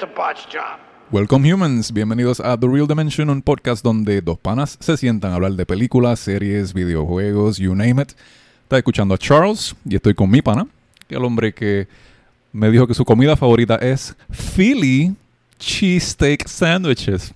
that's a botched job. Welcome humans, bienvenidos a The Real Dimension, un podcast donde dos panas se sientan a hablar de películas, series, videojuegos, you name it. Está escuchando a Charles y estoy con mi pana, que el hombre que me dijo que su comida favorita es Philly Cheesesteak Sandwiches.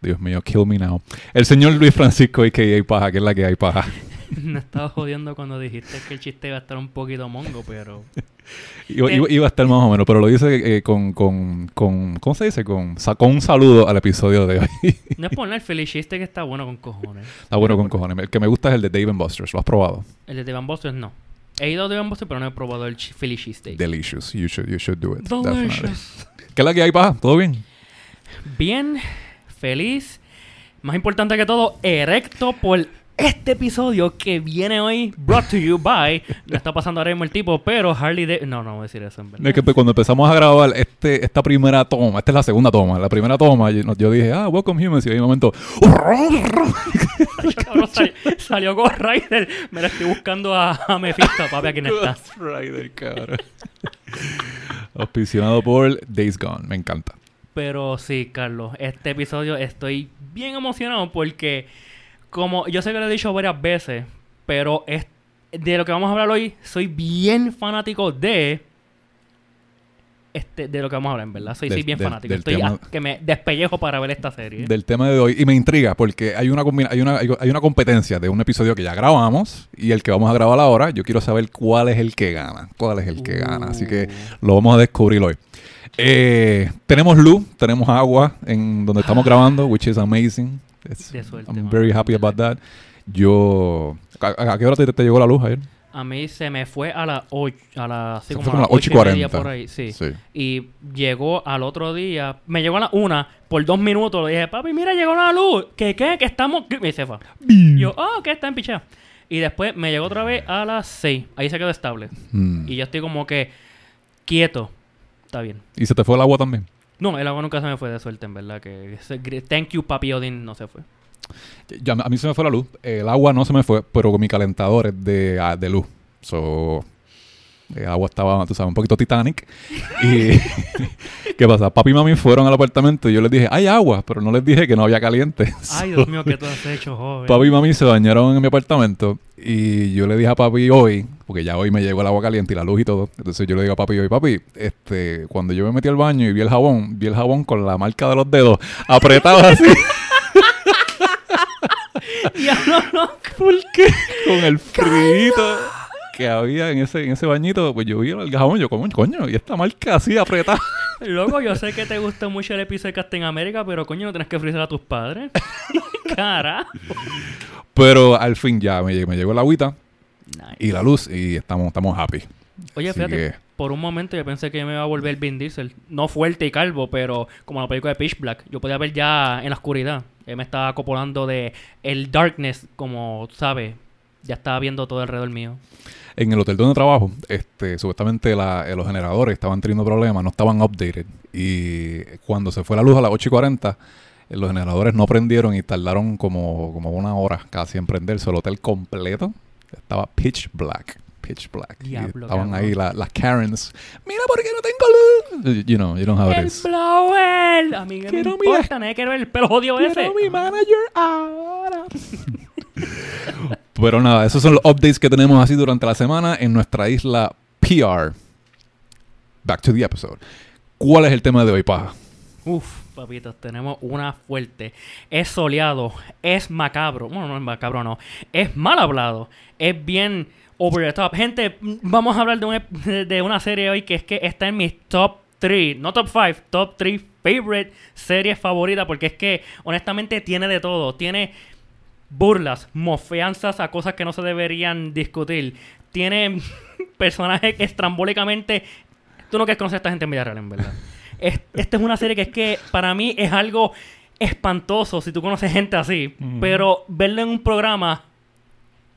Dios mío, kill me now. El señor Luis Francisco, a.k.a. Paja, que es la que hay paja. Me estaba jodiendo cuando dijiste que el chiste iba a estar un poquito mongo, pero Iba, a estar más o menos, pero lo dice eh, con, con, con, ¿cómo se dice? Con, con un saludo al episodio de hoy. no es el feliz chiste que está bueno con cojones. Está bueno con cojones. El que me gusta es el de Dave and Buster's. ¿Lo has probado? El de Devan Busters no. He ido a Devan Busters, pero no he probado el Philly cheesesteak. Delicious. You should, you should do it. Delicious. definitely. ¿Qué es la que hay, paja? ¿Todo bien? Bien, feliz, más importante que todo, erecto por este episodio que viene hoy, brought to you by, no está pasando ahora mismo el tipo, pero Harley Davidson, no, no voy a decir eso en verdad. Es que cuando empezamos a grabar este, esta primera toma, esta es la segunda toma, la primera toma, yo, yo dije, ah, welcome humans, y hay un momento, sal- salió Ghost Rider, me lo estoy buscando a, a Mephisto, papi, aquí no está. Ghost Rider, cabrón. Auspiciado por Days Gone, me encanta. Pero sí, Carlos, este episodio estoy bien emocionado porque, como yo sé que lo he dicho varias veces, pero es, de lo que vamos a hablar hoy, soy bien fanático de. Este, de lo que vamos a hablar, en verdad. Soy, Del- soy bien del- fanático. del Estoy tema- a- que me despellejo para ver esta serie. Del tema de hoy, y me intriga porque hay una, hay, una, hay una competencia de un episodio que ya grabamos y el que vamos a grabar ahora, yo quiero saber cuál es el que gana, cuál es el que gana, así que lo vamos a descubrir hoy. Eh, tenemos luz, tenemos agua en donde estamos grabando, which is amazing. It's- De suerte, I'm very happy about that. Yo, ¿a, a qué hora te, te llegó la luz ayer? A mí se me fue a las 8, a las, sí, Se como fue a como las a las 8 y media 8:40. por ahí, sí. Sí. Y llegó al otro día, me llegó a la una, por dos minutos le dije, papi, mira, llegó la luz, ¿qué qué? Que estamos, y se fue. Y yo, ah, que está en pichea. Y después me llegó otra vez a las 6, ahí se quedó estable. Mm. Y yo estoy como que quieto, está bien. ¿Y se te fue el agua también? No, el agua nunca se me fue de suerte, en verdad, que thank you, papi Odin, no se fue. Ya, a mí se me fue la luz. El agua no se me fue, pero con mi calentador es de, ah, de luz. So, el agua estaba, tú sabes, un poquito Titanic. Y, ¿qué pasa? Papi y mami fueron al apartamento y yo les dije, hay agua, pero no les dije que no había caliente. Ay, Dios mío, ¿qué tú has hecho, joven? Papi y mami se bañaron en mi apartamento y yo le dije a papi hoy, porque ya hoy me llegó el agua caliente y la luz y todo. Entonces yo le digo a papi hoy, papi, este, cuando yo me metí al baño y vi el jabón, vi el jabón con la marca de los dedos apretados así. Ya no, no. ¿Por qué? Con el frito que había en ese, en ese bañito, pues yo vi el jabón, yo como, coño, y esta marca así apretada. Loco, yo sé que te gusta mucho el episodio de Captain América, pero coño, no tienes que frizar a tus padres. Carajo. Pero al fin ya me, llegó- me llegó el agüita Nice. y la luz y estamos, estamos happy. Oye, Así fíjate, que- por un momento yo pensé que me iba a volver Vin Diesel. No fuerte y calvo, pero como la película de Pitch Black. Yo podía ver ya en la oscuridad. Él me estaba acopolando de el darkness, como, ¿sabes? Ya estaba viendo todo alrededor mío. En el hotel donde trabajo, este, supuestamente la- eh, los generadores estaban teniendo problemas, no estaban updated. Y cuando se fue la luz a las 8 y 40, eh, los generadores no prendieron y tardaron como, como una hora casi en prenderse. El hotel completo estaba pitch black. Pitch black. Y Diablo, estaban cabrón. ahí la- las Karens. Mira, ¿por qué no tengo luz? You know, you don't have ¡El this. blower! A mí que me mi- importa, nadie quiere ver el pelo jodido ese. Quiero mi manager ahora. Pero nada, esos son los updates que tenemos así durante la semana en nuestra isla PR. Back to the episode. ¿Cuál es el tema de hoy, paja? Uf, papitos, tenemos una fuerte. Es soleado, es macabro. Bueno, no es macabro, no. Es mal hablado. Es bien over the top. Gente, vamos a hablar de una, de una serie hoy que es que está en mis top 3, no top 5, top 3 favorite series favoritas porque es que honestamente tiene de todo. Tiene burlas, mofeanzas a cosas que no se deberían discutir. Tiene personajes estrambólicamente... Tú no quieres conocer a esta gente en vida real, en verdad. Es- Esta es una serie que es que para mí es algo espantoso si tú conoces gente así. Pero verlo en un programa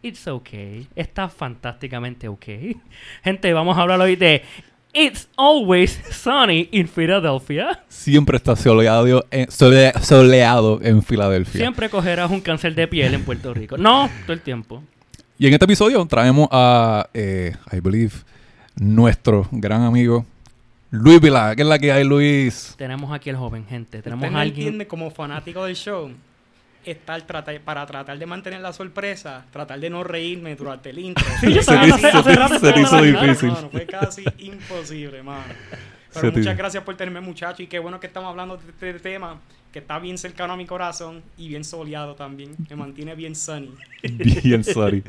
It's okay. Está fantásticamente okay. Gente, vamos a hablar hoy de It's Always Sunny in Philadelphia. Siempre está soleado en, sole- soleado en Filadelfia. Siempre cogerás un cáncer de piel en Puerto Rico. No, todo el tiempo. Y en este episodio traemos a, eh, I believe, nuestro gran amigo Luis Vila. ¿Qué es la que hay, Luis? Tenemos aquí al joven, gente. Tenemos Usted a alguien. entiende como fanático del show estar trata- para tratar de mantener la sorpresa, tratar de no reírme durante el intro. Sí, yo Se hace, hace se rato se hizo difícil. Mano, fue casi imposible, mano. Se Pero te- muchas gracias por tenerme, muchacho, y qué bueno que estamos hablando de este tema, que está bien cercano a mi corazón y bien soleado también. Me mantiene bien sunny. Bien, sorry.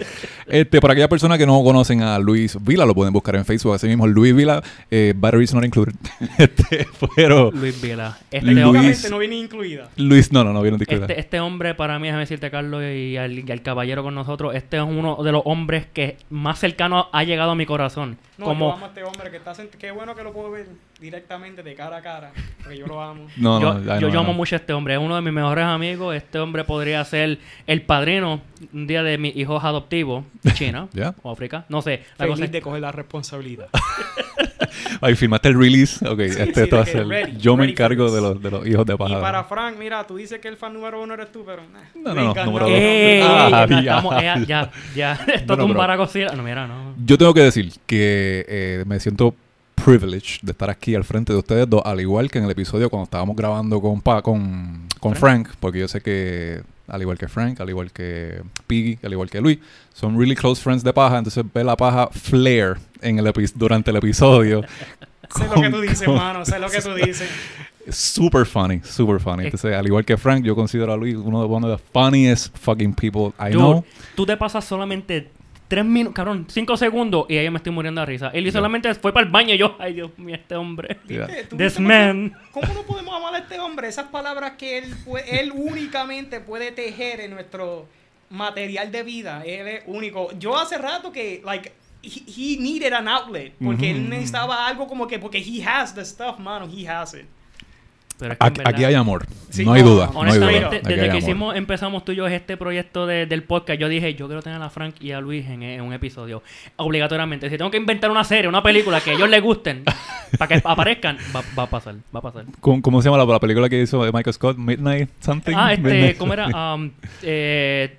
Este, para aquellas personas que no conocen a Luis Vila, lo pueden buscar en Facebook, así mismo, Luis Vila, eh, Batteries Not Included. Este, pero Luis Vila. Este, Luis- no viene incluida. Luis, no, no, no, vieron disculpa. este, este hombre, para mí, déjame decirte, Carlos, y al, y al caballero con nosotros, este es uno de los hombres que más cercano ha llegado a mi corazón. No, Como yo amo a este hombre que está Qué bueno que lo puedo ver directamente de cara a cara, porque yo lo amo. no, yo, no, yo, no, yo no. amo mucho a este hombre, es uno de mis mejores amigos. Este hombre podría ser el padrino un día de mis hijos adoptivos China Ya. o África. No sé. La cosa Feliz es- de coger la responsabilidad. Ahí firmaste el release. Ok, este, sí, esto va a ser. ready, yo me ready encargo de los, de los hijos de y paja. para Frank, mira, tú dices que el fan número uno eres tú, pero... nah, No, no, no, número no, dos. ¡Ey! Ah, ya, ya. estamos- ya, ya, ya. Esto Bueno, tumbará bro. cosilla. No, mira, no. Yo tengo que decir que eh, me siento privileged de estar aquí al frente de ustedes dos, al igual que en el episodio cuando estábamos grabando con, pa, con, con Frank. porque yo sé que, al igual que Frank, al igual que Piggy, al igual que Luis, son really close friends de paja, entonces ve la paja flare en el durante el episodio. Sé lo que tú dices, con- mano, sé lo que tú dices. Super funny, super funny. Entonces, al igual que Frank, yo considero a Luis uno de, one of the funniest fucking people I Dude, know. tú te pasas solamente tres minutos, cabrón, cinco segundos y ahí me estoy muriendo de risa. Él solamente fue para el baño y yo, ay Dios mío, este hombre. Yeah. ¿Viste? ¿Tú This viste man. ¿Cómo no podemos amar a este hombre? Esas palabras que él, pue- él únicamente puede tejer en nuestro material de vida. Él es único. Yo hace rato que, like, he, he needed an outlet. Porque él necesitaba algo como que, porque he has the stuff, mano, he has it. Pero es que en Aquí, verdad- aquí hay amor. Sí, no hay duda. no, No hay duda. Honestamente, desde que amor. hicimos, empezamos tú y yo este proyecto de- del podcast, yo dije, yo quiero tener a Frank y a Luis en, en un episodio, obligatoriamente. Si tengo que inventar una serie, una película que a ellos les gusten, para que aparezcan, va, va a pasar, va a pasar. ¿Cómo, cómo se llama la, la película que hizo Michael Scott? Midnight something? Ah, este, Midnight- ¿cómo era? Um, eh,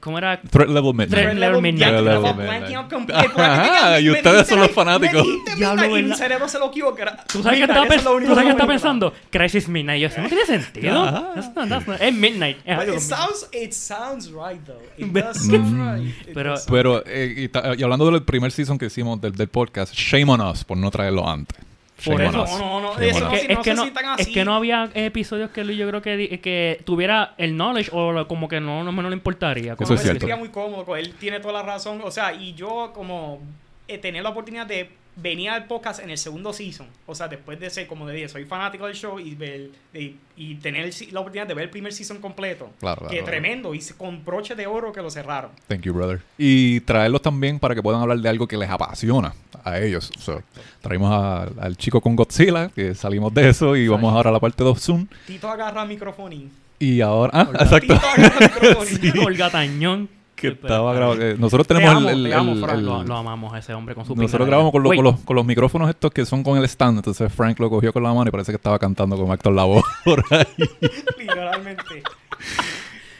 ¿Cómo era? Threat Level Midnight. Threat Level Midnight. Threat Level Midnight. Ajá, y ustedes son los fanáticos. Diablo, y mi cerebro se lo equivocó. ¿Tú sabes qué Midnight, estaba, eso es lo pens- único ¿tú sabes qué que estaba me pensando? Crisis Midnight. Yo, eso no tiene sentido. Ajá. That's not- that's not- es Midnight. It sounds, it sounds right though. It does sound right. It Pero- Pero, eh, y hablando del primer season que hicimos del, del podcast, shame on us por no traerlo antes. Por eso-. No, no, es, que se no, sientan es así. que no había episodios que Luis yo creo que, que tuviera el knowledge o como que no, no me no le importaría. como Eso es me sentía muy cómodo, él tiene toda la razón. O sea, y yo como eh, tener la oportunidad de venir al podcast en el segundo season. O sea, después de ser, como le dije, soy fanático del show y ver y, y tener la oportunidad de ver el primer season completo. Claro, claro, que claro. tremendo. Y con broche de oro que lo cerraron. Thank you, brother. Y traerlos también para que puedan hablar de algo que les apasiona a ellos. So, traímos a- al chico con Godzilla, que salimos de eso y vamos ahora a la parte 2 Zoom. Tito agarra micrófono. Y ahora, ah, exacto, Tito agarra micrófono. Olga Tañón. Que estaba grabando. Nosotros Te tenemos amo, el, te amo, el- el- Lo, lo amamos a ese hombre con su Nosotros grabamos con, lo- con los, con los micrófonos estos que son con el stand. Entonces Frank lo cogió con la mano y parece que estaba cantando con Héctor Lavoe por ahí. Literalmente.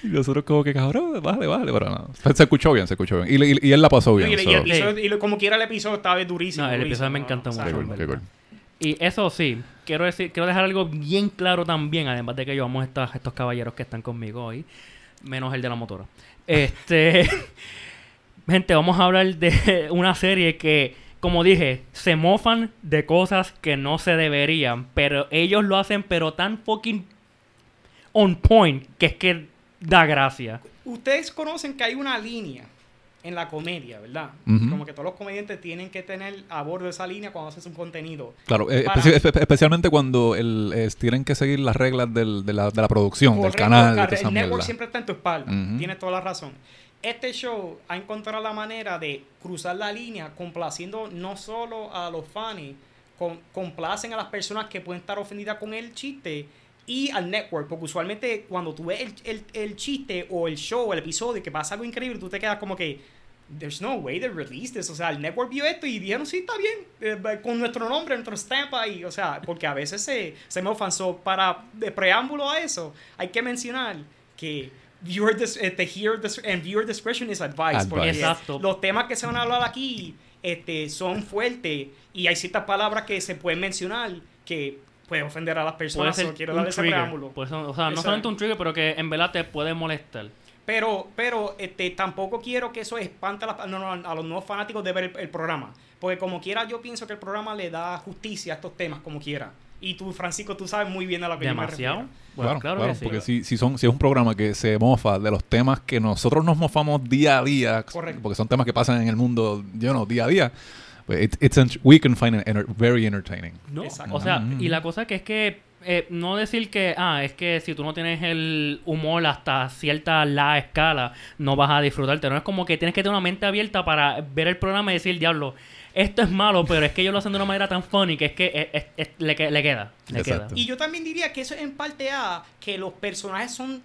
Y nosotros como que, cabrón, bájale, bájale. Pero no. Se escuchó bien, se escuchó bien. Y, y- y él la pasó bien. Y, y so- el episodio- y lo- como quiera el episodio estaba durísimo. No, el durísimo, episodio me encantó mucho. cool, qué cool. Y eso sí, quiero decir, quiero dejar algo bien claro también, además de que yo amo a estas- estos caballeros que están conmigo hoy, menos el de la motora. Este, gente, vamos a hablar de una serie que, como dije, se mofan de cosas que no se deberían, pero ellos lo hacen pero tan fucking on point que es que da gracia. Ustedes conocen que hay una línea en la comedia, ¿verdad? Como que todos los comediantes tienen que tener a bordo esa línea cuando hacen su contenido. Claro, eh, Para- especi- espe- especialmente cuando el, eh, tienen que seguir las reglas del- de, la, de la producción, Correcto, del canal, de claro, el network siempre está en tu espalda. Tienes toda la razón. Este show ha encontrado la manera de cruzar la línea complaciendo no solo a los fans, con, complacen a las personas que pueden estar ofendidas con el chiste y al network, porque usualmente cuando tú ves el, el- el chiste o el show, el episodio, que pasa algo increíble, tú te quedas como que, there's no way they released this. O sea, el network vio esto y dijeron, sí, está bien, eh, con nuestro nombre, nuestro stamp ahí. O sea, porque a veces se, se me ofanzó. Para de preámbulo a eso, hay que mencionar que viewer dis- este, hear dis- and viewer discretion is advice. Porque Advice. Exacto. los temas que se van a hablar aquí este, son fuertes y hay ciertas palabras que se pueden mencionar que puede ofender a las Puede personas. ser so quiero darle ese preámbulo. Puede ser- o sea, no solamente un trigger, pero que en verdad te puede molestar. Pero, pero este, tampoco quiero que eso espante a, las- no, no, a los nuevos fanáticos de ver el, el programa. Porque como quiera, yo pienso que el programa le da justicia a estos temas, como quiera. Y tú, Francisco, tú sabes muy bien a lo que me Demasiado. refiero. Bueno, claro, claro, claro, que sí. porque si, si, son, si es un programa que se mofa de los temas que nosotros nos mofamos día a día, Correcto. porque son temas que pasan en el mundo, yo no, día a día, it- it's we can find it enter- very entertaining. No, Exacto. o sea, Mm. y la cosa que es que eh, no decir que, ah, es que si tú no tienes el humor hasta cierta la escala, no vas a disfrutarte. No es como que tienes que tener una mente abierta para ver el programa y decir, diablo, esto es malo, pero es que ellos lo hacen de una manera tan funny que es que es- es- es- le, le queda. Le Exacto. queda. Y yo también diría que eso es en parte a que los personajes son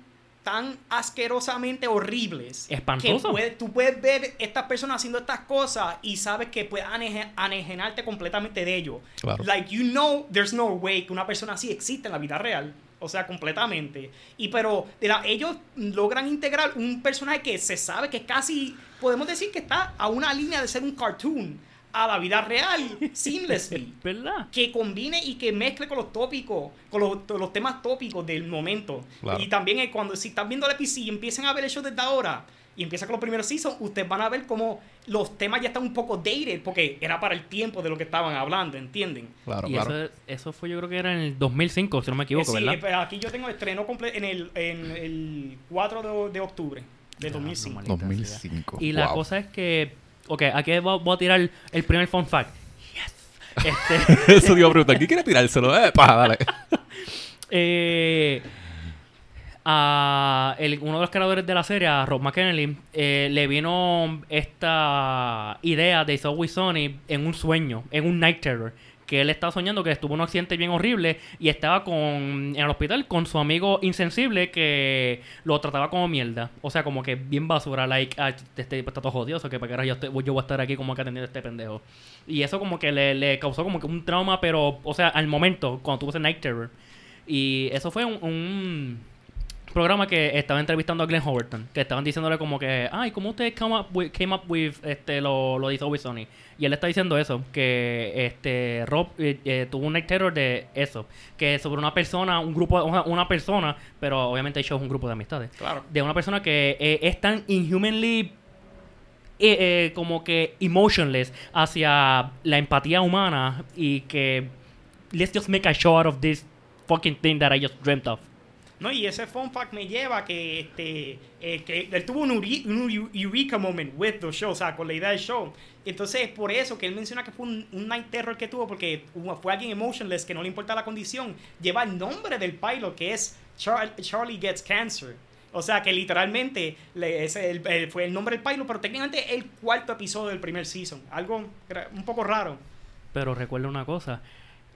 tan asquerosamente horribles. Espantoso. Que puede- tú puedes ver estas personas haciendo estas cosas y sabes que puedes aneje- anejenarte completamente de ellos. Claro. Like, you know, there's no way que una persona así existe en la vida real. O sea, completamente. Y pero de la- ellos logran integrar un personaje que se sabe que casi, podemos decir que está a una línea de ser un cartoon a la vida real, seamlessly ¿Verdad? que combine y que mezcle con los tópicos, con los, los temas tópicos del momento. Claro. Y también cuando si están viendo el episodio y empiezan a ver el show desde ahora y empiezan con los primeros seasons, ustedes van a ver cómo los temas ya están un poco dated porque era para el tiempo de lo que estaban hablando, ¿entienden? Claro, y claro. eso, eso fue yo creo que era en el 2005, si no me equivoco, Eh, sí, ¿verdad? eh, pero aquí yo tengo estreno completo en el, en el 4 de, de octubre de Ah, 2005. no, maldita 2005. Y la cosa es que, ok, aquí voy, voy a tirar el primer fun fact. Yes. Este, Eso dio brutal. ¿Qué quiere tirárselo? Eh, pa, dale. eh, a el- uno de los creadores de la serie, a Rob McKenney, eh, le vino esta idea de Always Sunny en un sueño, en un night terror. Que él estaba soñando que estuvo un accidente bien horrible y estaba con, en el hospital con su amigo insensible que lo trataba como mierda. O sea, como que bien basura, like, ah, este tipo está todo jodioso, que para qué yo, yo voy a estar aquí como que atendiendo a este pendejo. Y eso como que le, le causó como que un trauma, pero, o sea, al momento, cuando tuvo ese night terror. Y eso fue un programa que estaba entrevistando a Glenn Howerton, que estaban diciéndole como que, ay, ¿cómo ustedes came up with, came up with este, lo, lo de Always Sunny? Y él está diciendo eso, que este Rob eh, eh, tuvo un night terror de eso, que sobre una persona, un grupo, una, persona, pero obviamente el show es un grupo de amistades, Claro. de una persona que eh, es tan inhumanly eh, como que emotionless hacia la empatía humana y que let's just make a show out of this fucking thing that I just dreamt of. No, y ese fun fact me lleva a que este eh, que él tuvo un, uri- un eu- eureka moment with the show, o sea, con la idea del show. Entonces, es por eso que él menciona que fue un, night terror que tuvo, porque fue alguien emotionless que no le importa la condición. Lleva el nombre del pilot, que es Char- Charlie Gets Cancer. O sea, que literalmente el- fue el nombre del pilot, pero técnicamente el cuarto episodio del primer season. Algo un poco raro. Pero recuerda una cosa.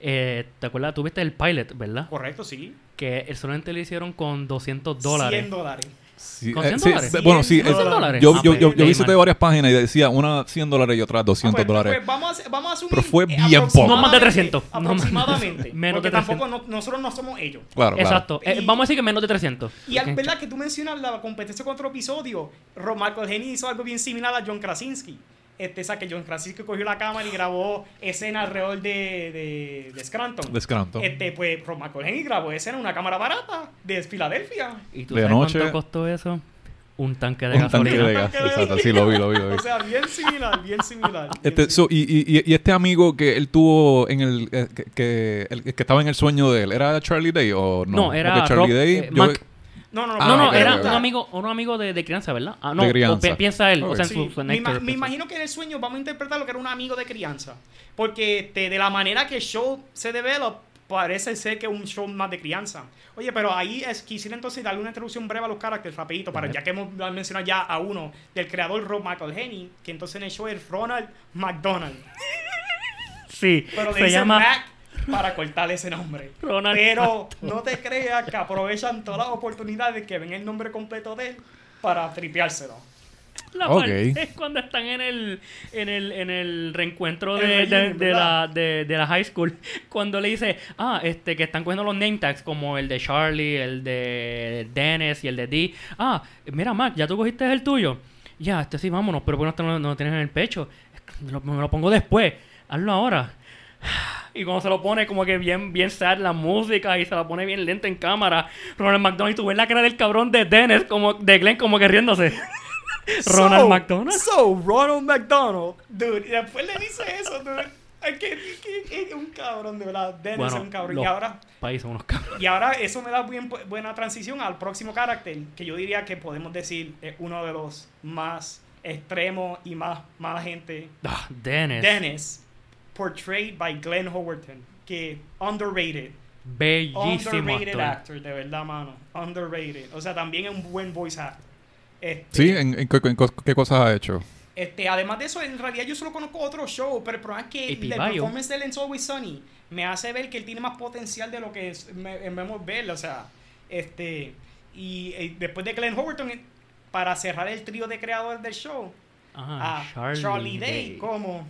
Eh, ¿Te acuerdas? Tuviste el pilot, ¿verdad? Correcto, sí. Que el solamente lo hicieron con 200 dólares. 100 dólares. Sí, ¿Con eh, 100 sí, dólares? sí, bueno, sí. 100 eh, dólares. Yo, Ah, yo, pues, yo, yo visité varias páginas y decía una 100 dólares y otra 200 Ah, pues, dólares. pues, vamos, a, vamos a asumir. Pero fue eh, bien poco. No más de 300. No más- Aproximadamente. Menos porque de 300. tampoco no- nosotros no somos ellos. Claro, claro. Exacto. Eh, Y- vamos a decir que menos de 300. Y Ok. es verdad que tú mencionas la competencia con otro episodio. Michael Henny hizo algo bien similar a John Krasinski. Este, o sea, que John Krasinski cogió la cámara y grabó escena alrededor de, de, de Scranton. De Scranton. Este, pues, Ro- Michael Henny grabó escena en una cámara barata de Filadelfia. ¿Y tú de sabes noche- cuánto costó eso? Un tanque de Un tanque gasolina. de gas. Exacto, sí, lo vi, lo vi, lo vi. O sea, bien similar, bien similar. bien Este, similar. so, y, y, y- este amigo que él tuvo en el eh, que, que, el que estaba en el sueño de él, ¿era Charlie Day o no? No, era Charlie Rob- Day, eh, yo- Mac- No, no, Ah, no, no, era un amigo, un amigo de, de crianza, ¿verdad? Ah, no, De o crianza. pi- piensa él, o sea, en Sí, su, su me, imagino que en el sueño vamos a interpretar lo que era un amigo de crianza. Porque este, de la manera que el show se develop, parece ser que es un show más de crianza. Oye, pero ahí es, quisiera entonces darle una introducción breve a los caracteres, rapidito, para ya que hemos mencionado ya a uno, del creador Rob McElhenney, que entonces en el show es Ronald McDonald. Sí, Pero le se llama Mac para cortarle ese nombre. Ronald Pero no te creas que aprovechan todas las oportunidades que ven el nombre completo de él para tripeárselo. La parte es cuando están en el, en el, en el reencuentro El de, de- la, de, de la high school. Cuando le dice, ah, este, que están cogiendo los name tags como el de Charlie, el de Dennis y el de Dee. Ah, mira, Mac, ya tú cogiste el tuyo. Ya, este sí, vámonos, pero ¿por qué no, no lo tienes en el pecho? Me lo, me lo pongo después. Hazlo ahora. Y cuando se lo pone como que bien, bien sad la música y se la pone bien lenta en cámara, Ronald McDonald, y tú ves la cara del cabrón de Dennis, como, de Glenn como que riéndose. Ronald So- McDonald. So, Ronald McDonald. Dude, y después le dice eso, dude. Que, que- que es un cabrón, de verdad. Dennis es un cabrón. los Y ahora, países son unos cabrones. y ahora eso me da bien, buena transición al próximo carácter, que yo diría que podemos decir es uno de los más extremos y más mala gente. Ah, Dennis. Dennis, portrayed by Glenn Howerton, que underrated. Bellísimo Underrated actor. actor, de verdad, mano. Underrated. O sea, también es un buen voice actor. Este, Sí, ¿en, en qué, en qué cosas ha hecho? Este, además de eso, en realidad yo solo conozco otro show, pero el problema es que Y el performance de It's Always Sunny me hace ver que él tiene más potencial de lo que es, me, vemos ver, o sea, este, y, eh, después de Glenn Howerton, eh, para cerrar el trío de creadores del show, Ah, a Charlie, Charlie, Day, Day. como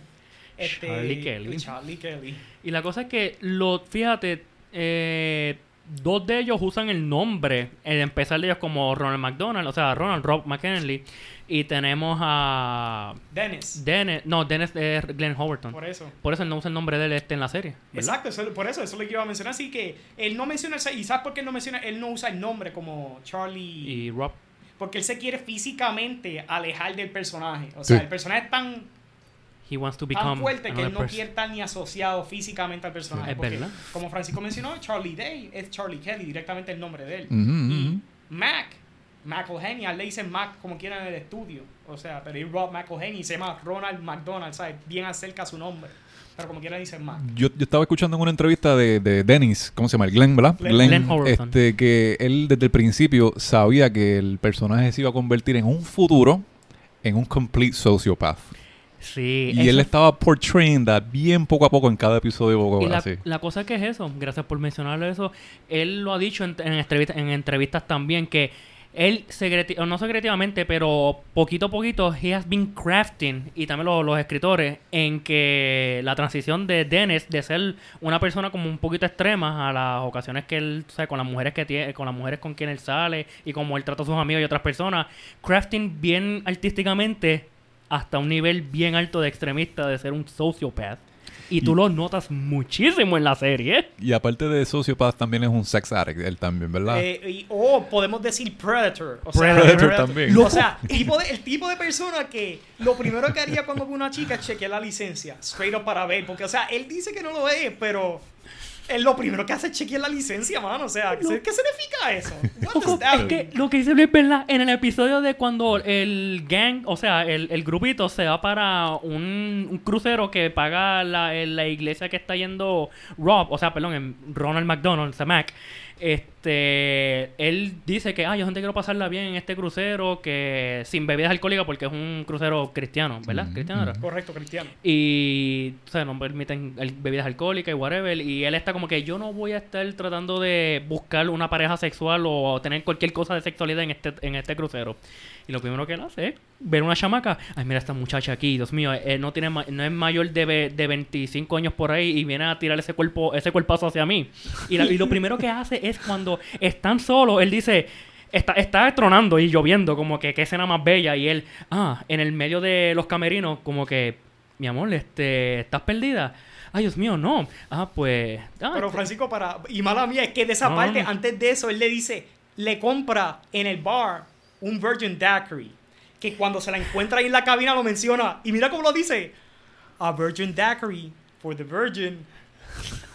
este, Charlie Kelly. Charlie Kelly. Y la cosa es que, lo, fíjate, eh, dos de ellos usan el nombre, en empezar de ellos como Ronald McDonald, o sea, Ronald Rob McKinley. Y tenemos a Dennis, Dennis, no, Dennis es Glenn Howerton. por eso. Por eso él no usa el nombre de él este en la serie. ¿verdad? Exacto, eso- por eso, eso es lo que iba a mencionar. Así que él no menciona, y ¿sabes por qué él no menciona? Él no usa el nombre como Charlie. Y Rob. Porque él se quiere físicamente alejar del personaje. O sea, Sí. el personaje es tan, He wants to tan become fuerte que another él no person. quiere estar ni asociado físicamente al personaje. Es Porque, verdad. Como Francisco mencionó, Charlie Day es Charlie Kelly, directamente el nombre de él. Ujú, Y ujú. Mac, McElhenney, le dicen Mac como quieran en el estudio. O sea, pero es Rob McElhenney se llama Ronald McDonald, ¿sabes? Bien acerca a su nombre. Pero como quieran dicen Mac. Yo, yo estaba escuchando en una entrevista de, de Dennis, ¿cómo se llama? El Glenn, ¿verdad? Glenn- Glenn Howerton. este, que él desde el principio sabía que el personaje se iba a convertir en un futuro en un complete sociopath. Sí. Y eso él estaba portraying that bien poco a poco en cada episodio. Poco, Y la, así. la cosa que es eso, gracias por mencionarlo eso, él lo ha dicho en, en, entrevista- en entrevistas también que él, secreti- no secretivamente, pero poquito a poquito, he has been crafting, y también los, los escritores, en que la transición de Dennis de ser una persona como un poquito extrema a las ocasiones que él, o sea, con las mujeres que tiene, con las mujeres con quien él sale, y como él trata a sus amigos y otras personas, crafting bien artísticamente hasta un nivel bien alto de extremista de ser un sociopath. Y tú lo notas muchísimo en la serie. Y aparte de sociopath, también es un sex addict, él también, ¿verdad? Eh, y- o podemos decir Predator. O sea, Predator también. O sea, tipo de- el tipo de persona que lo primero que haría cuando ve una chica es chequear la licencia. Straight up para ver. Porque, o sea, él dice que no lo es, pero él lo primero que hace es chequear la licencia, mano. O sea, ¿qué, qué significa eso? What es que lo que dice Luis, ¿verdad? En el episodio de cuando el gang, o sea, el, el grupito se va para un, un crucero que paga la, la iglesia que está yendo Rob, o sea, perdón, en Ronald McDonald, Mac. Este, él dice que, ah, yo gente quiero pasarla bien en este crucero, que sin bebidas alcohólicas, porque es un crucero cristiano, ¿verdad? Cristiano era. Correcto, Cristiano. Y, o sea, no permiten el- bebidas alcohólicas y whatever. Y él está como que yo no voy a estar tratando de buscar una pareja sexual o tener cualquier cosa de sexualidad en este, en este crucero. Y lo primero que él hace es ver una chamaca. Ay, mira esta muchacha aquí, Dios mío, eh, no, tiene no es mayor de, de 25 años por ahí y viene a tirar ese cuerpo, ese cuerpazo hacia mí. Y, la- y lo primero que hace es cuando están solos, él dice. Está, está tronando y lloviendo, como que qué escena más bella. Y él, ah, en el medio de los camerinos, como que, mi amor, este, ¿estás perdida? Ay, Dios mío, no. Ah, pues. ah, Pero Francisco, para. Y mala mía, es que de esa No, parte, no. antes de eso, él le dice, le compra en el bar un Virgin Daiquiri. Que cuando se la encuentra ahí en la cabina lo menciona. Y mira cómo lo dice: A Virgin Daiquiri for the Virgin.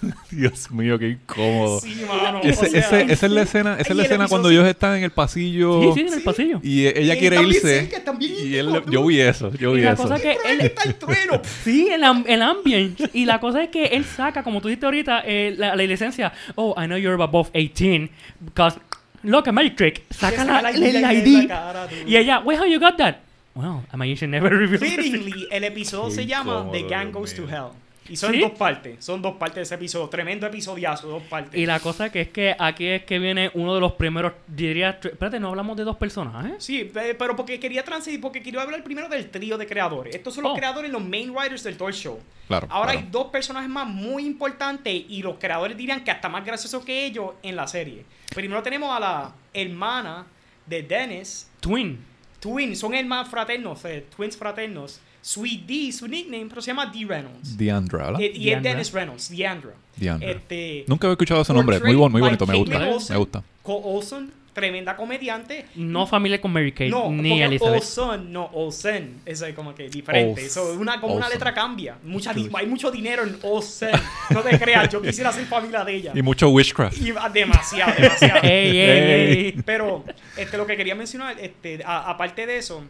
Dios mío, qué incómodo. Sí, mano. Ese- o sea, ese- esa es la escena, esa es y la el escena cuando ellos están en el pasillo Sí, sí, en el pasillo. y eh, ella Y quiere también irse. cerca, y él, yo vi eso, yo Y vi la eso. cosa que él... está el trueno. Sí, el, am- el ambience. Y la cosa es que él saca, como tú dijiste ahorita, eh, la, la licencia. Oh, I know you're above 18. Because, look, a magic trick. Saca la, el, ID cara, y ella, wait, how you got that? Well, a magician never reveals. Fittingly, el episodio Qué se llama The Gang Goes to. Hell. Y son ¿Sí? dos partes. Son dos partes de ese episodio. Tremendo episodiazo, dos partes. Y la cosa que es que aquí es que viene uno de los primeros, diría, espérate, no hablamos de dos personajes. Sí, pe- pero porque quería transitar, porque quería hablar primero del trío de creadores. Estos son los Oh. creadores, los main writers del Toy Show. Claro, Ahora claro. hay dos personajes más muy importantes y los creadores dirían que hasta más graciosos que ellos en la serie. Primero tenemos a la hermana de Dennis, Twin. Twins, son hermanos fraternos, eh, twins fraternos. Sweet D, su nickname, pero se llama D. Reynolds. Deandra, ¿verdad? Eh, y es. Dennis Reynolds, Deandra. Deandra. Este, Nunca había escuchado ese nombre. Muy bueno, muy bonito. Me gusta. Olsen. Me gusta. Cole Olsen, tremenda comediante. No familia con Mary Kate, No, ni Elizabeth. Olsen, no, Olsen. Eso es como que diferente. Eso, una, como una letra cambia. Mucha, hay mucho dinero en Olsen. No te creas, yo quisiera ser familia de ella. Y mucho witchcraft. Y demasiado, demasiado. Ey, ey, ey. Pero este, lo que quería mencionar, este, a- aparte de eso,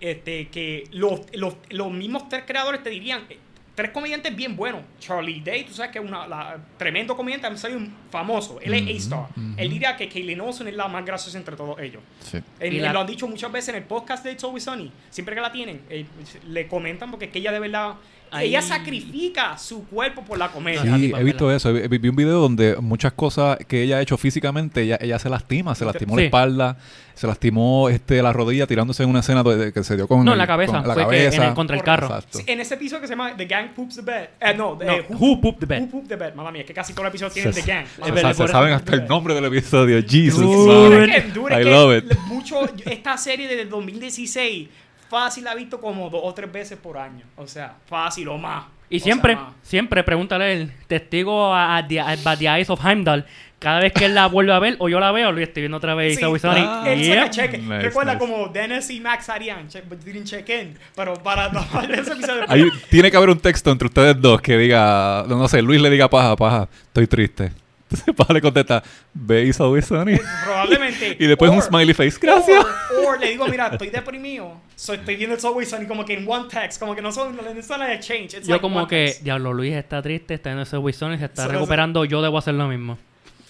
este, que los, los, los mismos tres creadores te dirían, eh, tres comediantes bien buenos. Charlie Day, tú sabes que es una la- tremendo comediante, ha salido un famoso. Él es A-Star. Él diría que Kaylin Olsen es la más graciosa entre todos ellos. Sí. Él- Y la- Lo han dicho muchas veces en el podcast de It's Always Sunny. Siempre que la tienen, eh, le comentan porque es que ella de verdad. Ahí- Ella sacrifica su cuerpo por la comedia. Sí. He visto eso. Vi, vi un video donde muchas cosas que ella ha hecho físicamente, ella, ella se lastima. Se lastimó la Sí. espalda, se lastimó este, la rodilla tirándose en una escena de, de- que se dio con No, el- la cabeza. con la Fue que en cabeza. el- contra el carro. Sí, en ese episodio que se llama The Gang Poops the Bed. Eh, no, de No, Who Pooped the Bed. Who Pooped the Bed. Mamma mía, que casi todos los episodios Se, tienen The Gang. se- Es se por eso- saben hasta el nombre del episodio. Jesus. Dude. man. Dure I love it. Mucho, esta serie desde el 2016 fácil la he visto como dos o tres veces por año. O sea, fácil o más. Y O sea, siempre, más. siempre pregúntale el testigo a, a, the, a The Eyes of Heimdall. Cada vez que él la vuelve a ver, o yo la veo, lo estoy viendo otra vez. Sí, ah, él Yep. saca cheque. Nice, Recuerda nice. como Dennis y Max harían, check, didn't check in. Pero para tomar ese episodio. Hay- tiene que haber un texto entre ustedes dos que diga, no sé, Luis le diga paja, paja, estoy triste. Entonces paja le contesta, ve Always Sunny. Probablemente. Y después un Or- smiley face. Gracias. O le digo, mira, estoy deprimido. So, estoy viendo el Always Sunny como que en one text. Como que no son, no son a exchange. It's Yo like como que, text. diablo, Luis está triste, está en ese Wilson y se está Eso- recuperando. Yo debo hacer lo mismo.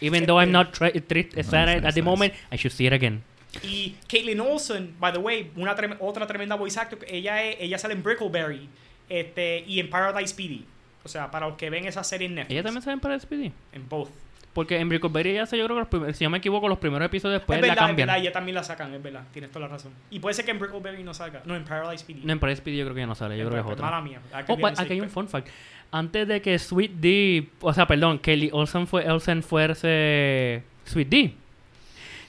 Even though I'm not tra- triste sad Nice, at nice, the nice. moment, I should see it again. Y Caitlin Olsen, by the way, una trem- otra tremenda voice actor. Ella, es- ella sale en Brickleberry este, y en Paradise PD. O sea, para los que ven esa serie en Netflix. ¿Ella también sale para SPD? En both. Porque en Brickleberry ella se yo creo que los primeros, si no me equivoco, los primeros episodios después es la verdad, es cambian. verdad, ella también la sacan, es verdad. Tienes toda la razón. Y puede ser que en Brickleberry no salga. No, en Paradise PD. No, en Paradise PD yo creo que ya no sale, yo creo que es otra. Mala mía. Could Oh, mistaken, aquí hay un fun fact. Antes de que Sweet D, o sea, perdón, Kelly Olsen, fue, Olsen fuese Sweet D,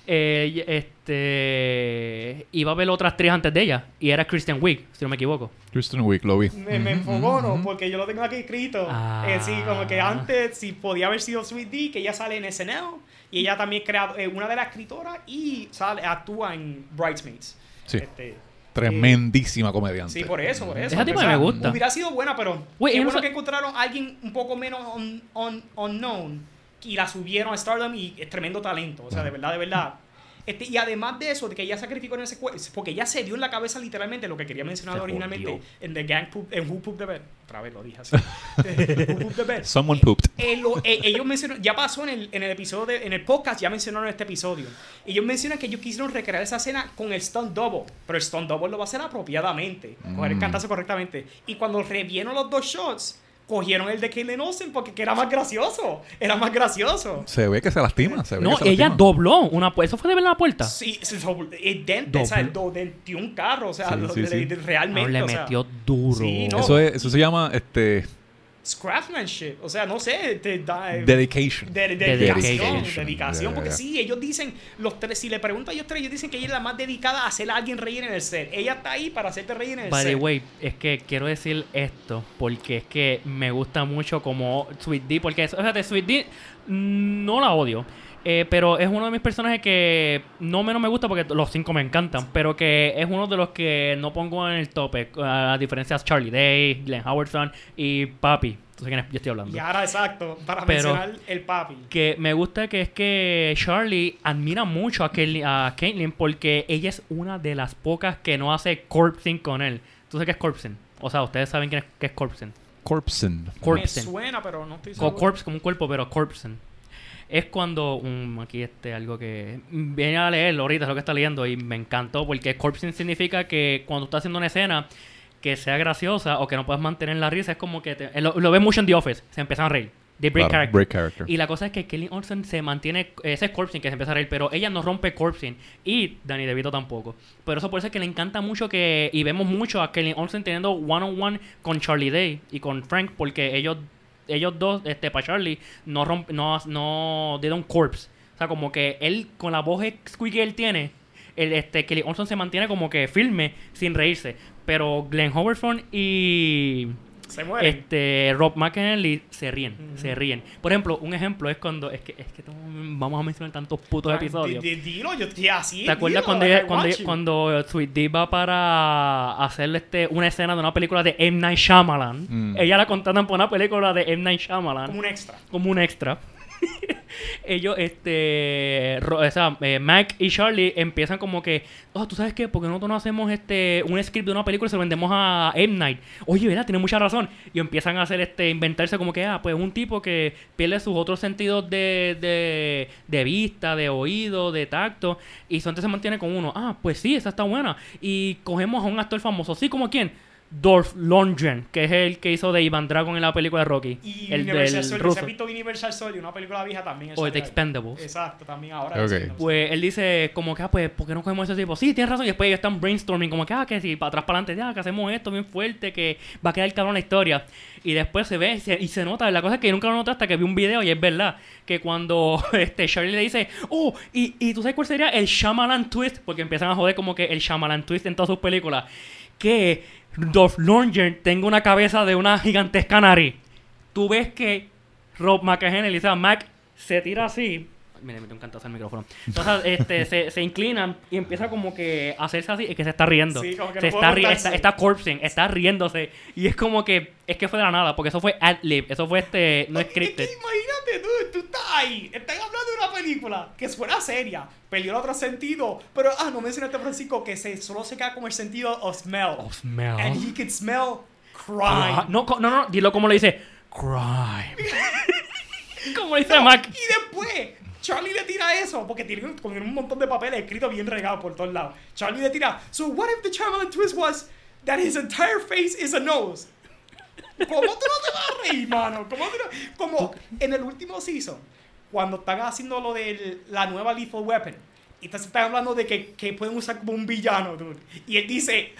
eh, este, iba a ver otras tres antes de ella. Y era Christian Wiig, si no me equivoco. Kristen Wiig, lo vi. Me, me enfogono porque yo lo tengo aquí escrito. Ah. Eh, sí, como que antes, si podía haber sido Sweet D, que ella sale en SNL. Y ella también crea eh, una de las escritoras y sale, actúa en Bridesmaids. Sí. Este, Tremendísima comediante. Sí, por eso, por eso. Esa tipa O sea, me gusta. Hubiera sido buena, pero ella no bueno que encontraron a alguien un poco menos un- un- unknown y la subieron a Stardom y es tremendo talento. O sea, de verdad, de verdad. Este, y además de eso, de que ella sacrificó en ese cuerpo, porque ella se dio en la cabeza literalmente lo que quería mencionar originalmente en The Gang Poop, en Who Pooped the Bed. Otra vez lo dije así. Who Pooped the Bed. Someone pooped. Eh, lo- eh, ellos mencionaron, ya pasó en el, en el episodio, de- en el podcast, ya mencionaron este episodio. Ellos mencionan que ellos quisieron recrear esa escena con el stunt double, pero el stunt double lo va a hacer apropiadamente, coger el Mm. cantazo correctamente. Y cuando revieron los dos shots, cogieron el de Caitlin Olsen porque que era más gracioso, era más gracioso. Se ve que se lastima. Se ve No, que se ella lastima. dobló una pu- ¿Eso fue de ver la puerta? Sí, se el dente, o sea, el do- dentió un carro, o sea, Sí, lo- sí, le- sí. de- No, realmente. le o sea, metió duro. Sí, no. Eso, es, eso se llama este, Scraftsmanship, o sea, no sé, te da, eh, dedication. De, de- Dedication. dedicación, dedicación, Yeah. porque sí, ellos dicen, los tres, si le preguntan a ellos tres, ellos dicen que ella es la más dedicada a hacer a alguien reír en el set. Ella está ahí para hacerte reír en el By the set. way, es que quiero decir esto porque es que me gusta mucho como Sweet D, porque fíjate, Sweet D mm, no la odio. Eh, pero es uno de mis personajes que no menos me gusta porque los cinco me encantan, pero que es uno de los que no pongo en el tope, a diferencia de Charlie Day, Glenn Howardson y Papi. Entonces, quién es- yo estoy hablando. Y ahora, exacto, para Pero- mencionar el papi. Que me gusta que es que Charlie admira mucho a, Caitlyn porque ella es una de las pocas que no hace corpsing con él. ¿Tú sabes qué es corpsing? O sea, ustedes saben quién es, qué es corpsing. Corpsen. Me suena, pero no estoy seguro. corpse como un cuerpo, pero corpsing. Es cuando, um, aquí este, algo que... Viene a leerlo ahorita, es lo que está leyendo y me encantó porque corpsing significa que cuando estás haciendo una escena que sea graciosa o que no puedas mantener la risa, es como que... te- lo, lo ves mucho en The Office, se empiezan a reír. They break Claro, break character. Y la cosa es que Kelly Olsen se mantiene, ese es corpsing que se empieza a reír, pero ella no rompe corpsing y Danny DeVito tampoco. Pero eso por eso es que le encanta mucho que, y vemos mucho a Kelly Olsen teniendo one on one con Charlie Day y con Frank, porque ellos, ellos dos, este, para Charlie, no romp, no, no, don't corpse. O sea, como que él, con la voz squeaky que él tiene, el, este, Kelly Olsen se mantiene como que firme, sin reírse. Pero Glenn Howerton y Se muere. este Rob McEnally se ríen, se ríen. Por ejemplo, un ejemplo es cuando es que es que todo- vamos a mencionar tantos putos episodios. Di- di- Dilo, yo estoy así. ¿Te acuerdas dilo, cuando ella- cuando, you. cuando Sweet D va para hacer este, una escena de una película de M. Night Shyamalan? Mm. Ella la contratan por una película de M. Night Shyamalan Como un extra. como un extra. Ellos, este, ro- o sea, eh, Mac y Charlie empiezan como que, oh, ¿tú sabes qué? Porque nosotros no hacemos este un script de una película y se lo vendemos a M. Night. Oye, ¿verdad? Tiene mucha razón. Y empiezan a hacer, este, inventarse como que, ah, pues un tipo que pierde sus otros sentidos de, de, de vista, de oído, de tacto, y entonces se mantiene con uno. Ah, pues sí, esa está buena. Y cogemos a un actor famoso, ¿sí? ¿Como quién? Dolph Lundgren, que es el que hizo de Ivan Dragon en la película de Rocky. Y el Universal del Soldier. ruso. ¿Se ha visto Universal Soldier? Una película vieja también. O The. Expendables. Exacto, también ahora. Ok. sí, no sé. Pues él dice como que, ah, pues, ¿por qué no cogemos ese tipo? Sí, tienes razón. Y después ellos están brainstorming como que, ah, que si para atrás, para adelante, ya, que hacemos esto bien fuerte, que va a quedar cabrón la historia. Y después se ve se- y se nota. La cosa es que yo nunca lo noté hasta que vi un video y es verdad. Que cuando este Charlie le dice, oh, y, y tú sabes cuál sería el Shyamalan twist, porque empiezan a joder como que el Shyamalan twist en todas sus películas. Que Dolph Lundgren tenga una cabeza de una gigantesca nariz. Tú ves que Rob McEnany, o sea, Mac se tira así. Me encanta hacer el micrófono. Entonces, este, se, se inclinan y empieza como que a hacerse así y que se está riendo. Sí, como que se no está, ri- está, está corpsing, está riéndose. Y es como que, es que fue de la nada, porque eso fue ad-lib, eso fue este, no Es que imagínate, tú, tú estás ahí, están hablando de una película que fuera seria, perdió el otro sentido, pero, ah, no mencionaste, Francisco, que se, solo se queda con el sentido of smell. Oh, smell. And he can smell crime. Ah, no, no, no, dilo como le dice, crime. como le dice Mac. Y después, Charlie le tira eso, porque tiene un, un montón de papeles escritos bien regados por todos lados. Charlie le tira, so what if the Chamberlain twist was that his entire face is a nose? ¿Cómo tú no te vas a reír, mano? ¿Cómo tú no- Como en el último season, cuando están haciendo lo de la nueva Lethal Weapon, y están hablando de que, que pueden usar como un villano, dude. Y él dice,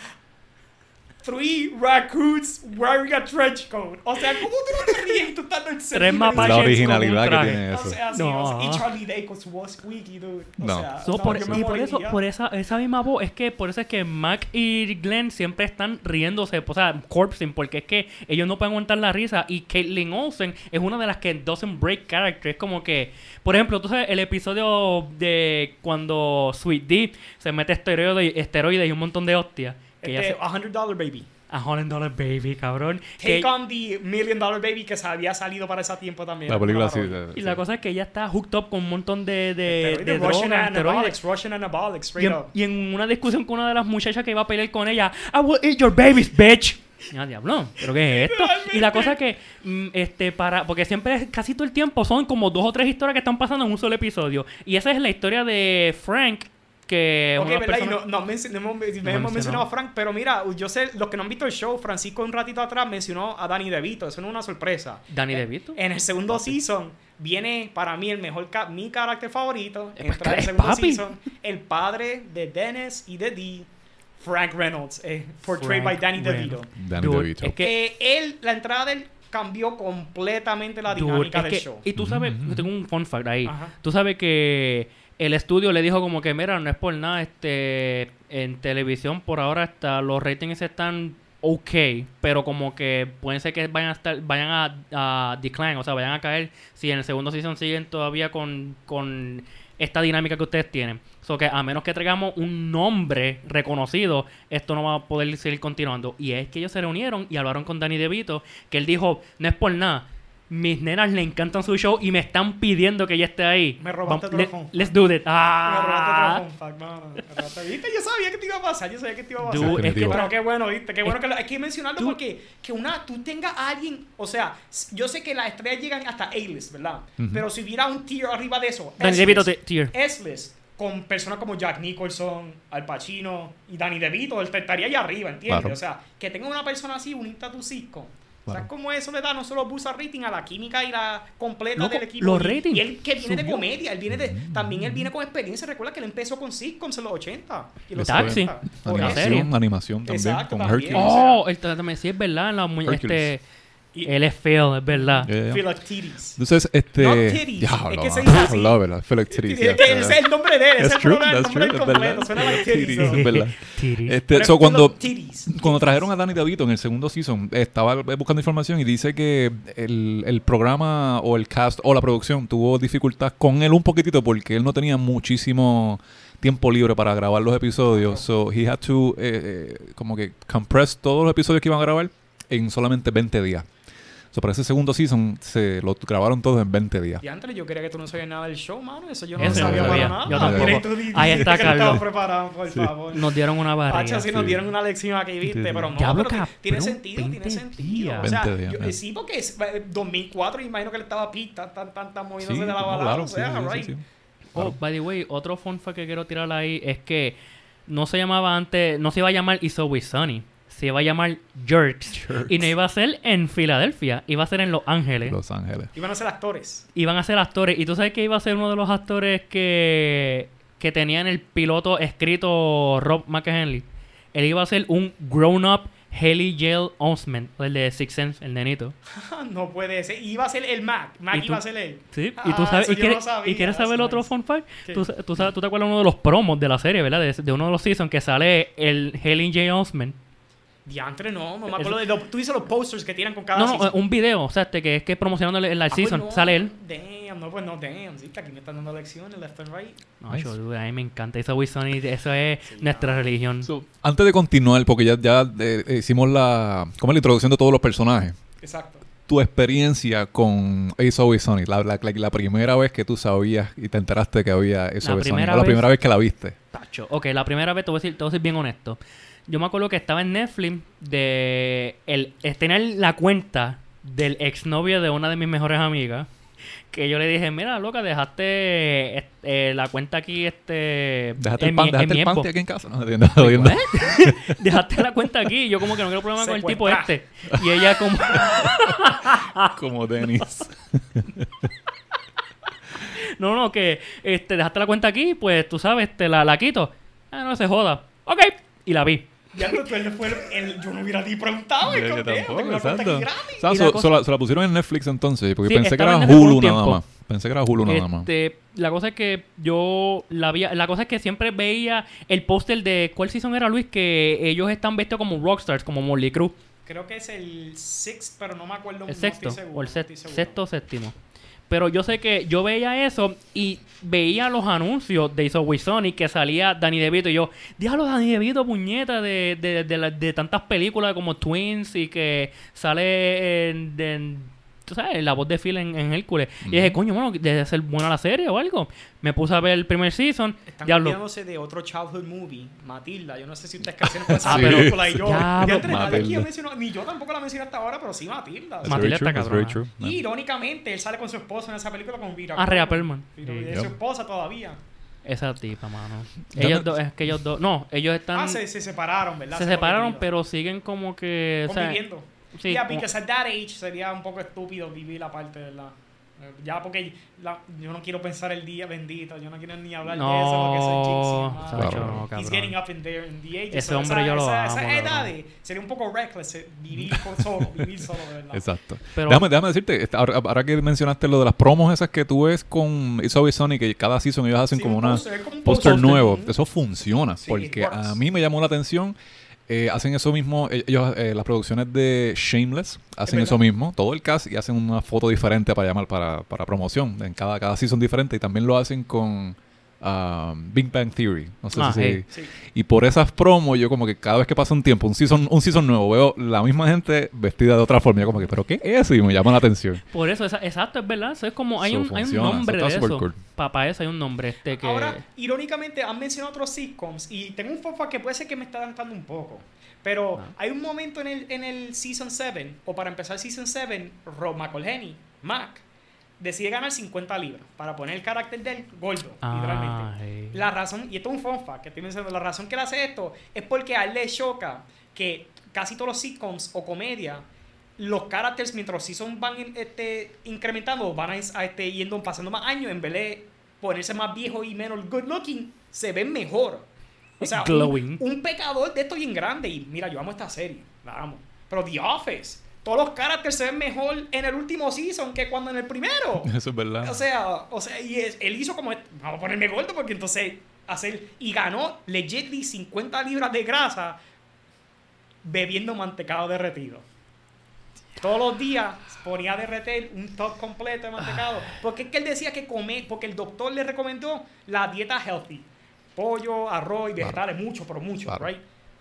three raccoons wearing a trench coat. O sea, ¿cómo tú no te ríes? Tú estás en serio. Tres mapaches La con un originalidad que tiene O eso. sea, sí, No. o sea, y Charlie Day con su voz squeaky, dude. O No. sea, So, no, por- y por eso, por esa, esa misma voz, es que por eso es que Mac y Glenn siempre están riéndose, o sea, corpsing, porque es que ellos no pueden aguantar la risa. Y Caitlin Olsen es una de las que doesn't break character. Es como que, por ejemplo, tú sabes, el episodio de cuando Sweet D se mete esteroides, esteroides y un montón de hostias. Que Este, se- a hundred dollar baby. a Holland Dollar Baby, cabrón. Que- Take on the million dollar baby que se había salido para ese tiempo también. La película sí. y la cosa es que ella está hooked up con un montón de, de, de Russian drogas, esteroides. anabolics, Russian anabolics, Y straight en, up. y en una discusión con una de las muchachas que iba a pelear con ella, I will eat your babies, bitch. Ya, diablo, ¿pero qué es esto? Y la cosa es que, mm, este, para, porque siempre, casi todo el tiempo, son como dos o tres historias que están pasando en un solo episodio. Y esa es la historia de Frank, que Ok, una ¿verdad? Y no, no, menci- no hemos, no hemos mencionado. a Frank, pero mira, yo sé, los que no han visto el show, Francisco un ratito atrás mencionó a Danny DeVito, eso no es una sorpresa. Danny DeVito. En el segundo season viene para mí el mejor, ca- mi carácter favorito. Eh, pues, en el es segundo papi. season, el padre de Dennis y de Dee, Frank Reynolds, eh, portrayed Frank by Danny DeVito. Danny Dude, DeVito. es que Que él, la entrada de él cambió completamente la dinámica del que- show. Y tú sabes, yo tengo un fun fact ahí. Ajá. Tú sabes que el estudio le dijo como que, mira, no es por nada, este, en televisión por ahora hasta los ratings están ok, pero como que pueden ser que vayan a estar, vayan a, a decline, o sea, vayan a caer si en el segundo season siguen todavía con, con esta dinámica que ustedes tienen. So que a menos que traigamos un nombre reconocido, esto no va a poder seguir continuando. Y es que ellos se reunieron y hablaron con Danny DeVito, que él dijo, no es por nada. Mis nenas le encantan su show y me están pidiendo que ella esté ahí. Me robaste otro le-. Let's do it. Me Ah. robaste otro fun fact. No, no, me robaste. ¿Viste? Yo sabía que te iba a pasar. Yo sabía que te iba a pasar. Dude, es que. Pero qué bueno, ¿viste? Qué bueno Es- que lo- hay que mencionarlo Dude. porque que una, tú tengas a alguien, o sea, yo sé que las estrellas llegan hasta A-list, ¿verdad? Pero si hubiera un tier arriba de eso, Danny S-list, DeVito te- tier. S-list, con personas como Jack Nicholson, Al Pacino y Danny DeVito, él estaría allá arriba, ¿entiendes? Claro. O sea, que tenga una persona así unita a tu sitcom. Claro. ¿Sabes cómo eso le da no solo boost a rating, a la química y la completa Loco, del equipo? los Y- ratings Y él que viene de subió. comedia, él viene de, también él viene con experiencia. Recuerda que él empezó con sitcoms en los 80 y los Taxi. 70. Por La eso. serie. Animación, animación también, Exacto, con también. Hercules. Oh, el también sí es verdad, la este Y- él es feo, es verdad. Yeah, yeah. Philoctetes. Entonces, este. Titties, es que se dice así. Love it, Es yeah, que yeah. ese es el nombre de él, ese es el nombre true, es completo. verdad. Suena like titties. Es verdad. Titties. Este, so, cuando, titties, cuando trajeron a Danny DeVito en el segundo season, estaba buscando información y dice que el, el programa o el cast o la producción tuvo dificultad con él un poquitito porque él no tenía muchísimo tiempo libre para grabar los episodios. So he had to eh, eh, como que compress todos los episodios que iban a grabar en solamente 20 días. So, para ese segundo season se lo grabaron todos en 20 días. Y antes yo creía que tú no sabías nada del show, mano. Eso yo no Eso sabía para nada. Yo tampoco. Ahí está Carlos. preparado, por favor. Nos dieron una barriga. Hacho, sí, nos dieron una lección aquí, viste, Sí, pero no, Diablo, pero cabrón, tiene sentido, 20 tiene sentido. días. O sea, 20 días, yo- yeah. sí, porque es eh, 2004, imagino que le estaba pista, tan, tan, tan moviéndose Sí, de la balada, claro, o sí, sea, sí, sí, right. sí. Oh, Claro. by the way, otro fun fact que quiero tirar ahí es que no se llamaba antes, no se iba a llamar It's Always Sunny, se iba a llamar Jerks. Jerks. Y no iba a ser en Filadelfia, iba a ser en Los Ángeles. Los Ángeles. Iban a ser actores. Iban a ser actores. Y tú sabes que iba a ser uno de los actores que, que tenía en el piloto escrito Rob McEnley. Él iba a ser un grown-up Haley Jail Osment, el de Six Sense, el nenito. no puede ser. Iba a ser el Mac. Mac iba a ser él. Sí, Ah, y tú sabes, eso y quieres, no sabía, y quieres saber otro nice. fun fact. Tú, tú sabes, tú te acuerdas uno de los promos de la serie, ¿verdad? De, de uno de los seasons que sale el Haley J. Osment. Diantre, no, no me acuerdo de los, Tú dices los posters que tiran con cada No, un video, o sea, este, que es que promocionando el, el Ah, pues season, no, sale él. Damn, no, pues no, damn. Sí, que aquí me están dando lecciones, left and right. No, yo, dude, a mí me encanta. Eso, Wilson, y eso es nuestra religión. So, antes de continuar, porque ya, ya eh, hicimos la, como la introducción de todos los personajes, Exacto. tu experiencia con Ace Always Sunny, la, la, la- la primera vez que tú sabías y te enteraste que había Ace La Always Sunny, primera o la primera vez que la viste. Tacho. Ok, la primera vez te voy a decir, te voy a ser bien honesto. Yo me acuerdo que estaba en Netflix de el tener la cuenta del exnovio de una de mis mejores amigas. Que yo le dije, mira, loca, dejaste este, la cuenta aquí, este. Dejaste en el, pan, mi- en dejaste mi el panty Xbox". aquí en casa. No, entiendo, jodiendo. Dejaste la cuenta aquí. Y yo como que no quiero problema con el tipo este. Y ella como... Como Dennis. No, no, que este, dejaste la cuenta aquí, pues tú sabes, te la, la quito. Ah, no se joda. Ok. Y la vi. Ya no, tú él fue el, el- yo no hubiera ni preguntado. Yo conteo, tampoco, tengo una cuenta aquí exacto. gratis. O sea, Y so- la cosa- so la- se la pusieron en Netflix entonces, porque Sí, pensé que era Hulu nada más. Pensé que era Hulu nada más. Este, la cosa es que yo la vi, la cosa es que siempre veía el póster de cuál season era Luis que ellos están vestidos como rockstars, como Molly Cruz, Creo que es el sixth, pero no me acuerdo. el no sexto estoy seguro, o el no sexto o séptimo. Pero yo sé que yo veía eso y veía los anuncios de Iso Sony que salía Danny DeVito y yo, diablo Danny DeVito, puñeta, de, de, de, de tantas películas como Twins y que sale en- tú sabes, la voz de Phil en, en Hércules. Y dije, coño, bueno, debe ser buena la serie o algo. Me puse a ver el primer season, Están diablo. olvidándose de otro childhood movie, Matilda. Yo no sé si ustedes crecieron con esa Ah, pero- película. Y yo, Diablo, ya entre nadie aquí Matilda. mencionó- ni yo tampoco la mencioné hasta ahora, pero sí Matilda. That's Matilda está cabrona. true. Y irónicamente, él sale con su esposa en esa película con Vira. Ah, Rhea Perlman. Sí. Es su esposa todavía. Esa tipa, mano. Ellos dos, es que ellos dos, no, ellos están, Ah, se, se separaron, ¿verdad? se separaron, pero siguen como que, o sea, Conviviendo. Sí, yeah, como- because at that age sería un poco estúpido vivir la parte de la... Ya porque la- yo no quiero pensar el día bendito, yo no quiero ni hablar de eso porque soy no, jinxie, no, He's getting up in there in the age. Ese hombre yo lo esa, amo, Esa edad de- sería un poco reckless eh, vivir solo, vivir solo, verdad. Exacto. Pero- déjame, déjame decirte, ahora, ahora que mencionaste lo de las promos esas que tú ves con It's Always Sunny, que cada season ellos hacen Sí, como un una como un póster nuevo. Ujú. Eso funciona, Sí, porque a mí me llamó la atención Eh, hacen eso mismo, eh, ellos, eh, las producciones de Shameless hacen verdad. eso mismo, todo el cast y hacen una foto diferente para llamar para, para promoción. En cada, cada season diferente y también lo hacen con um, Big Bang Theory. No sé Ah, si hey. Sí. Y por esas promos, yo como que cada vez que pasa un tiempo, un season, un season nuevo, veo la misma gente vestida de otra forma. Yo como que, ¿pero qué es eso? Y me llama la atención. Por eso, esa- exacto, es verdad. Eso es como, hay, So, un, hay un funciona, nombre eso de eso. cool. Para eso hay un nombre este que... Ahora, irónicamente, han mencionado otros sitcoms y tengo un fofa que puede ser que me está adelantando un poco. Pero Ah. hay un momento en el, en el Season 7, o para empezar Season 7, Rob McElhenney, Mac, decide ganar 50 libras para poner el carácter del gordo, Ah, literalmente. hey. La razón, y esto es un fun fact que estoy mencionando, la razón que él hace esto es porque a él le choca que casi todos los sitcoms o comedia, los characters mientras los seasons van este, incrementando, van a, a, este, yendo, pasando más años, en vez de ponerse más viejo y menos good looking, se ven mejor. O sea, un, un pecador de esto bien grande. Y mira, yo amo esta serie, la amo. Pero The Office, todos los characters se ven mejor en el último season que cuando en el primero. Eso es verdad. O sea, o sea, y es- él hizo como, vamos a ponerme gordo porque entonces hacer, y ganó legitly 50 libras de grasa bebiendo mantecado derretido. Todos los días ponía a derretir un top completo de mantecado. Porque es que él decía que comer, porque el doctor le recomendó la dieta healthy. Pollo, arroz y vegetales, mucho, pero mucho, Claro. right?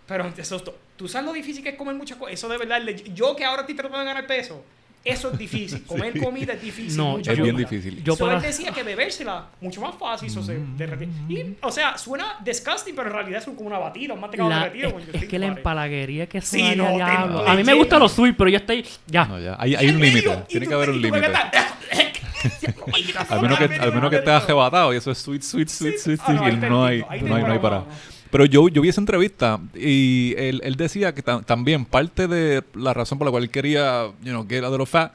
Pero eso es tú sabes lo difícil que es comer muchas cosas. Eso de verdad, yo que ahora estoy tratando de ganar peso, eso es difícil. Comer comida es difícil. No, mucha es bien comida. difícil. Yo So, él decía que bebérsela mucho más fácil, se derretía. Y, o sea, suena disgusting, pero en realidad es como una batida, un mantecado La- derretido. es, es think que la empalaguería que Sí, suena no, te- diablo. te A mí me llega. gusta los sweet, pero yo estoy... Ya. No, ya. Hay, hay un límite. Tiene que haber un límite. Al menos que, al menos que estés arrebatado y eso es sweet, sweet, sweet, Sí, sweet, ah, no, y no hay, no hay, no hay para. Pero yo, yo vi esa entrevista y él, él decía que ta- también parte de la razón por la cual él quería, you know, get little fat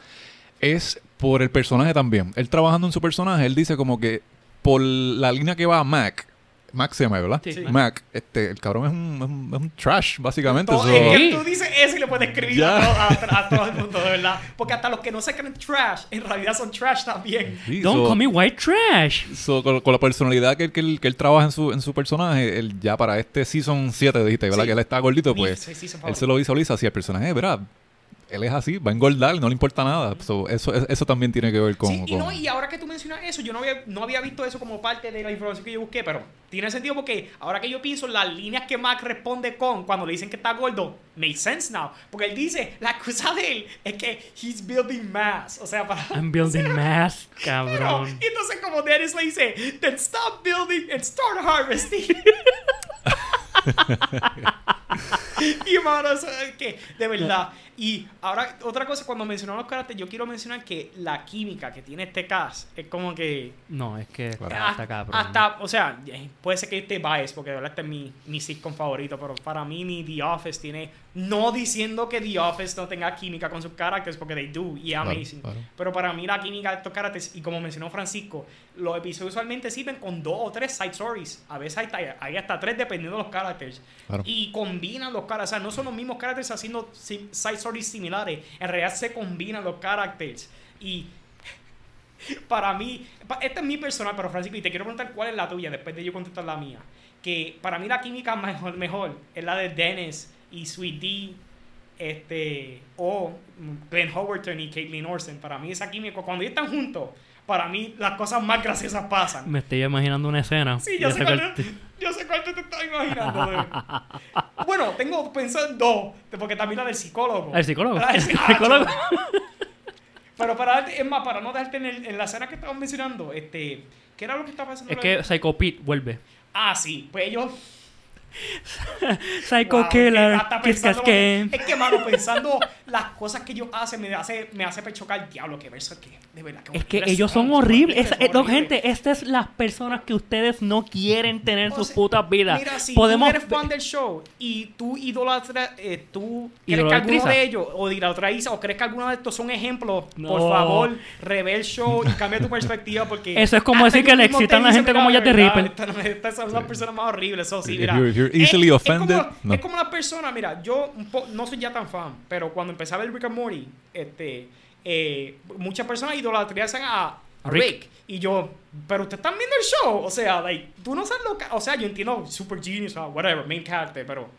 es por el personaje también. Él trabajando en su personaje, él dice como que por la línea que va a Mac, Mac se llama, ¿verdad? Sí. Mac, este, el cabrón es un, es un, es un trash, básicamente. Todo- so- es que tú dices eso y le puedes escribir Ya. a todo, a- a todo el mundo, de verdad. Porque hasta los que no se creen trash, en realidad son trash también. sí, Don't so- call me white trash. So, con, con la personalidad que, que, él, que él trabaja en su, en su personaje, él ya para este season 7, dijiste, ¿verdad? Sí. Que él está gordito, pues sí, sí, son él se lo visualiza así el personaje, ¿verdad? Él es así, va a engordar y no le importa nada. So, eso, es- eso también tiene que ver con... Sí, y, no, con- y ahora que tú mencionas eso, yo no había, no había visto eso como parte de la información que yo busqué, pero tiene sentido porque ahora que yo pienso las líneas que Mac responde con cuando le dicen que está gordo, make sense now. Porque él dice, la excusa de él es que he's building mass. O sea, para... I'm building mass, Pero, cabrón. y entonces como Dennis le dice, then stop building and start harvesting. y mano, eso es que, de verdad. Y ahora, otra cosa, cuando mencionamos los caracteres, yo quiero mencionar que la química que tiene este cast es como que... No, es que Claro. hasta acá, hasta, o sea, eh, puede ser que esté biased porque de verdad este es mi, mi sitcom favorito, pero para mí ni The Office tiene, no diciendo que The Office no tenga química con sus characters porque they do y Claro, amazing, claro. pero para mí la química de estos characters y como mencionó Francisco, los episodios usualmente sirven con dos o tres side stories, a veces hay, hasta- hay hasta tres dependiendo de los characters Claro. y combinan los characters, o sea, no son los mismos characters haciendo si- side stories similares, en realidad se combinan los characters y para mí, esta es mi personal, pero Francisco, y te quiero preguntar cuál es la tuya después de yo contestar la mía. Que para mí la química mejor, mejor es la de Dennis y Sweet D, este, o Glenn Howerton y Caitlin Orson. Para mí esa química, cuando ellos están juntos, para mí las cosas más graciosas pasan. Me estoy imaginando una escena. Sí, yo Ya sé, cuál, yo sé cuál te, te estás imaginando. bueno, tengo pensado en dos, porque también la del psicólogo. ¿El psicólogo? La del ¿El psicólogo. Pero para darte, es más, para no dejarte en, el- en la escena que estabas mencionando, este, ¿qué era lo que estaba pasando? Es que Psycho Pete vuelve. Ah, sí, pues ellos... Psycho wow, Killer, que. Es que, mano, pensando las cosas que ellos hacen, me hace, me hace pechocar diablo, que verso que, de verdad. Es que ellos son son, horribles. horribles, Esa- no, horribles. gente, estas son las personas que ustedes no quieren tener en sus sea, putas vidas. Mira, si Podemos tú eres fan del show y tú idolatras, eh, tú crees que alguno de ellos, o idolatrizas, o crees que alguno de estos son ejemplos, por favor, revé el show y cambia tu perspectiva porque... Eso es como decir que le excitan te la gente como "Mira, Jack the de verdad, Ripper". Estas son las personas más horribles, eso sí, mira. you're- if you're Es- easily es offended, como- no. Es como una persona, mira, yo po- no soy ya tan fan, pero cuando empezaba el Rick and Morty, este, eh, muchas personas idolatrizaban a, a Rick. Rick. Y yo, pero ustedes están viendo el show. O sea, like, tú no sabes lo que. O sea, yo entiendo Super Genius o whatever, main character, pero.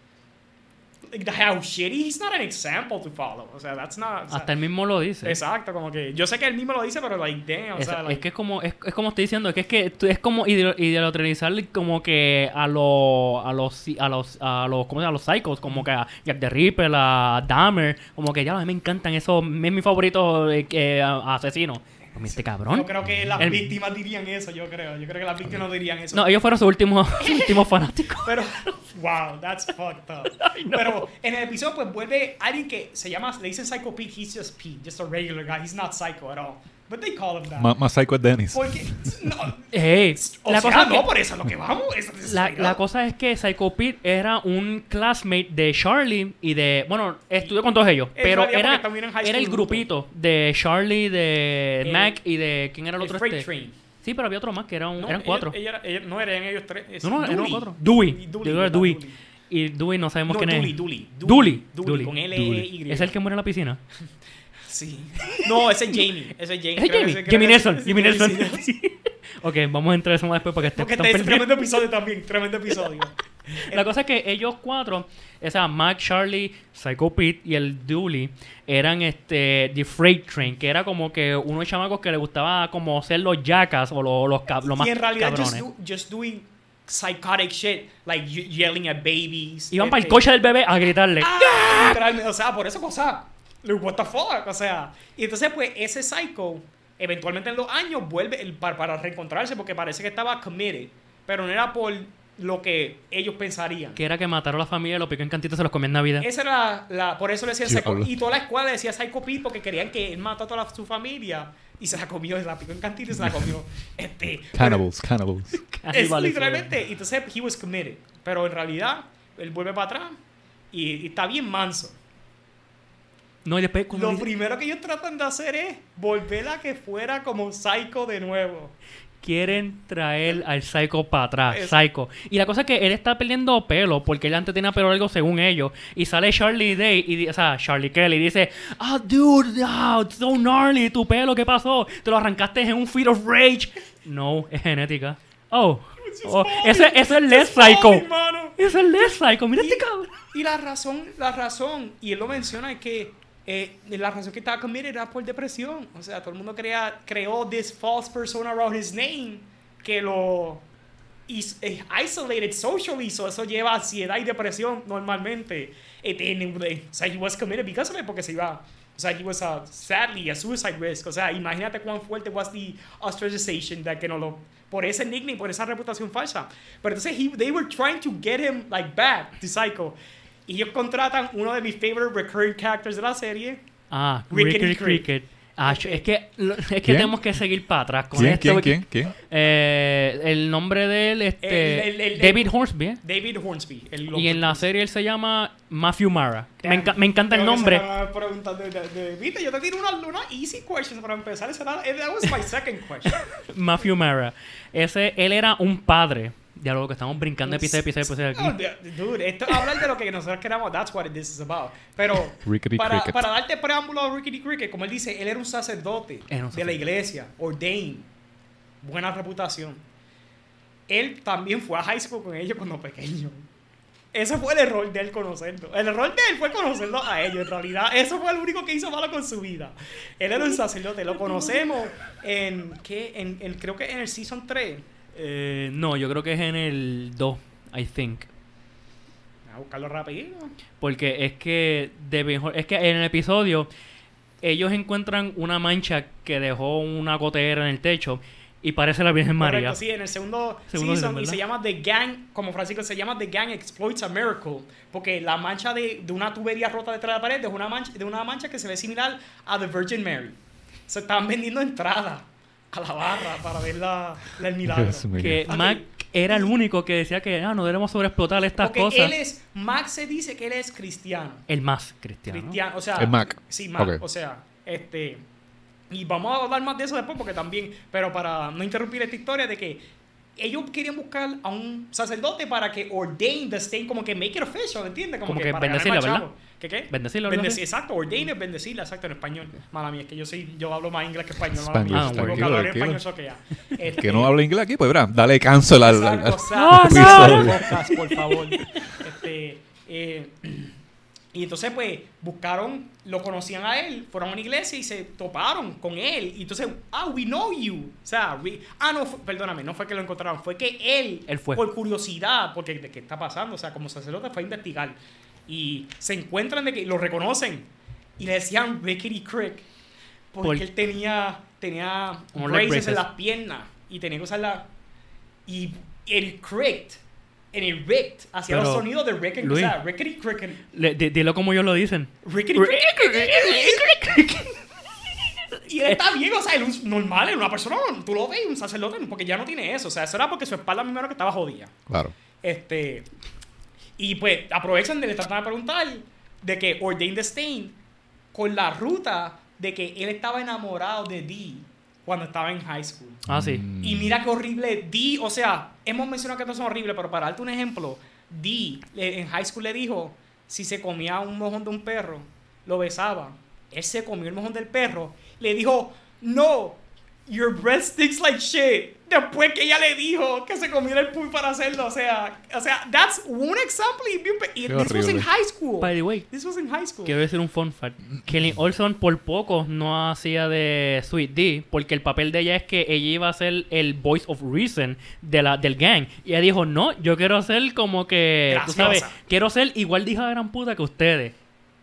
How shitty, he's not an example to follow. O sea, that's not. o sea, Hasta él mismo lo dice. Exacto, como que yo sé que él mismo lo dice, pero like, damn, o Es, sea, es like, que es como, es, es como estoy diciendo, es que es que es como ideo- ideologizar como que a los a los a los a los ¿cómo se llama? a los psychos, como que a Jack the Ripper, a Dahmer, como que ya a mí me encantan esos, es mi favorito eh, a- asesino. Este cabrón. yo creo que las El- víctimas dirían eso, yo creo. Yo creo que las víctimas no dirían eso. No, ellos fueron sus últimos, últimos fanáticos. Pero, wow, that's fucked up. Pero en el episodio, pues vuelve alguien que se llama, le dicen Psycho Pete, he's just Pete, just a regular guy, he's not psycho at all. But they call him that. Más, más psycho es Dennis. Porque, no, Ey, o la sea, cosa es no, que- por eso es lo que vamos. es La, la cosa es que Psycho Pete era un classmate de Charlie y de. Bueno, estudió con todos ellos. Pero era, era el grupito de Charlie, de El- Mac y de. ¿Quién era el el otro? Freight este? Train. Sí, pero había otro más que era un- No, eran ella- cuatro. ella era- ella- no eran ellos tres. es no, no, eran cuatro. Dewey. Dewey. Dewey. Dewey. Y Dewey no sabemos No, quién Dooley, es. Dooley. Dooley. Dooley, con L-E-Y. Es el que muere en la piscina. Sí. No, ese es Jamie. Ese es Jamie. Ese es Jamie. ese- Jamie Nelson. ese- Jimmy Nelson. sí, sí. ok, vamos a entrar eso más después porque este Porque este es tremendo episodio también. Tremendo episodio. La cosa es que ellos cuatro, o sea, Mac, Charlie, Psycho Pete y el Dooley, eran este The Freight Train, que era como que unos chamacos que les gustaba como ser los jackas o los, los, cab- los más y en realidad just, cabrones. do- just doing psychotic shit, like ye- yelling at babies. Iban para el este, coche del bebé a gritarle. ¡Ah! Literalmente, o sea, por eso cosa. Like, What the fuck, o sea. Y entonces, pues, ese psycho, eventualmente en los años, vuelve el, para, para reencontrarse porque parece que estaba committed. Pero no era por lo que ellos pensarían. Que era que mataron a la familia, los picó en cantitos se los comía en Navidad. Esa era la, por eso le decían Psycho. Y toda la escuela decía Psycho Pete porque querían que él mató a toda la- su familia y se la comió, se la picó en cantito y se la comió. este, Cannibals, cannibals. Es literalmente, y entonces he was committed. Pero en realidad, él vuelve para atrás y, y está bien manso. No, y después cuando Lo dice- primero que ellos tratan de hacer es volver a que fuera como Psycho de nuevo. quieren traer al Psycho para atrás, Psycho. Y la cosa es que él está perdiendo pelo, porque él antes tenía pelo largo según ellos. Y sale Charlie Day, y, o sea, Charlie Kelly, y dice, ah, dude, ah, it's so gnarly, tu pelo, ¿qué pasó? Te lo arrancaste en un feat of rage. No, es genética. Oh, oh, ese, ese es less Psycho. Ese es less Psycho, mira Y- este cabrón. Y la razón, la razón, y él lo menciona, es que eh, la razón que estaba committed era por depresión. O sea, todo el mundo crea, creó this false persona around his name que lo is- eh, isolated socially, so eso lleva a ansiedad y depresión normalmente. Eh, tiene- eh, o sea, he was committed because of it, porque se iba. O sea, he was uh, sadly a suicide risk. O sea, imagínate cuán fuerte was the ostracization that que no lo por ese nickname, por esa reputación falsa. Pero entonces he, they were trying to get him like back to Psycho. Y ellos contratan uno de mis favorite recurring characters de la serie. Ah, Rickety Rickety Crick. Cricket. Ah, es que, es que ¿Quién? tenemos que seguir para atrás con ¿Quién, esto. quién, porque- quién, quién? Eh, el nombre de él, este, El- el- el- David Hornsby. ¿eh? David Hornsby. el Y en la serie él se llama Matthew Mara. Me, enca- me encanta el Creo nombre. de- de- de- Viste, yo te tiro una, una easy question para empezar. Esa era, that was my second question. Matthew Mara. Ese, él era un padre. Ya lo que estamos brincando episodio, episodio, episodio No, aquí. de- dude, esto hablar de lo que nosotros queramos, that's what this is about. Pero para, para darte preámbulo a Rickety Cricket, como él dice, él era un sacerdote Era un de la sacerdote. iglesia, ordained, buena reputación. Él también fue a high school con ellos cuando pequeño. Ese fue el error de él conocerlo. El error de él fue conocerlo a ellos, en realidad. Eso fue lo único que hizo malo con su vida. Él era un sacerdote. Lo conocemos en, ¿qué? En, en- creo que en el Season 3. Eh, no, yo creo que es en el 2, I think. A buscarlo rápido. Porque es que David Hor- es que en el episodio ellos encuentran una mancha que dejó una gotera en el techo y parece la Virgen María. Correcto, sí, en el segundo, Segundo season, season, y se llama The Gang, como Francisco se llama The Gang Exploits a Miracle, porque la mancha de, de una tubería rota detrás de la pared es una mancha, de una mancha que se ve similar a The Virgin Mary. Se están vendiendo entradas a la barra para ver la, la- el milagro. Que. Mac era el único que decía que ah, no debemos sobreexplotar estas Porque cosas. él es, Max se dice que él es cristiano. El más cristiano. Cristiano, o sea. Es Mac. Sí, Mac. O sea, este. Y vamos a hablar más de eso después porque también, pero para no interrumpir esta historia de que ellos querían buscar a un sacerdote para que ordain the state, como que make it official, ¿entiendes? Como que para ganar bendecirla, ¿verdad? chavo. ¿Qué qué? Bendecirla, exacto, ordain es bendecirla, exacto, en español. Mala mía, es que yo soy, yo hablo más inglés que español. mala mía. Ah, tranquilo, tranquilo. español. Este, Que no habla inglés aquí, pues verá, dale cancel al, al- Exacto, No, no, podcast, por favor. Este, eh, Y entonces, pues, buscaron, lo conocían a él, fueron a una iglesia y se toparon con él. Y entonces, ah, we know you. O sea, we- ah, no, perdóname, no fue que lo encontraron, fue que él, Él fue. por curiosidad, porque de qué está pasando, o sea, como sacerdote fue a investigar. Y se encuentran de que lo reconocen. Y le decían Rickety Crick. Porque Por- él tenía, tenía leg braces en braces. las piernas. Y tenía que usarla. Y el cricked, en el ricked, hacía Pero, los sonidos de Rick, o Luis. sea, Rickety Crick. and- Le- di- dilo como ellos lo dicen. Rickety Crick. Y él está bien, o sea, él es normal, es una persona, tú lo ves, un sacerdote, porque ya no tiene eso. O sea, eso era porque su espalda primero que estaba jodida. Claro. Este. Y pues aprovechan de le tratan de preguntar de que Ordained the Stain con la ruta de que él estaba enamorado de Dee cuando estaba en high school. Ah, sí. Y mira qué horrible Dee, o sea, hemos mencionado que estos son horribles, pero para darte un ejemplo, Dee le- en high school le dijo si se comía un mojón de un perro, lo besaba. Él se comió el mojón del perro, le dijo, no, your breath stinks like shit. Después que ella le dijo que se comiera el puy para hacerlo, o sea, o sea, that's one example. Y, this was in horrible. high school. By the way, This was in high school. Quiero decir un fun fact. Kelly Olson por poco no hacía de Sweet D porque el papel de ella es que ella iba a ser el voice of reason de la, del gang. Y ella dijo, no, yo quiero ser como que, tú sabes, quiero ser igual de hija de gran puta que ustedes.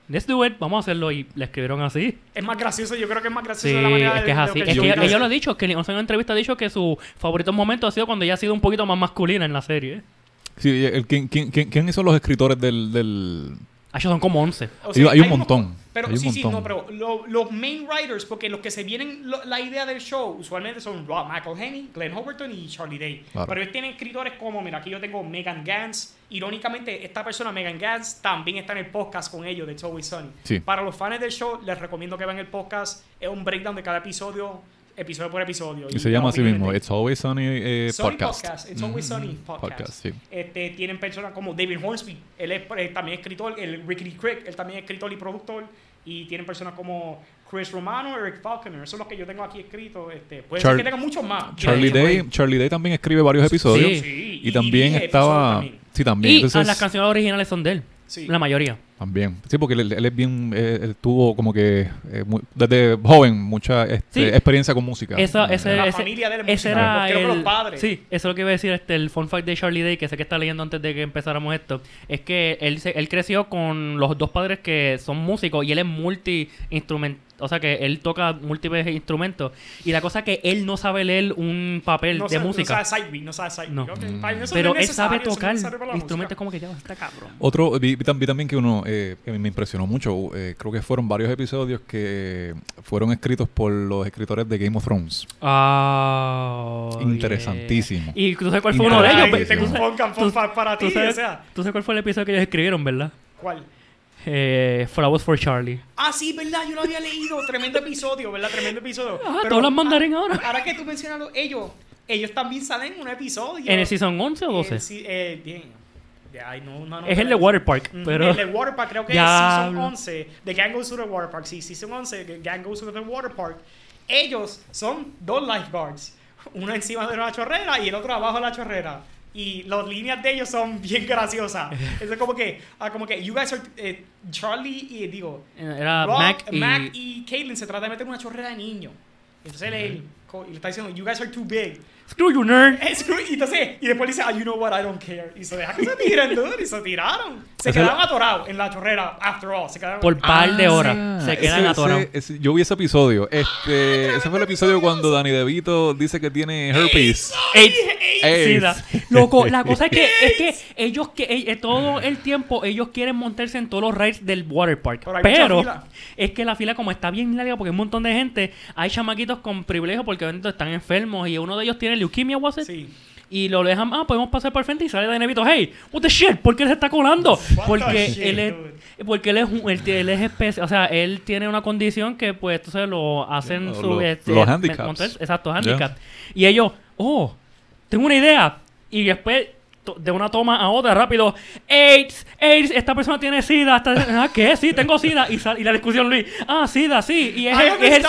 Let's do it, vamos a hacerlo. Y le escribieron así. Es más gracioso, yo creo que es más gracioso Sí, de la manera es que es de así. que Es que lo ha dicho, Olson en una entrevista ha dicho que su favorito momento ha sido cuando ella ha sido un poquito más masculina en la serie. Sí, el, ¿quién, quién, quién, quién hizo los escritores del, del... Ah, ellos son como 11. O Hay- hay un montón, Pero sí, sí, no, pero lo- los main writers, porque los que se vienen lo- la idea del show, usualmente son Rob McElhenney, Glenn Howerton y Charlie Day. Claro. Pero ellos tienen escritores como, mira, aquí yo tengo Megan Gantz. Irónicamente, esta persona, Megan Gantz, también está en el podcast con ellos de It's Always Sunny. Sí. Para los fans del show, les recomiendo que vean el podcast. Es un breakdown de cada episodio, episodio por episodio. Y se llama así mismo, It's Always Sunny eh, Sunny Podcast. It's Always. Sunny Podcast. Podcast, sí. este, tienen personas como David Hornsby, él es eh, también escritor, el Rickety Crick, él también es escritor y productor. Y tienen personas como Chris Romano, Eric Falconer, esos son los que yo tengo aquí escritos. Este, puede Char- ser que tengan muchos más. Charlie Day. Charlie Day también escribe varios episodios. Sí, Y también estaba... también. Sí, también. Y Entonces, ah, las canciones originales son de él. Sí. La mayoría. También. Sí, porque él, él es bien... eh, él tuvo como que... eh, desde joven mucha este, Sí. experiencia con música. Esa, ese, La ese- familia de él es ese era el, los padres. Sí, eso es lo que iba a decir, este, el fun fact de Charlie Day, que sé que está leyendo antes de que empezáramos esto, es que él, se- él creció con los dos padres que son músicos y él es multi-instrumento, o sea que él toca múltiples instrumentos y la cosa es que él no sabe leer un papel no de sabe- música, No sabe read, no sabe sight No. pero él sabe tocar instrumentos como que ya está cabrón. Otro, vi, vi tam- vi también que uno eh, que a mí me impresionó mucho, eh, creo que fueron varios episodios que fueron escritos por los escritores de Game of Thrones. Ah, Interesantísimo. Y tú sabes cuál fue uno de ellos, Ay, tengo tú un sabes- tú- para tú ti, sabes- o sea. tú sabes cuál fue el episodio que ellos escribieron, ¿verdad? ¿Cuál? Eh, Flowers for Charlie. Ah, sí, verdad, yo lo había leído. Tremendo episodio, ¿verdad? Tremendo episodio. Ah, Pero, todos los mandarín ah, ahora. Ahora que tú mencionas lo- ellos, ellos también salen en un episodio. ¿En el season 11 o 12? Eh, eh, bien. Ya, ay, no, no, no, es el de Waterpark, pero... El de Waterpark, creo que es Diablo. Season 11. The Gang Goes to the Waterpark. Sí, Season 11, The Gang Goes to the Waterpark. Ellos son dos lifeguards. Uno encima de una chorrera y el otro abajo de la chorrera. Y las líneas de ellos son bien graciosas. Es como que, ah, como que, you guys are, eh, Charlie y, digo, Era Rob, Mac y... Mac y Caitlin se trata de meter una chorrera de niño. Entonces él, co- y le está diciendo, you guys are too big. Screw you, nerd. Eh, screw- Y entonces, y después dice, ah, you know what, I don't care. Y se deja que se tiren, dude, y se tiraron. Se quedaron es atorados en la chorrera, after all. Se quedaron Por par de horas. Ah, se quedan ese- atorados. ese- ese- yo vi ese episodio. Este, ese fue el episodio cuando Danny DeVito dice que tiene herpes. AIDS. SIDA. Loco, la cosa es que, es que ellos que eh, todo el tiempo ellos quieren montarse en todos los rides del water park. Pero hay mucha Pero fila. es que la fila como está bien larga porque hay un montón de gente, hay chamaquitos con privilegio porque obviamente están enfermos y uno de ellos tiene leuquimia, was it? Sí. Y lo dejan, ah, podemos pasar por el frente y sale de Nevito, hey, what the shit, ¿por qué él se está colando? Porque shit, él es, porque él es, un- él, él es especial, o sea, él tiene una condición que pues entonces lo hacen Lo- su... lo- este, los handicaps. exacto, Ya. handicap. Y ellos, oh, tengo una idea. Y después, de una toma a otra, rápido, AIDS, AIDS, esta persona tiene SIDA. esta- ah, ¿Qué? Sí, tengo SIDA. Y, sal- y la discusión, Luis, ah, SIDA, sí. Y es el- es el-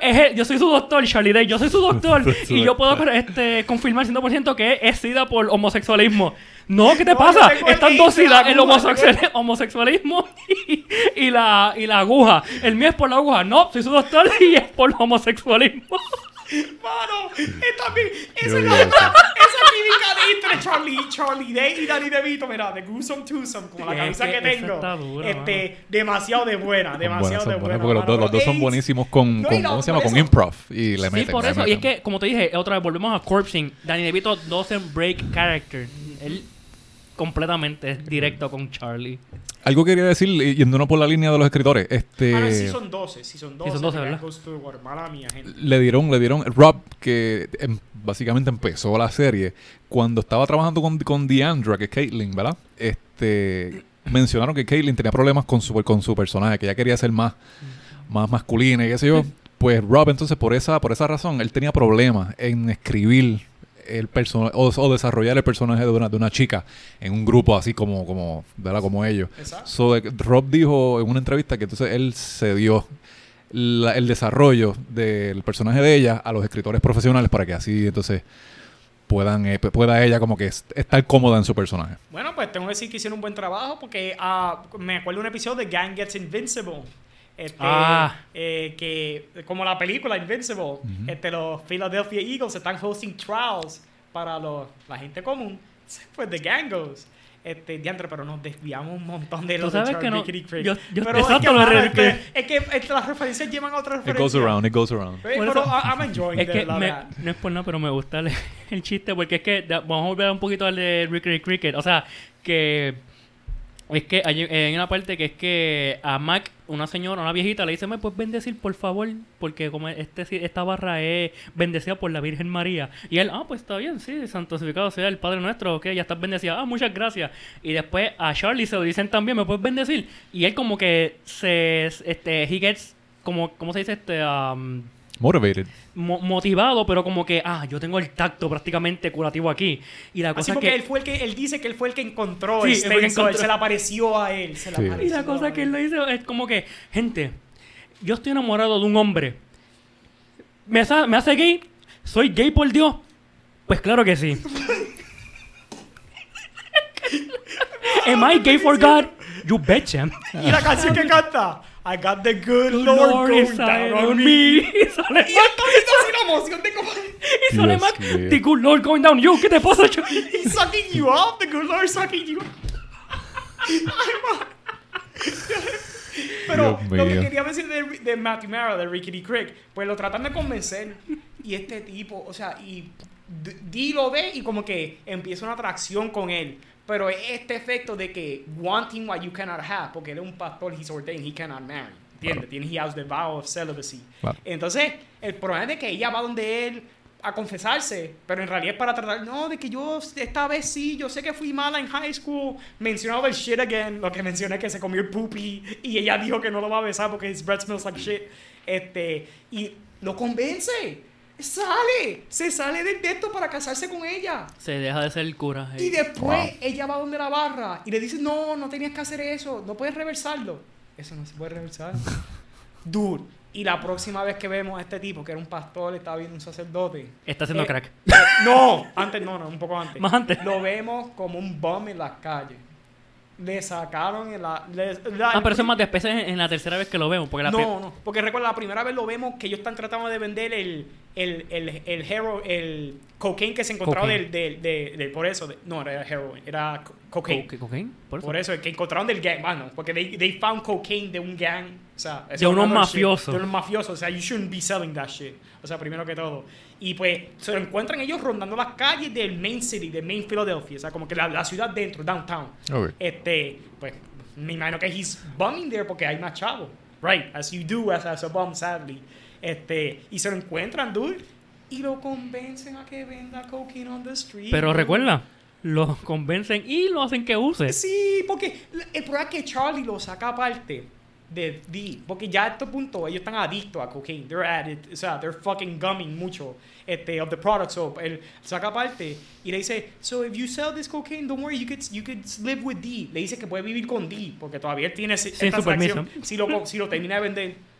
es el- yo soy su doctor, Charlie Day. Yo soy su doctor. Y yo puedo este, confirmar 100% que es SIDA por homosexualismo. No, ¿qué te No, pasa? Están dos ideas, el aguja, homosexual- homosexualismo y, y la, y la aguja. El mío es por la aguja. No, soy su doctor y es por homosexualismo. Mano, esta, mi- esa es la otra- esa química de entre Charlie, Charlie Day y Danny DeVito, mira, de Gruesome Twosome, como la Es camisa que que, esa tengo. está dura, este, demasiado de buena, demasiado buenas, de buena. porque los dos, los dos son buenísimos con, No, con- ¿cómo se llama? por Con improv. Y le Sí, meten, por le eso. Y es que, como te dije, otra vez, volvemos a Corpsing. Danny DeVito doesn't break character. Él completamente es directo con Charlie. Algo quería decir, yéndonos por la línea de los escritores. Este, Ah, no, sí son 12, sí son 12. son 12, The ¿verdad? Mala mía, gente. le dieron, le dieron Rob, que em, básicamente empezó la serie, cuando estaba trabajando con, con Deandra, que es Caitlyn, ¿verdad? Este, mencionaron que Caitlyn tenía problemas con su, con su personaje, que ella quería ser más, más masculina y qué sé yo. Pues Rob, entonces, por esa, por esa razón, él tenía problemas en escribir el personaje o, o desarrollar el personaje de una, de una chica en un grupo así como, como, ¿verdad? como ellos. So, eh, Rob dijo en una entrevista que entonces él cedió la- el desarrollo del personaje de ella a los escritores profesionales para que así entonces puedan eh, pueda ella como que est- estar cómoda en su personaje. Bueno, pues tengo que decir que hicieron un buen trabajo porque ah, me acuerdo de un episodio de Gang Gets Invincible. Este, Ah. eh, que como la película Invincible, este, los Philadelphia Eagles están hosting trials para los, la gente común. Pues The Gang Goes. Este, diantre, pero nos desviamos un montón de los de sabes que Charlie no- yo- yo- pero exacto, es que, de- es que, es que, este, las referencias llevan a otras It referencias. goes around, it goes around. Eh, pero eso- I- I'm enjoying Es the- que la me- no es por nada, pero me gusta el, el chiste porque es que da- vamos a volver un poquito al de Ricky Cricket. O sea, que es que hay, eh, hay una parte que es que a Mac, una señora, una viejita, le dice, ¿me puedes bendecir, por favor? Porque como este, esta barra es bendecida por la Virgen María. Y él, ah, pues está bien, sí, santificado sea el Padre Nuestro, ok, ya estás bendecida. Ah, muchas gracias. Y después a Charlie se lo dicen también, ¿me puedes bendecir? Y él como que se, este, he gets, como, ¿cómo se dice? Este, um, Motivated. Mo- motivado, pero como que, ah, yo tengo el tacto prácticamente curativo aquí. Y la Así cosa porque que... él fue el que él dice que él fue el que encontró Sí, el encontró. se le apareció a él, se le Sí. Y apareció la cosa que él le dice es como que, gente, yo estoy enamorado de un hombre. ¿Me, sa- me hace gay? ¿Soy gay por Dios? Pues claro que sí. Am I gay for God? You betcha. Y la canción que canta, I got the good Lord Lord going down on me. me. Y sale Y así la emoción de como y sale Mac, the good Lord going down you. ¿Qué te pasa, he's sucking you up, the good Lord sucking you. Ay, ma. Pero lo que quería decir de, de Matthew Mara, de Ricky D. Craig, pues lo tratan de convencer. Y este tipo, o sea, y D- Dee lo ve y como que empieza una atracción con él. Pero es este efecto de que wanting what you cannot have, porque él es un pastor, he's ordained, he cannot marry. ¿Entiendes? Tiene he has the vow of celibacy. Claro. Entonces, el problema es de que ella va donde él a confesarse, pero en realidad es para tratar, no, de que yo esta vez sí, yo sé que fui mala en high school, mencionaba el shit again, lo que mencioné que se comió el poopy y ella dijo que no lo va a besar porque his breath smells like shit, este, y lo convence, sale, se sale del de esto para casarse con ella. Se deja de ser el cura. Y eh. después Wow. ella va donde la barra y le dice, no, no tenías que hacer eso, no puedes reversarlo. Eso no se puede reversar. Dude. Y la próxima vez que vemos a este tipo, que era un pastor, estaba viendo un sacerdote. Está haciendo eh, crack. eh, no, antes no, no, un poco antes. Más antes. Lo vemos como un bum en las calles. Le sacaron en la... le- la- Ah, pero eso es más después en, en la tercera vez que lo vemos. Porque la no, no, porque recuerda, la primera vez lo vemos que ellos están tratando de vender el, el, el, el, hero, el cocaine que se encontraba Cocaine. del, del, del, del- por eso, de- no era heroin, era co- cocaine. Co- ¿Cocaine? Por eso. Por eso, el que encontraron del gang, bueno, porque they, they found cocaine de un gang, o sea, De unos mafiosos. de unos mafiosos, o sea, you shouldn't be selling that shit, o sea, primero que todo. Y pues se lo encuentran ellos rondando las calles del main city, del main Philadelphia, o sea, como que la, la ciudad dentro, downtown. Este, pues, me imagino que he's bumming there porque hay más chavos, right, as you do as, as a bum, sadly. Este, y se lo encuentran, dude, y lo convencen a que venda cocaine on the street. Pero dude. recuerda, lo convencen y lo hacen que use. Sí, porque el problema es que Charlie lo saca aparte de D. Porque ya a este punto ellos están adictos a cocaine. They're addicted, o sea, they're fucking gumming mucho este, of the product. So, él saca aparte y le dice, so if you sell this cocaine, don't worry, you could, you could live with D. Le dice que puede vivir con D, porque todavía él tiene Sin esta su permiso. si lo, si lo termina de vender.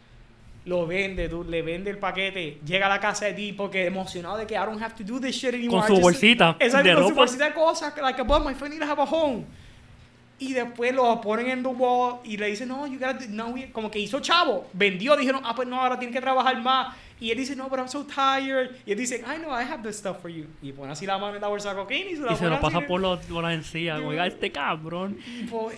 lo vende, dude, le vende el paquete, llega a la casa de tipo que emocionado de que I don't have to do this shit anymore. Con su bolsita Exacto, de con su bolsita de cosas, like a my to have a home. Y después lo ponen en the y le dicen, no, you gotta, do- no, we-" como que hizo chavo, vendió, dijeron, ah, pues no, ahora tiene que trabajar más. Y él dice, no, but I'm so tired. Y él dice, I know, I have this stuff for you. Y pone así la mano en la bolsa de cocaína y se la Y se lo pasa por, los, por las encías. "Oiga, este cabrón.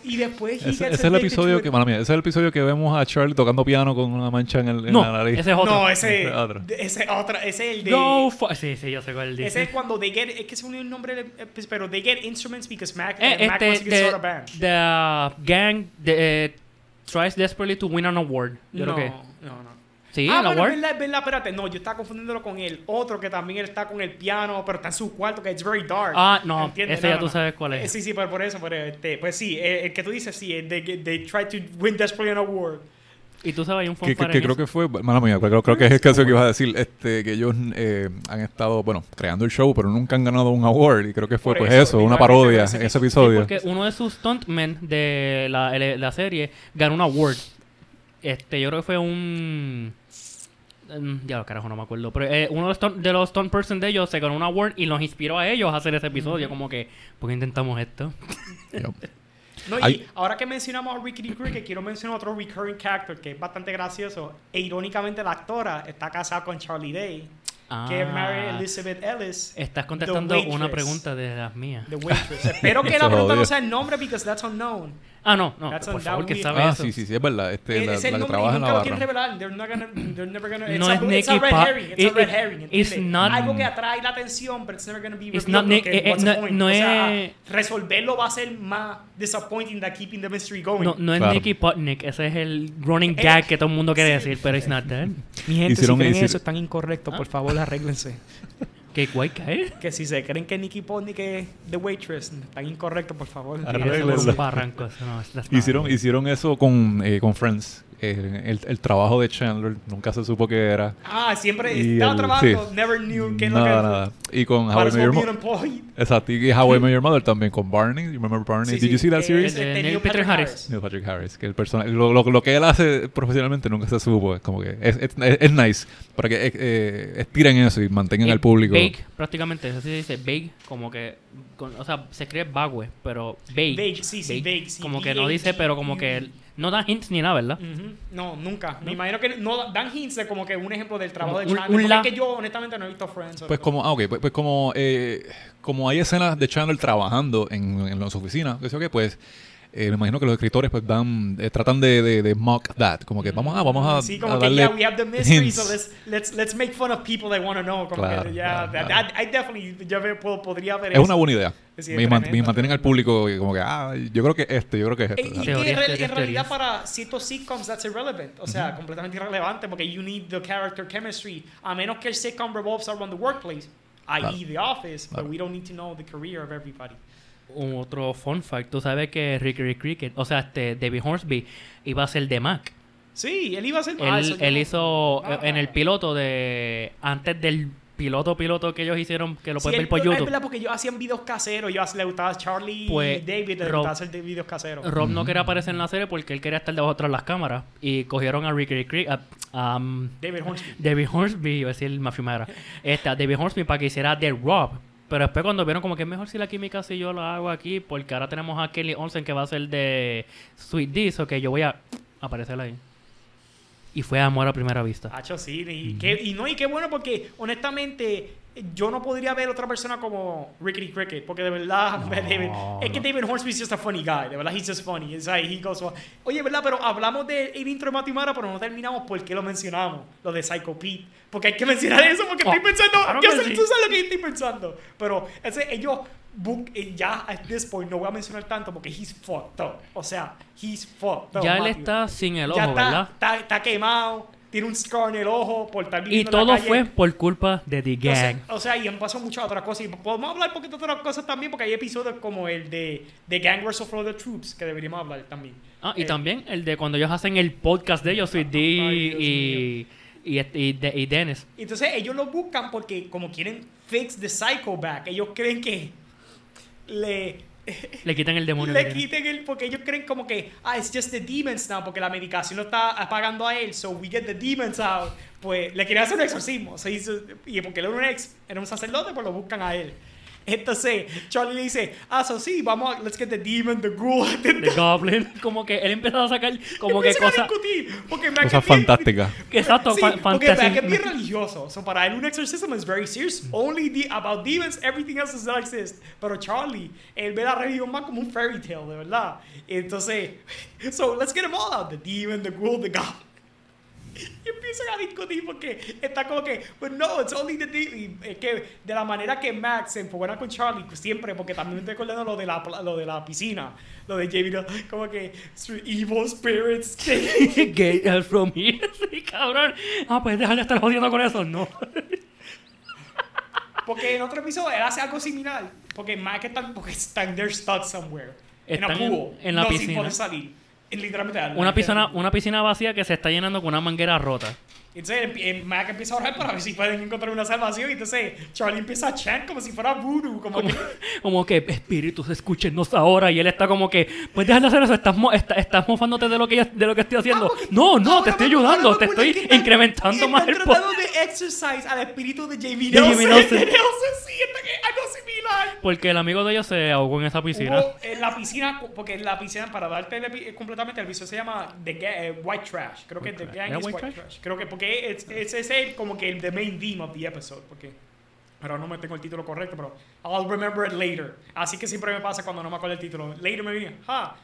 y después, he Ese, gets ese es el episodio que, mala mía, ese es el episodio que vemos a Charlie tocando piano con una mancha en, el, en No, la nariz. ese es otro. No, ese, Ese otro. ese otra, ese es el de... Go Sí, sí, yo sé cuál dice. Ese es cuando they get, es que se olvidó el nombre, pero they get instruments because Mac, Eh, eh, Mac wants este, to get the, start a band. the gang de, eh, tries desperately to win an award. Yo no, creo que. no, no. Sí, ah, el bueno, award. es verdad, es verdad, espérate. No, yo estaba confundiéndolo con el otro que también él está con el piano, pero está en su cuarto, que es very dark. Ah, no, ¿Entiendes? ese ya tú sabes cuál es. Eh, sí, sí, pero por eso, pero, este, pues sí, eh, el que tú dices, sí, eh, they, they try to win desperately an award. Y tú sabes, hay un Que, que- que en creo eso. que fue, mala mía, creo, creo que es el caso que ibas a decir, este, que ellos eh, han estado, bueno, creando el show, pero nunca han ganado un award. Y creo que fue Por pues eso, eso, una parodia, ese- ese sí, episodio. Porque uno de sus stuntmen de la, la serie ganó un award. Este, yo creo que fue un. Mm, Ya, carajo, no me acuerdo. Pero eh, uno de los, de los stunt person de ellos se ganó un award y los inspiró a ellos a hacer ese episodio. Como que, ¿por qué intentamos esto? No, y Hay- ahora que mencionamos a Ricky Cricket, quiero mencionar otro recurring character que es bastante gracioso. E irónicamente, la actora está casada con Charlie Day, que es Mary Ah, Elizabeth Ellis. Estás the contestando una waitress. pregunta de las mías. The waitress. Espero que la pregunta no sea el nombre because that's unknown. Ah, no, no. That's Por favor, que sabe Ah, eso. sí, sí, sí, es verdad. Este, la, es el la que trabaja en la nunca lo quieren barra. revelar. They're not gonna, they're never gonna, No it's, es a, it's a Nicky red herring. It's it- a red it- herring. it's Algo que atrae la atención, but it's never gonna be It's not Nick- eh, what's the no- point? no o sea, es- resolverlo va a ser más disappointing than keeping the mystery going. No, no es. Nicky Potnick, ese es el running Eh, gag que todo el mundo quiere sí. decir, pero it's not that. Mi gente, Hicieron- si creen eso, están incorrectos. Por favor, arréglense. ¿Qué guay cae? que si se creen que Nicky Potnick es The Waitress, están incorrectos, por favor. Hicieron, hicieron eso con, eh, con Friends. Eh, el, el trabajo de Chandler nunca se supo qué era. Ah, siempre Y estaba el- trabajando, sí. never knew qué es lo Nada, que nada. Y con How I Met Your Mother. Exacto. Y How I Met Your Mother también con Barney. You remember Barney? Sí, Did you sí, see that eh, series? De este, Neil Patrick Harris. Neil Patrick Harris, que el personaje, lo, lo, lo que él hace profesionalmente nunca se supo, es como que es, es, es- es nice, para que eh, eh, estiren eso y mantengan Y al público. Bake, prácticamente, así se dice, bake, como que, con- o sea, se escribe bagüe, pero bake. Bake, sí, sí, bake, sí, Como que no B-A-K-E. dice, pero como que no da hints ni nada, ¿verdad? Ujú. No, nunca. Me imagino que no dan hints de como que un ejemplo del trabajo de Un- Chandler. un la- es que yo honestamente no he visto Friends. Pues como, ah, ok, pues, pues como, eh, como hay escenas de Chandler trabajando en, en las oficinas, que sé yo qué, pues eh, me imagino que los escritores pues dan, eh, tratan de, de, de mock that, como que vamos a, vamos a, sí, a como que darle yeah, we have the mystery, hints. so let's, let's, let's make fun of people that want to know. Como Claro, que, yeah, claro, that- claro. that- I definitely, yo puedo- podría ver Es eso. una buena idea. Sí, me, man- me mantienen al público y como que, ah, yo creo que este, yo creo que es este. Y ¿sabes? que en, Teorías, teorías, en realidad teorías. para ciertos sitcoms that's irrelevant, o sea, completamente irrelevante porque you need the character chemistry, a menos que el sitcom revolves around the workplace, i.e. Claro. The Office, Claro. but we don't need to know the career of everybody. Un otro fun fact, tú sabes que Ricky Cricket, o sea, este David Hornsby iba a ser de Mac. Sí, él iba a ser... ah, Él, yo él hizo Ah. en el piloto de antes del piloto piloto que ellos hicieron que lo Sí, puedes él- ver por Es YouTube. verdad, porque ellos hacían videos caseros, yo le gustaba Charlie Pues, y David, le Rob- gustaba hacer de videos caseros. Rob no quería aparecer en la serie porque él quería estar debajo de las cámaras y cogieron a a, a, um, David Hornsby. David Hornsby, iba a decir Matthew Mara, este, a David Hornsby para que hiciera de Rob. Pero después cuando vieron como que es mejor si la química si yo la hago aquí, porque ahora tenemos a Kelly Olsen que va a ser de Sweet Dish, o que yo voy a aparecer ahí. Y fue amor a primera vista. Hacho, sí, y, y no, y qué bueno porque honestamente yo no podría ver otra persona como Rickety Cricket, porque de verdad, David, es que David Hornsby es just a funny guy, de verdad, he's just funny. It's like, he goes, Oye, ¿verdad? Pero hablamos del el intro de Matimara, pero no terminamos porque lo mencionamos, lo de Psycho Pete. Porque hay que mencionar eso, porque Oh, estoy pensando, claro yo sé, sí. tú sabes lo que estoy pensando. Pero ese, ellos, book- eh, ya at this point, no voy a mencionar tanto porque he's fucked up. O sea, he's fucked up. ya él Matthew. está sin el ojo, ya está, ¿verdad? Está, está quemado, tiene un scar en el ojo por estar Y viviendo en la todo calle. fue por culpa de The O sea, Gang. o sea, y han pasado muchas otras cosas. Y podemos hablar un poquito de otras cosas también, porque hay episodios como el de, de Gang vs. the Troops que deberíamos hablar también. Ah, y Eh, también el de cuando ellos hacen el podcast de ellos, Sweet D Ay, Dios y, y, este- y, y Dennis. Entonces ellos lo buscan porque como quieren fix the psycho back, ellos creen que le Le quitan el demonio. le quiten el porque ellos creen como que ah it's just the demons now porque la medicación lo está apagando a él so we get the demons out. Pues le quieren hacer un exorcismo. Se hizo, y porque él era un ex era un sacerdote pues lo buscan a él entonces Charlie le dice ah so sí vamos a let's get the demon the ghoul the, The Goblin. Como que él empezó a sacar como que cosas. porque Cosas es fantásticas. Exacto, Sí, fa- porque. Mac es religioso. So, para él un exorcism is very serious. Only the, about demons, everything else does not exist. Pero Charlie, él ve la religión más como un fairy tale, de verdad. Entonces, so let's get them all out. The demon, the ghoul, the goblin. Y empiezan a discutir porque está como que, but no, it's only the. Y Es que de la manera que Max se enfogona con Charlie, pues siempre, porque también estoy acordando lo de la, lo de la piscina, lo de Jamie, ¿no? como que evil spirits. Get from here. Cabrón. Ah, pues dejar de estar jodiendo con eso. No. Porque en otro episodio él hace algo similar. Porque Mac están, porque están, they're stuck somewhere. Están en a en- pool. en la no, piscina. sin poder salir. En literalmente Una piscina, una piscina vacía que se está llenando con una manguera rota. Entonces el- el Mac empieza a orar para ver si pueden encontrar una salvación. Y entonces Charlie empieza a chant como si fuera voodoo. Como, Como, que, como que, espíritus, escúchenos ahora. Y él está como que, pues dejar de hacer eso, estás, mo- está- estás mofándote de lo, que, de lo que estoy haciendo. Ah, no, no, ahora te estoy ayudando, te estoy están- incrementando más el poder. tratando de exercise al espíritu de Jamie Nelson. Jamie Nelson. Sí, está que algo. Porque el amigo de ellos se ahogó en esa piscina. Hubo en la piscina, porque en la piscina, para darte el completamente, el episodio se llama The Ga- eh, White Trash. Creo que The Trash. Gang ¿Era is White White, Trash? Trash? Creo que porque es- es el, como que el the main theme of the episode. Porque ahora no me tengo el título correcto, pero I'll remember it later. Así que siempre me pasa cuando no me acuerdo el título. Later me viene, ha.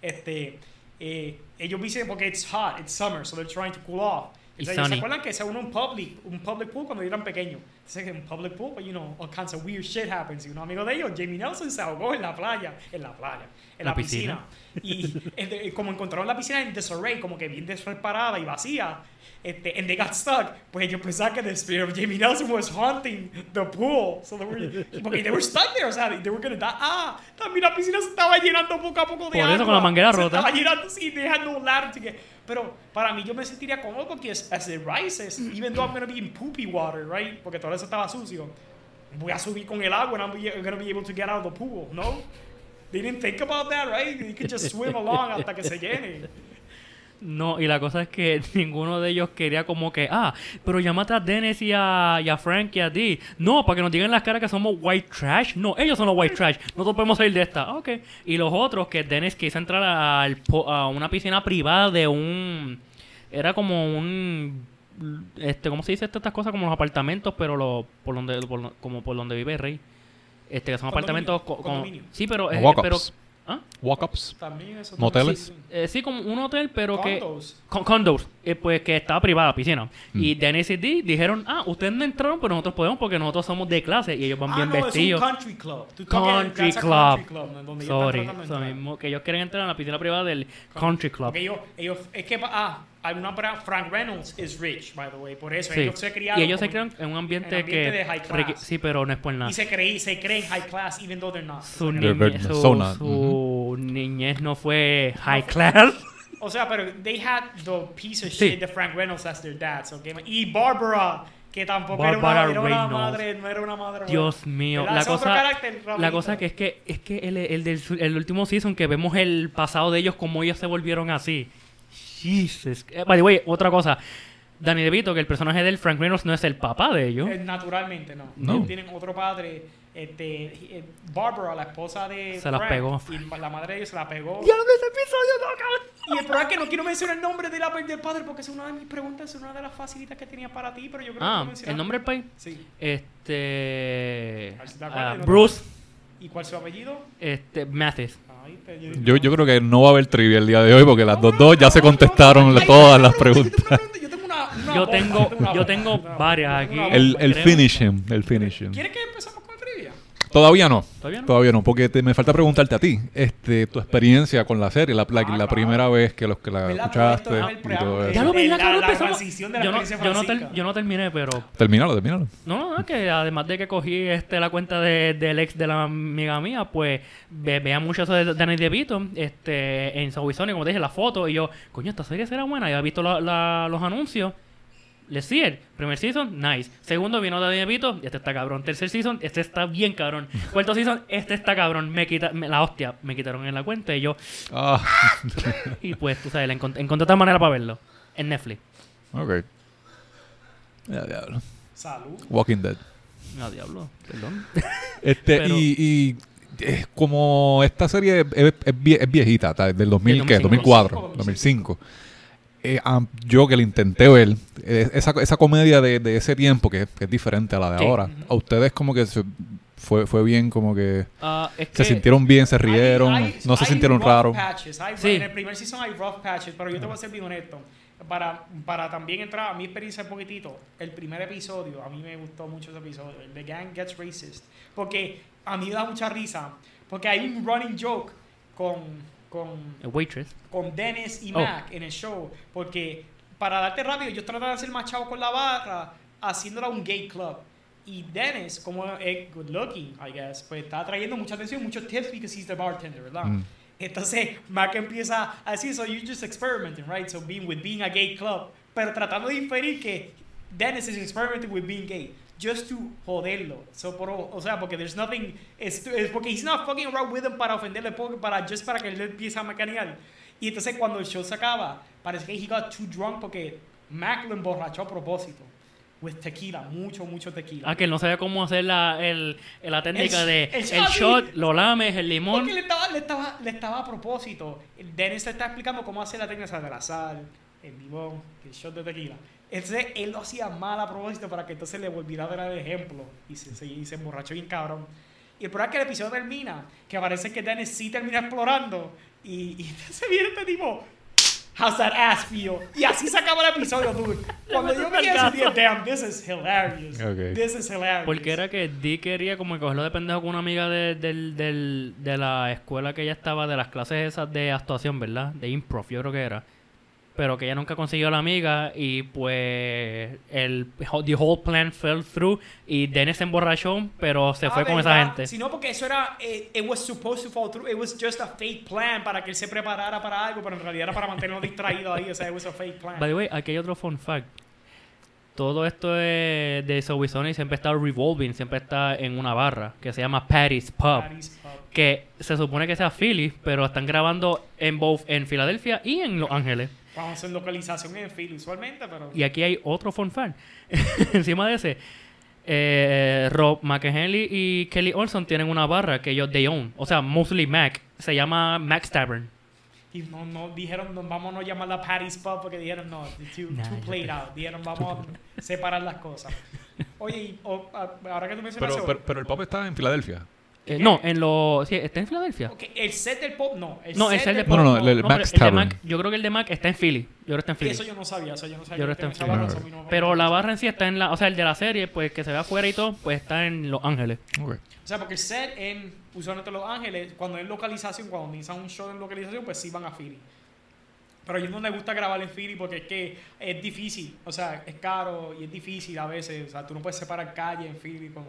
Este, eh, ellos dicen porque it's hot, it's summer, so they're trying to cool off. Y ellos ¿Se acuerdan que se uno un public, un public pool cuando eran pequeños? Entonces, en un public pool, pues, you know, all kinds of weird shit happens. Y un amigo de ellos, Jamie Nelson, se ahogó en la playa, en la playa, en La la, piscina. Y este, como encontraron la piscina en disarray, como que bien despreparada y vacía, este, and they got stuck, pues ellos pensaban que the spirit of Jamie Nelson was haunting the pool. So they were, porque they were stuck there, o sea, they were gonna die. Ah, también la piscina se estaba llenando poco a poco de Por eso, agua. con la manguera se rota. Estaba llenando, sí, they had no ladder to get- Pero para mí yo me sentiría cómodo porque as, as it rises, even though I'm gonna be in poopy water, right? Porque todo eso estaba sucio. Voy a subir con el agua and I'm be- gonna be able to get out of the pool, ¿no? They didn't think about that, right? You could just swim along hasta que se llene. No, y la cosa es que ninguno de ellos quería como que, ah, pero llámate a Dennis y a, y a Frank y a Dee. No, para que nos digan las caras que somos white trash. No, ellos son los white trash. Nosotros podemos salir de esta. Ok. Y los otros, que Dennis quiso entrar al po- a una piscina privada de un... Era como un... Este, ¿Cómo se dice estas cosas? Como los apartamentos, pero lo, por donde, por como por donde vive el rey. Este, que son apartamentos... co- como- condominio. sí, pero... eh, pero ¿ah? Walk-ups. También eso. Moteles. Eh, sí, como un hotel, pero que... Condos. Con condos, eh, pues que estaba privada, piscina. Y Dennis y Dee dijeron, ah, ustedes no entraron, pero nosotros podemos porque nosotros somos de clase y ellos van Ah, bien no, vestidos. es un country club. Tú Country club. country club, Sorry, de eso mismo, que ellos quieren entrar a la piscina privada del country club. Porque ellos, ellos, es que, ah, hay una para Frank Reynolds is rich, by the way, por eso Sí. ellos se criaron. Y ellos se crean en un ambiente, en ambiente que... de high requi- class. Sí, pero no es por nada. Y se, creen, se creen high class, even though they're not. Su, niñez, su, so not. su niñez no fue high class. O sea, pero they had the piece of Sí. shit de Frank Reynolds as their dad. so y Barbara, que tampoco era, Barbara una, era una madre, no era una madre. Dios mío, ¿Verdad? la cosa, carácter, la cosa que es que es que el, el del el último season que vemos el pasado de ellos como ellos se volvieron así. Jesus. Eh, by the way, otra cosa. Danny DeVito, que el personaje del Frank Reynolds no es el papá de ellos. Eh, Naturalmente, no. No. Tienen otro padre. Este, eh, Barbara, la esposa de Se las Frank, pegó. Y la madre de ellos se la pegó. ¡Diablo, ese episodio no! Y el problema es que no quiero mencionar el nombre de la, del padre porque es una de mis preguntas, es una de las facilitas que tenía para ti, pero yo creo que Ah, lo mencionaste. el nombre del país. Sí. Este. Si acuerdas ah, Bruce. ¿Y cuál es su apellido? Este. Mathis. Yo, yo creo que no va a haber trivia el día de hoy porque las dos, dos ya se contestaron todas las preguntas. pregunta, Yo tengo Yo tengo- varias aquí. El, el finishing, el finishing. ¿Quieres que? Todavía no. ¿Todavía no? Todavía no, porque te- me falta preguntarte a ti, este, tu experiencia con la serie, la, la, Ah, la claro. primera vez que los que la escuchaste y todo Ya eso. Ya lo El- veía, la- la empezamos- transición de la yo, no, yo, no ter- yo no terminé, pero. Termínalo, termínalo. No, no, que además de que cogí este la cuenta de- del ex de la amiga mía, pues ve, veía mucho eso de Danny DeVito este, en Sony, como te dije, la foto, y yo, coño, esta serie será buena. Y había visto la- la- los anuncios. Let's see it. Primer season, nice. Segundo vino Danny DeVito, este está cabrón. Tercer season, este está bien cabrón. Cuarto season, este está cabrón. Me quita, me- la hostia, me quitaron en la cuenta y yo, Ah, y pues tú sabes, encont- encontré otra manera para verlo. En Netflix. ok. Ya, diablo. Salud. Walking Dead. No, diablo, perdón. Este, Pero- y, y eh, como esta serie es, es- es vie- es viejita, del 2000, ¿qué? 2005. 2004, 2005. Eh, am- yo que la intenté ver, eh, esa, esa comedia de, de ese tiempo, que, que es diferente a la de Sí. ahora, a ustedes como que se- fue, fue bien, como que es se que- sintieron bien, se rieron, Hay- hay- no se sintieron raros. Sí. En el primer season hay rough patches, pero yo te voy a ser bien honesto. Para, para también entrar a mi experiencia un poquitito, el primer episodio, a mí me gustó mucho ese episodio, el The Gang Gets Racist, porque a mí me da mucha risa, porque hay un running joke con, con, El Waitress. con Dennis y Oh. Mac en el show, porque para darte rápido, ellos tratan de hacer más chavo con la barra, haciéndola un gay club. Y Dennis, como es good looking, I guess, pues está trayendo mucha atención, muchos tips because he's the bartender, ¿verdad? Mm. Entonces, Mac empieza a decir, so you're just experimenting, right? So being with being a gay club. Pero tratando de inferir que Dennis is experimenting with being gay. Just to joderlo. So, por, o sea, porque there's nothing. Es, es porque he's not fucking around with him para ofenderle, para, just para que él empiece a mecanear. Y entonces, cuando el show se acaba, parece que he got too drunk porque Mac lo emborrachó a propósito. With tequila, mucho, mucho tequila. Ah, que no sabía cómo hacer la, el, la técnica El- de el el, shot. shot, lo lames, el limón. Porque le estaba, le, estaba, le estaba a propósito. Dennis te está explicando cómo hacer la técnica de la sal, el limón, el shot de tequila. Entonces él lo hacía mal a propósito para que entonces le volviera a dar el ejemplo. Y se, se, y se emborrachó bien cabrón. Y el problema es que el episodio termina, que parece que Dennis sí termina explorando. Y, y entonces viene este tipo. How's that ass feel? Y así se acaba el episodio, dude. Cuando yo vi eso, dije, damn, this is hilarious. Ok. This is hilarious. Porque era que Dee quería como cogerlo de pendejo con una amiga de, del- del- de la escuela que ella estaba, de las clases esas de actuación, ¿verdad? De improv, yo creo que era. Pero que ella nunca consiguió a la amiga y pues el the whole plan fell through y Dennis se emborrachó, pero se Ah, fue con esa ¿verdad? gente. Sino porque eso era, eh, it was supposed to fall through, it was just a fake plan para que él se preparara para algo, pero en realidad era para mantenerlo distraído ahí, o sea, it was a fake plan. By the way, aquí hay otro fun fact. Todo esto es de Zoe Sony siempre está revolving, siempre está en una barra que se llama Patty's Pub. Pub. Que se supone que sea Philly, pero están grabando en both en Filadelfia y en Los Ángeles. Vamos a hacer localización en Philly usualmente, pero... Y aquí hay otro fun fact. Encima de ese, eh, Rob McEnhelly y Kelly Olson tienen una barra que ellos they own. O sea, mostly Mac. Se llama Max Tavern. Y no, no, dijeron, no, vamos a no llamarla Patty's Pub porque dijeron, no, too, Nah, too played out. Dijeron, vamos a separar las cosas. Oye, y, o- a- ahora que tú mencionas Pero, eso, pero, pero el pop está en Filadelfia. Eh, no, en los... Sí, está en Filadelfia. el set del pop, no. El No, el set de del No, no, pop, no, el- el No, Max el de Tavern. Mac- yo creo que el de Mac está en Philly. Yo creo que está en Philly. Eso yo no sabía, eso yo no sabía. Yo creo que está en Philly. no Pero la barra en sí está en la... O sea, el de la serie, pues que se ve afuera y todo, pues está en Los Ángeles. O sea, porque el set en usualmente Los Ángeles, cuando es localización, cuando organizan un show en localización, pues sí van a Philly. Pero a ellos no les gusta grabar en Philly porque es que es difícil. O sea, es caro y es difícil a veces. O sea, tú no puedes separar calle en Philly como...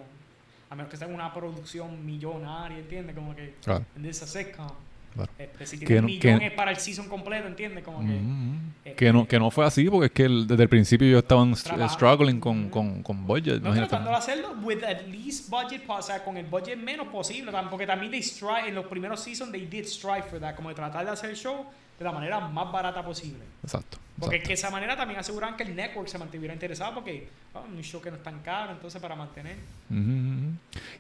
A menos que sea una producción millonaria, ¿entiendes? Como que... Claro. En esa sitcom. Claro. Este, si Que millón que- es para el season completo, ¿entiendes? Como que... Mm. eh, Que no, que no fue así, porque es que el- desde el principio estaban st- Trabajando. struggling con, con, con budget. No tratando de hacerlo with at least budget, o sea, con el budget menos posible, porque también they strive, en los primeros seasons they did strive for that, como de tratar de hacer el show de la manera más barata posible. Exacto. Porque exacto. que esa manera también aseguran que el network se mantuviera interesado, porque oh, un show que no es tan caro, entonces para mantener. Ujú, ujú.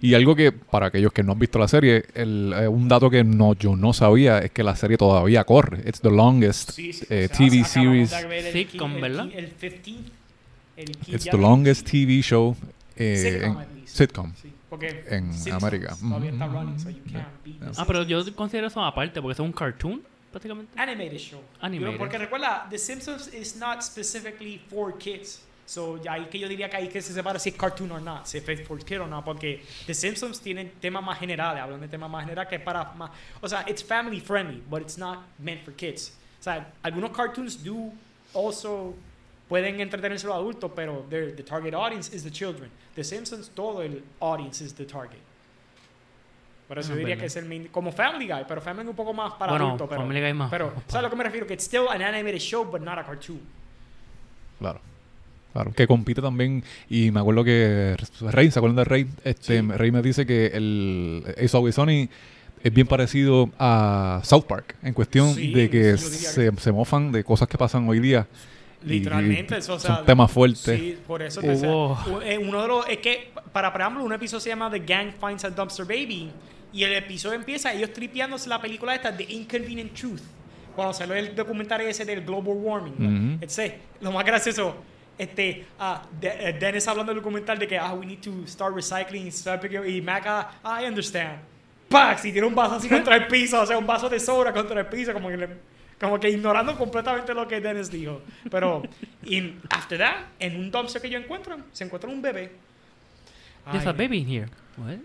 Y algo que, para aquellos que no han visto la serie, el, eh, un dato que no, yo no sabía es que la serie todavía corre. It's the longest Sí, sí, eh, o sea, TV series. el Sitcom, el ¿verdad? El 15 el It's the longest TV show eh, Sitcom, en- at least. sitcom. Sí, porque en Simpsons América. Todavía está Mm, running, so Ah, pero yo considero eso aparte, porque es un cartoon, prácticamente. animated show. Animated. Yo- Porque recuerda, The Simpsons is not specifically for kids. So, ya ahí que yo diría que ahí que se separa si es cartoon o no, si es for kid o no, porque The Simpsons tienen temas más generales, hablan de temas más generales que es para más, o sea, it's family friendly, but it's not meant for kids. O sea, algunos cartoons do also pueden entretenerse los adultos, pero the target audience is the children. The Simpsons todo el audience is the target. Por eso Ah, yo diría que es el main- como Family Guy, pero Family Guy un poco más para Bueno, adultos, pero Family Guy más- pero ¿sabes a lo que me refiero? Que it's still an animated show, but not a cartoon. Claro. Claro, que compite también. Y me acuerdo que Rey, ¿se acuerdan de Rey? Este, Sí. Rey me dice que el Ace Always Sunny es bien parecido a South Park en cuestión Sí, de que se, se mofan de cosas que pasan hoy día. Literalmente, y eso, o sea, son temas fuertes. Sí, por eso te Hubo- u- eh, uno de los es que para preámbulo un episodio se llama The Gang Finds a Dumpster Baby y el episodio empieza ellos tripeándose la película esta The Inconvenient Truth. Cuando salió el documental ese del global warming. Ujú. Este, lo más gracioso este ah, De- eh, Dennis hablando del documental de que ah we need to start recycling start picking- y Mac ah, I understand. Pax y tiene un vaso así contra el piso, o sea, un vaso de sobra contra el piso como que le- como que ignorando completamente lo que Dennis dijo. Pero, in, after that, en un dumpster que ellos encuentran, se encuentra un bebé. There's Ay, a baby in here. What?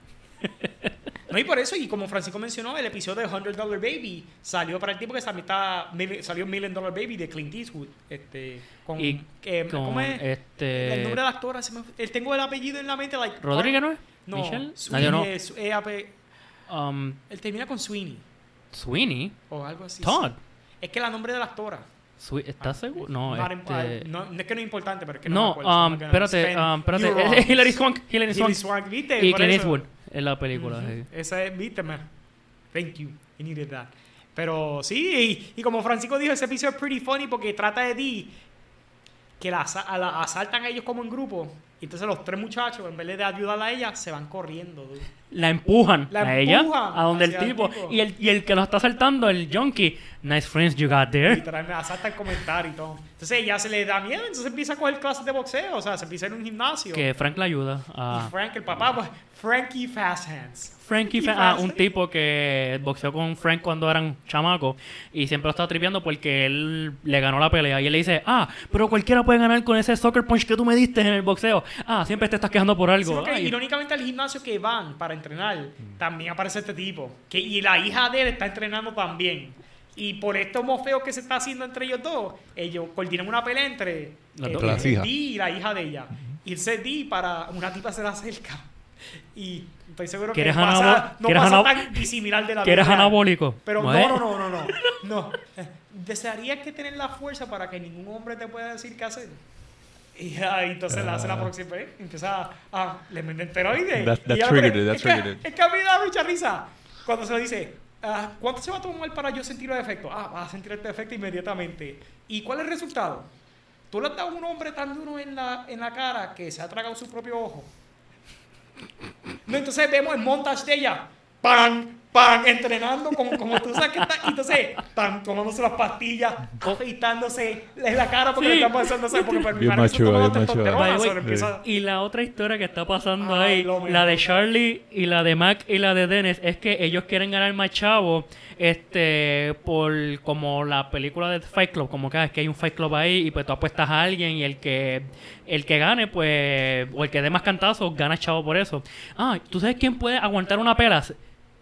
No, y por eso, y como Francisco mencionó, el episodio de $100 Baby salió para el tipo que está, salió Million Dollar Baby de Clint Eastwood. Este, con, Y eh, con ¿Cómo es? este- El nombre de la actora, se me- él tengo el apellido en la mente. Like, ¿Rodríguez no es? No, ¿Michelle? Sweeney Nadie no. es- eh, ape- Um, él termina con Sweeney Sweeney. o algo así. Todd. Es que el nombre de la actora. ¿Estás seguro? No, este... no, no es que no es importante, pero es que no, me No, acuerdo, so I'm um, gonna espérate, um, espérate. Hilary Swank. Hilary Hilary Swank. Swank, ¿viste? Y Clint. Eastwood en la película. Sí. Esa es, viste, man. Thank you. I needed that. Pero sí, y, y como Francisco dijo, ese episodio es pretty funny porque trata de ti que la- asaltan a ellos como en grupo. Y entonces los tres muchachos, en vez de ayudarla a ella, se van corriendo. dude. La empujan La a ella, a donde el hacia el tipo, tipo. Y, el, y el que lo está saltando, el junkie. Nice friends you got there. Literalmente asaltan comentarios y todo. Entonces ella se le da miedo, entonces empieza a coger clases de boxeo, o sea, se empieza a un gimnasio. Que Frank la ayuda a... Y Frank, el papá, pues, Frankie Fast Hands. Frankie, Frankie Fa- ah, Fast. un tipo que boxeó con Frank cuando eran chamacos y siempre lo estaba tripeando porque él le ganó la pelea y él le dice, ah, pero cualquiera puede ganar con ese soccer punch que tú me diste en el boxeo. Ah, siempre te estás quejando por Sí, algo. Ay, irónicamente al gimnasio que van para entrenar, también aparece este tipo. Que, y la hija de él está entrenando también. Y por estos mofeos que se está haciendo entre ellos dos, ellos coordinan una pelea entre Las eh, y la hija de ella. Irse Dee para una tipa se la acerca. Y estoy seguro que ¿Quieres pasa, no pasa tan disimilar de la ¿Quieres vida anabólico? Pero ¿No no, no, no, no, no. Desearías que tener la fuerza para que ningún hombre te pueda decir qué hacer. Y ahí entonces la hace la próxima vez. Empieza a. a le meten esteroides. That- that Y triggered it, that es que- triggered it. Es que a mí me da mucha risa. Cuando se lo dice. ah, ¿Cuánto se va a tomar para yo sentir los efectos? Ah, vas a sentir este efecto inmediatamente. ¿Y cuál es el resultado? Tú le has dado a un hombre tan duro en la, en la cara que se ha tragado su propio ojo. No, entonces vemos el montage de ella. ¡Pam! ¡Pam! Entrenando como, como tú sabes que está. Y entonces, ¡pam! Tomándose las pastillas, afeitándose en la cara porque Sí. le está pasando. ¿sabes? Porque para mi Bien madre macho, Y la otra historia que está pasando Ay, ahí, la de Charlie y la de Mac y la de Dennis, es que ellos quieren ganar más chavo, este, por como la película de Fight Club, como que ah, es que hay un Fight Club ahí y pues tú apuestas a alguien y el que el que gane, pues, o el que dé más cantazos, gana chavo por eso. Ah, ¿tú sabes quién puede aguantar una pela?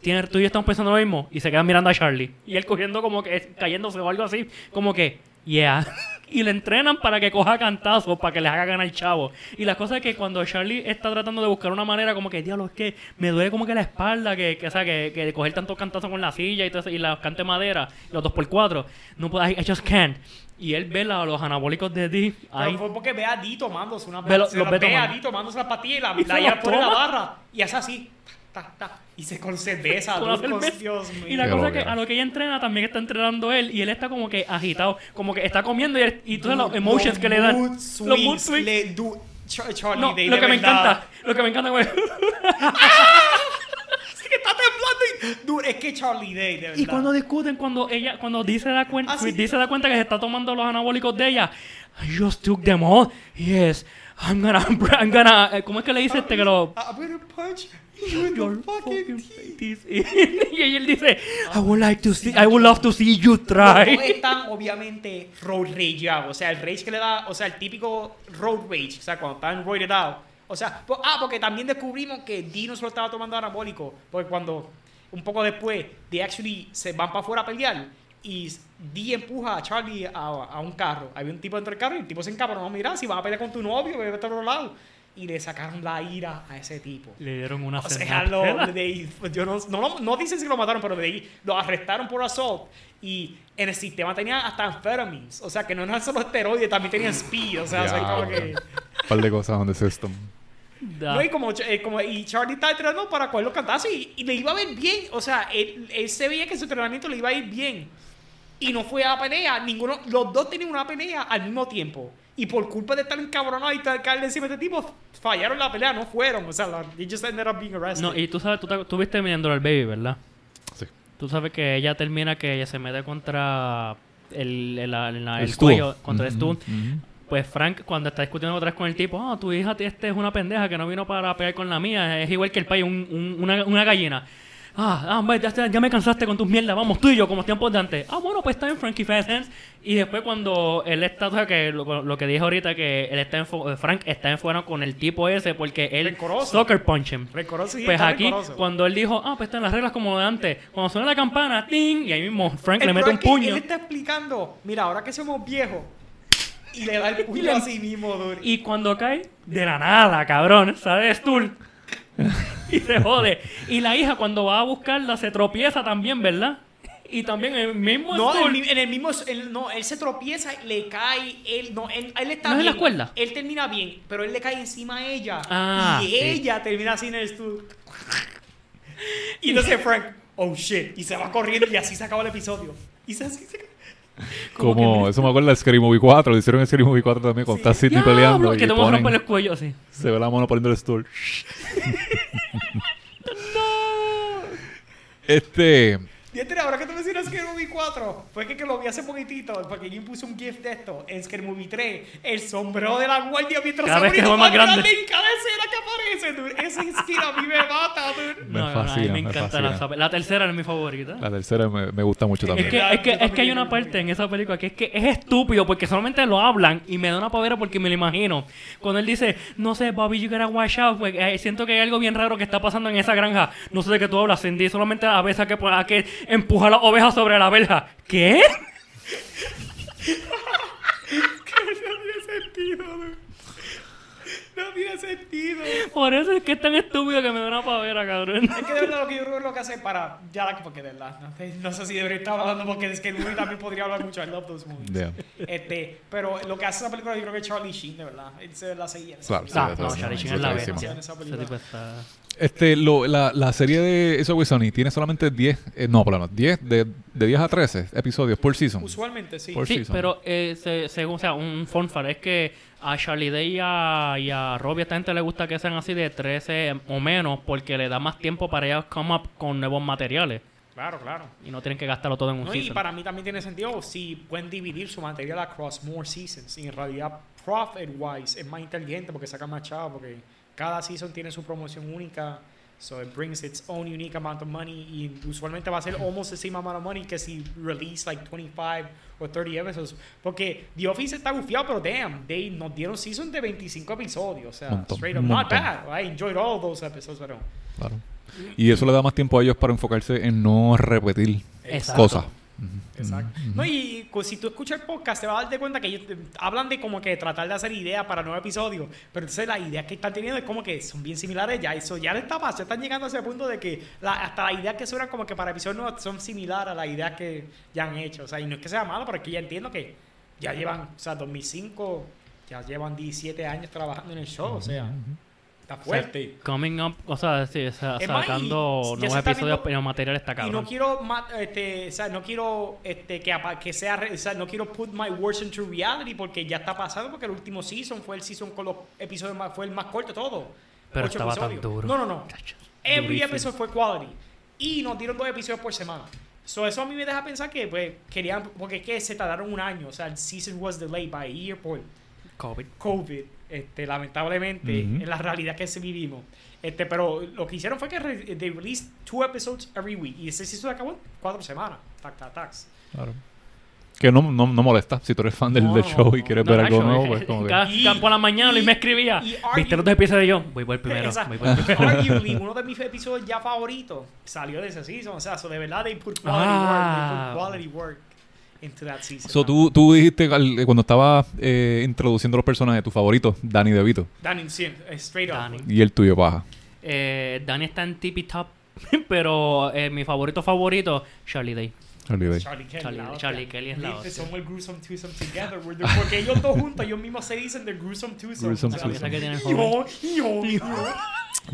Tiene, tú y yo estamos pensando lo mismo y se quedan mirando a Charlie y él cogiendo como que cayéndose o algo así, como que, yeah. y le entrenan para que coja cantazos, para que les haga ganar chavo. Y la cosa es que cuando Charlie está tratando de buscar una manera como que, diablo, es que me duele como que la espalda, que, que, o sea, que, que coger tantos cantazos con la silla y, todo eso, y la cante madera, los dos por cuatro, no puedo, I, I just can't. Y él ve la- los anabólicos de Dee Pero ahí. fue porque ve a Dee tomándose una Ve lo- se los la ve ve a. Dee tomándose la pastilla y la, Y la los pone la barra y hace así. Ta, ta, y se con cerveza. Dios mío. Y la Qué cosa es que a lo que ella entrena también está entrenando él y él está como que agitado, como que está comiendo y, él- y todos los Dude, emotions los que le dan. mood Los mood swings swings. le du- Charlie No, Day, lo de que me verdad. encanta, lo que me encanta, güey. Que está temblando. y- Dude, es que Charlie Day, de verdad. Y cuando discuten, cuando ella, cuando se da cuenta, Ah, se da cuenta que se está tomando los anabólicos de ella, I just took them all. Yes, I'm gonna, I'm gonna, eh, ¿cómo es que le dice este que lo? I'm gonna punch Your fucking teeth. y él dice, I would like to see, I would love to see you Los dos try. están obviamente road rageados. O sea, el rage que le da, o sea, el típico road rage. O sea, cuando están roided out. O sea, po- ah, porque también descubrimos que Dee no solo estaba tomando anabólico. Porque cuando, un poco después, they actually se van para afuera a pelear. Y Dee empuja a Charlie a, a un carro. Había un tipo dentro del carro y el tipo se encabronó. No, mira, si vas a pelear con tu novio, vete a otro lado. Y le sacaron la ira a ese tipo. Le dieron una O sea, lo, de- yo no, no, no dicen si lo mataron, pero de ahí lo arrestaron por assault Y en el sistema tenían hasta amphetamines. O sea, que no eran solo esteroides, también tenían speed. O sea, soy como Diablo. que... Un par de cosas donde System. Da. No, y como, eh, como- y Charlie estaba entrenando para coger los cantazos y, y le iba a ver bien. O sea, él, él se veía que su entrenamiento le iba a ir bien. Y no fue a la pelea. Ninguno, los dos tenían una pelea al mismo tiempo. Y por culpa de estar encabronados y estar caerle encima de este tipo, fallaron la pelea, no fueron. O sea, la, they just ended up being arrested. No, y tú sabes, tú, te- tú viste mirando al baby, ¿verdad? Sí. Tú sabes que ella termina que ella se mete contra el, el, el- el El cuello, contra el Ujú, stool. ujú. Pues Frank, cuando está discutiendo otra vez con el tipo, ah, tu hija este es una pendeja que no vino para pelear con la mía, es igual que el país, un- un- una, una gallina. Ah, ah, hombre, ya, ya me cansaste con tus mierdas, vamos, tú y yo, como tiempos de antes. Ah, bueno, pues está en Frankie Fast Hands. Y después cuando él está, o sea, que lo, lo que dije ahorita, que él está en, fo- Frank está en fuera con el tipo ese porque él soccer punch him. Sí, Pues aquí, cuando él dijo, ah, pues están las reglas como de antes. Cuando suena la campana, ¡ting! Y ahí mismo Frank le El mete pro un puño. Él está explicando, mira, ahora que somos viejos. Y le da el puño así mismo, dude. Y cuando cae, de la nada, cabrón, ¿sabes tú? y se jode. Y la hija, cuando va a buscarla, se tropieza también, ¿verdad? Y también el mismo No, en, el mi- en el mismo. él- no, él se tropieza, le cae. Él, no, él, él está ¿No es en bien. la cuerda? Él termina bien, pero él le cae encima a ella. Ah, y sí. ella termina así en el estudio. y entonces Frank, oh shit. Y se va corriendo y así se acaba el episodio. Y se así se Como, eso me acuerda de Scary Movie 4. Lo hicieron en Scary Movie 4 también, cuando está Sidney peleando. que te voy a romper el cuello así. se ve la mano poniendo el stool. Este. Y este, ahora que te mencionas Scary Movie 4, fue que, que lo vi hace poquitito, porque yo puse un gift de esto en ScaryMovie 3, el sombrero de la guardia mientras Cada se vez que es más grande. en cada escena que aparece, dude. Ese skin a mí me mata, dude. Me No, no, no, a mí fascina, me me encanta fascina. la, la tercera es mi favorita. La tercera me, me gusta mucho Es también. que, verdad, es, que, es que hay una parte en esa película que es que es estúpido porque solamente lo hablan y me da una pavera porque me lo imagino. Cuando él dice, no sé, Bobby, you gotta watch out, pues, eh, siento que hay algo bien raro que está pasando en esa granja. No sé de qué tú hablas, Cindy, solamente a veces que, que empujar las ovejas sobre la verja. ¿Qué? No tiene sentido. No tiene sentido. Por eso es que es tan estúpido que me da una pavera, cabrón. Es que de verdad lo que yo creo que lo que hace para. Ya la porque de verdad. No, sé- no sé si debería estar hablando porque es que el movie también podría hablar mucho. I love those movies. Yeah. Este, pero lo que hace esa película yo creo que es Charlie Sheen, de verdad. Él se la seguía. Claro, sí, Ah, no, es- Charlie Sheen es la bestia. Este, lo, la, la serie de Eso Sony tiene solamente 10, eh, no, por lo menos 10, de, de 10 a 13 episodios por season. Usualmente sí. Por Sí, season. pero eh, se- según, o sea, un fun fact es que a Charlie Day y a, y a Robbie a esta gente le gusta que sean así de 13 o menos porque le da más tiempo para ellos come up con nuevos materiales Claro, claro. y no tienen que gastarlo todo en un No, y season. para mí también tiene sentido si pueden dividir su material across more seasons. Y en realidad, profit wise, es más inteligente porque saca más chavo. Porque cada season tiene su promoción única. So it brings its own unique amount of money. Y usualmente va a ser almost the same amount of money que si release like 25 o 30 episodes. Porque The Office está gufiado, pero damn, they nos dieron season de 25 episodios. O sea, Montón, straight up, not bad. I enjoyed all those episodes, pero. Claro. Y eso le da más tiempo a ellos para enfocarse en no repetir Exacto. cosas. Exacto. No, y cu- si tú escuchas el podcast, te vas a dar de cuenta que ellos te- hablan de como que tratar de hacer ideas para nuevos episodios. Pero entonces las ideas que están teniendo es como que son bien similares ya. Eso ya les está pasando. Están llegando a ese punto de que la- hasta las ideas que suenan como que para episodios nuevos son similares a las ideas que ya han hecho. O sea, y no es que sea malo, pero es que ya entiendo que ya llevan, o sea, 2005, ya llevan 17 años trabajando en el show. O sea, está O sea, fuerte. coming up, o sea, sí, o sea, y sacando se nuevos episodios, pero material está Y cabrón. no quiero, este, o sea, no quiero este, que, que sea, o sea, no quiero put my words into reality porque ya está pasando porque el último season fue el season con los episodios más, fue el más corto todo. Pero estaba tan episodios. duro. No, no, no. Every episode fue quality. Y nos dieron dos episodios por semana. So, eso a mí me deja pensar que, pues, querían, porque es que se tardaron un año. O sea, el season was delayed by a year por COVID. COVID, este, lamentablemente, Ujú. en la realidad que se vivimos. Este, pero lo que hicieron fue que re- they released two episodes every week. Y ese season acabó en cuatro semanas. Tac, tac, tacs. Claro. Que no, no, no molesta. Si tú eres fan del, No, del no, show y quieres No, ver algo nuevo, eh, pues como que... cada- Y- cada- por la mañana Luis y- me escribía. y ¿Viste los dos episodios yo? Voy por el primero. Voy por el primero. Arguably, uno de mis episodios ya favoritos salió de ese season. O sea, so de verdad, they put quality Ah. work. They put quality work into that season. So, tú, tú dijiste al- eh, cuando estaba eh, introduciendo los personajes, tu favorito, Danny DeVito. Danny, sí, eh, straight up. Danny. Y el tuyo, paja. Eh, Dani está en tippy top, pero eh, mi favorito favorito, Charlie Day. Charlie Day. Charlie Kelly. Charlie- la hostia. Charlie Kelly es la Dice, hostia. Somos el gruesome twosome together. we're the- Porque ellos dos juntos, ellos mismos se dicen the gruesome twosome. Gruesome tienen Yo, yo, yo.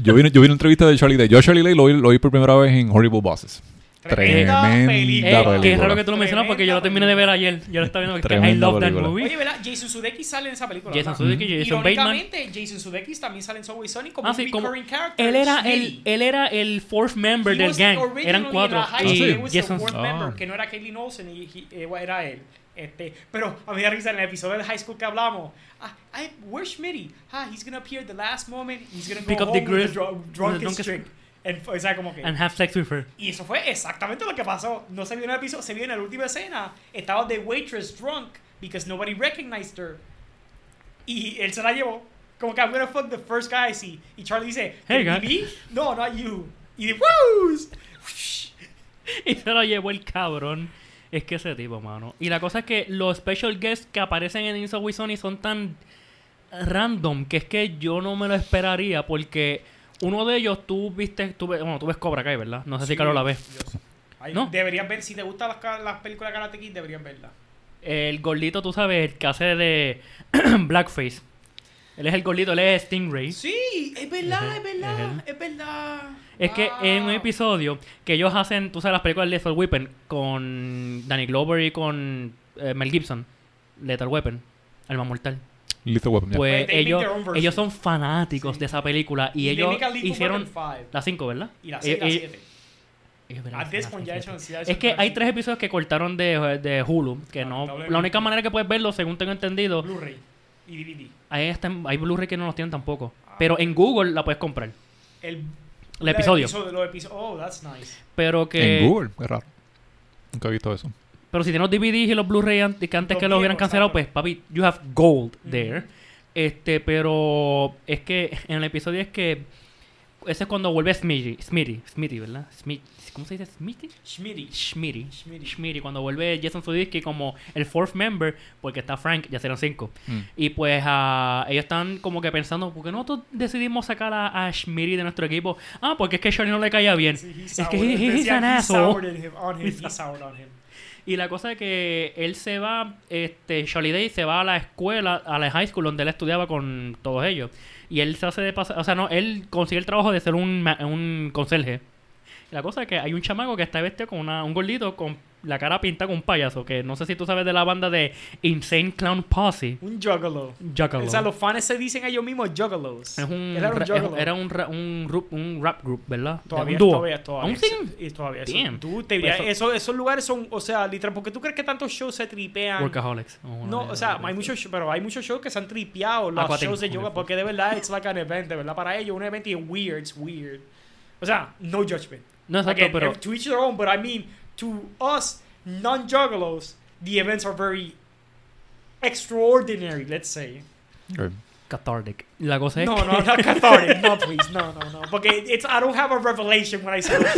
Yo vi, yo vi una entrevista de Charlie Day. Yo a Charlie Day lo vi, lo vi por primera vez en Horrible Bosses. Tremenda Tremenda película. Eh, película. qué raro que tú lo mencionas porque yo lo terminé de ver ayer. Yo lo estaba viendo porque I love that película. movie. Oye, ¿verdad? Jason Sudeikis sale en esa película. Jason. Sudeikis, Jason Bateman. Irónicamente, Jason Sudeikis también sale en Subway Sonic como Ah, un sí, como recurring character. él era el él era el fourth member He del was gang. Eran cuatro. high Ah, Jason fourth Ah. member, que no era Kaylee Olsen y y- eh, era él. Este, pero a mí me da risa en el episodio de High School que hablamos. Ah, I, where's Schmitty? Ah, he's gonna appear at the last moment. He's gonna go Pick up home the with gris- the with the drunkest drunkest- And, o sea, como que... and have sex with her. Y eso fue exactamente lo que pasó. No se vio en el episodio, se vio en la última escena. Estaba the waitress drunk because nobody recognized her. Y él se la llevó. Como que I'm gonna fuck the first guy I see. Y Charlie dice, Hey, "The guy." BB? No, not you. Y de ¡Woos! Y se lo llevó el cabrón. Es que ese tipo, mano. Y la cosa es que los special guests que aparecen en Inside with Sony son tan random que es que yo no me lo esperaría porque uno de ellos tú viste, tú ves, bueno, tú ves Cobra Kai, ¿verdad? No sé si Carlos la ve. Ay, No. Deberías ver, si te gustan las, películas de Karate Kid, deberías verlas. El gordito, tú sabes, el que hace de Blackface. Él es el gordito, él es Stingray. Sí, es verdad, es verdad, es verdad. Es que en un Wow. episodio que ellos hacen, tú sabes, las películas de Lethal Weapon con Danny Glover y con eh, Mel Gibson. Lethal Weapon, Alma Mortal. Lethal Weapon. ya. Pues They ellos, ellos son fanáticos Sí. de esa película y, Y ellos hicieron Weapon five. la 5, ¿verdad? Y la Eh, 6 y la eh, 7. ellos verán At las this seis, point las ya siete. hecho- ya Es hecho que hay tres episodios que cortaron de, de Hulu, que Ah, no... La única manera que puedes verlo, según tengo entendido, Blu-ray y DVD. hay, hasta- hay Blu-ray que no los tienen tampoco. Ah. Pero en Google la puedes comprar. El, El episodio. los episo- oh, that's nice. Pero que... En Google, es raro. Nunca he visto eso. Pero si tienes los DVDs y los Blu-ray an- que antes Los que los hubieran cancelado, pues papi, you have gold there. Este, pero es que en el episodio es que ese es cuando vuelve Smitty, Smitty, Smitty, ¿verdad? Smith, ¿Cómo se dice? ¿Smitty? Schmitty. Schmitty. Schmitty. Cuando vuelve Jason Sudeikis como el fourth member, porque está Frank, ya serán cinco. Mm. Y pues ah, ellos están como que pensando, ¿por qué nosotros decidimos sacar a, a Schmitty de nuestro equipo? Ah, porque es que Charlie no le caía bien. Sí, es que he- he- he's an he asshole. soured on him, he soured on him. Y la cosa es que él se va, este, Day se va a la escuela, a la high school donde él estudiaba con todos ellos. Y él se hace de pasar, o sea, no, él consigue el trabajo de ser un, un conserje. La cosa es que hay un chamaco que está vestido con una, un gordito con la cara pintada con un payaso, que no sé si tú sabes de la banda de Insane Clown Posse. Un juggalo. Juggalo. O sea, los fans se dicen ellos mismos juggalos. Es un, era un juggalo. era un, ra- un, ru- un rap group, ¿verdad? Todavía, un todavía, todavía. ¿Aún? Y todavía. Damn. tú te Pues eso- esos lugares son, o sea, literal, porque tú crees que tantos shows se tripean. Workaholics. Uno No, o sea, hay muchos, shows- pero hay muchos shows que se han tripeado los shows de yoga porque de verdad it's like an event, de verdad para ellos un evento y es weird, it's weird. O sea, no judgment. No, exacto, Again, pero... ev- to each their own, but I mean, to us non-juggalos, the events are very extraordinary, let's say. Ok. Cathartic. La cosa es No, no, not cathartic. No, please, no, no, no. Porque it's I don't have a revelation when I say those.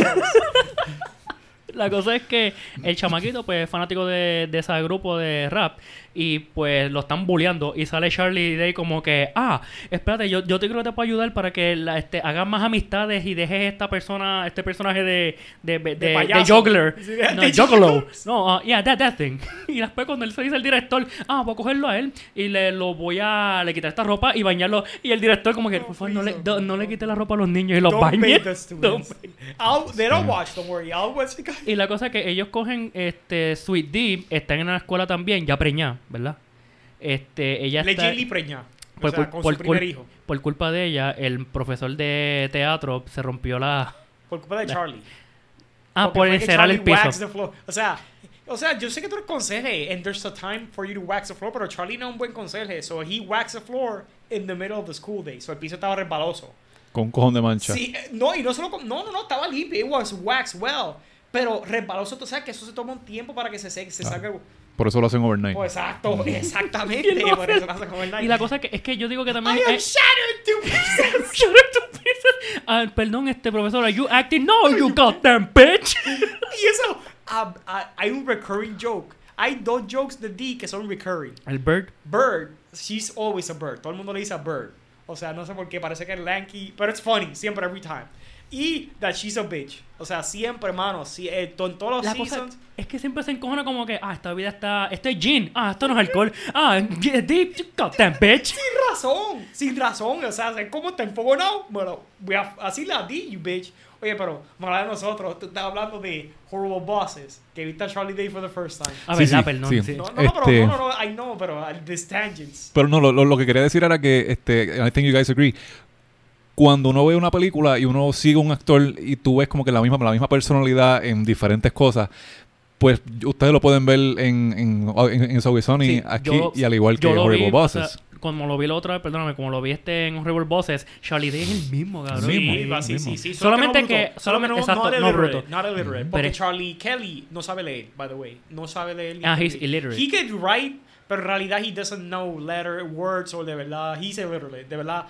La cosa es que el chamaquito, pues, es fanático de, de ese grupo de rap. Y pues lo están bulleando. Y sale Charlie Day como que, ah, espérate, yo, yo te creo que te puedo ayudar para que la, este, hagas más amistades y dejes esta persona, este personaje de, de, de, de, payaso. juggler. De No, juggler. No, uh, yeah, that, that thing. Y después cuando él se dice el director, ah, voy a cogerlo a él y le lo voy a le quitar esta ropa y bañarlo. Y el director como que, por favor, no le, do- no le quite la ropa a los niños y los bañe. bait the Don't students. I'll, they don't watch, don't worry. I'll watch the guys. y la cosa es que ellos cogen este Sweet D, están en la escuela también, ya preñada, ¿verdad? Este, ella está Legitly preña. O Pues sea, por- con por su primer hijo. por culpa de ella, el profesor de teatro se rompió la Por culpa de Charlie. Ah, Porque por encerar el piso. the floor. O sea, o sea, yo sé que tú eres conserje and there's a time for you to wax the floor, pero Charlie no es un buen conserje. So he waxed the floor in the middle of the school day. So el piso estaba resbaloso. Con un cojón de mancha. Sí, eh, no, y no solo con- no, no, no, estaba limpio. It was waxed well. Pero resbaloso, tú sabes que eso se toma un tiempo para que se seque, se salga. Por eso lo hacen overnight. Pues exacto, exactamente. Y lo por eso lo hacen el Y la cosa es que, es que yo digo que también... I am shattered to pieces. Up, two pieces. Ah, perdón, este profesor, are you acting? No, you goddamn bitch. y eso, ah, hay un recurring joke. Hay dos jokes de D que son recurring. El bird. Bird, she's always a bird. Todo el mundo le dice a bird. O sea, no sé por qué, parece que es lanky, pero it's funny, siempre, every time. Y that she's a bitch. O sea, siempre, hermano. Sí, eh, to- en todos los La cosa seasons. es que siempre se encojona como que, ah, esta vida está, esto es gin, ah, esto no es alcohol, ah, deep, goddamn bitch. Sin razón, sin razón. O sea, es como te enfogonado. Bueno, voy a, así la di, you bitch. Oye, pero, mala de nosotros, tú estás hablando de Horrible Bosses, que viste a Charlie Day for the first time. Ah, Sí, verdad, sí, perdón. sí. sí. No, no, Este- pero, no, no, no, I know, pero uh, this tangents. Pero no, lo, lo- lo que quería decir era que, este, I think you guys agree, cuando uno ve una película y uno sigue un actor y tú ves como que la misma, la misma personalidad en diferentes cosas, pues ustedes lo pueden ver en, en, en, en Sony Sí, aquí yo- y al igual que Horrible vi, Bosses. o sea, como lo vi la otra vez, perdóname, como lo vi este en Horrible Bosses, Charlie Day es el mismo, cabrón. Sí, mismo. sí, sí, sí. Solo Solamente no que- que no, exacto, no, bruto. not illiterate. Pero Porque Charlie Kelly no sabe leer, by the way. No sabe leer. Ah, he's illiterate. He could write, pero en realidad he doesn't know letter, words, o de verdad, he's illiterate. De verdad.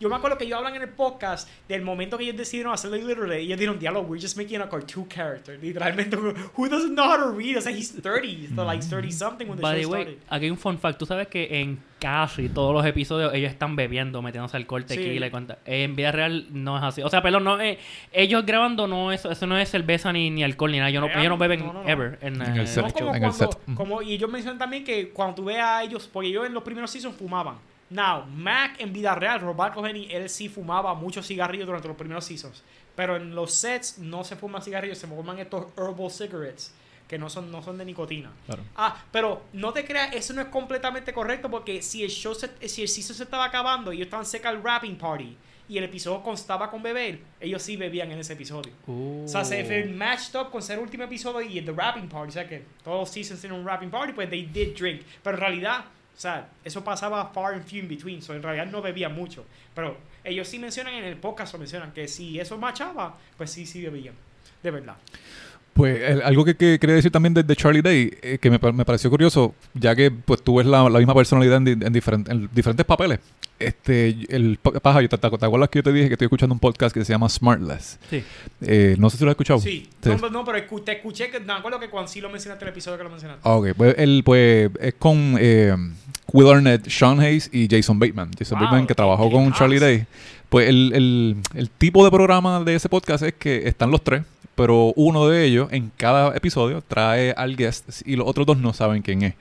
Yo me acuerdo que ellos hablan en el podcast del momento que ellos decidieron hacerlo illiterate. Y ellos dijeron, diablo, we're just making a cartoon character. Literalmente, who doesn't know how to read? O sea, he's 30, so like 30 something when the By show the way, started. aquí hay un fun fact. Tú sabes que en casi todos los episodios ellos están bebiendo, metiéndose alcohol, Sí. tequila y cuanta. En vida real no es así. O sea, perdón, no, eh, ellos grabando no es, eso no es cerveza ni, ni alcohol ni nada. Ellos no, ellos no beben no, no, no. ever en, En el eh, set. No, como en el set. Mm. como- y ellos mencionan también que cuando tú ves a ellos, porque ellos en los primeros seasons fumaban. Now, Mac en vida real, Robert Cohen, él sí fumaba muchos cigarrillos durante los primeros seasons. Pero en los sets no se fuman cigarrillos, se fuman estos herbal cigarettes que no son, no son de nicotina. Claro. Ah, pero no te creas, eso no es completamente correcto porque si el show se, si el season se estaba acabando y ellos estaban cerca del rapping party y el episodio constaba con beber, ellos sí bebían en ese episodio. O sea, se fue matched up con ser el último episodio y el the rapping party. O sea, que todos los seasons tienen un rapping party, pues they did drink. Pero en realidad, o sea, eso pasaba far and few in between. So, en realidad no bebían mucho. Pero ellos sí mencionan en el podcast, lo mencionan, que si eso machaba, pues sí, sí bebían. De verdad. Pues el- algo que, que quería decir también de, de Charlie Day, eh, que me, pa- me pareció curioso, ya que pues tú ves la, la misma personalidad en, en, en diferentes papeles. Este, el pa- paja, yo te, te- te acuerdas que yo te dije que estoy escuchando un podcast que se llama Smartless? Sí. Eh, no sé si lo has escuchado. Sí. No, pero- no, pero te escuché, que, me acuerdo que cuando sí lo mencionaste en el episodio que lo mencionaste. Ah, ok, pues él pues es con eh, Will Arnett, Sean Hayes y Jason Bateman. Jason Wow, Bateman que trabajó con. Charlie Day. Pues el, el- el tipo de programa de ese podcast es que están los tres, pero uno de ellos en cada episodio trae al guest y los otros dos no saben quién es.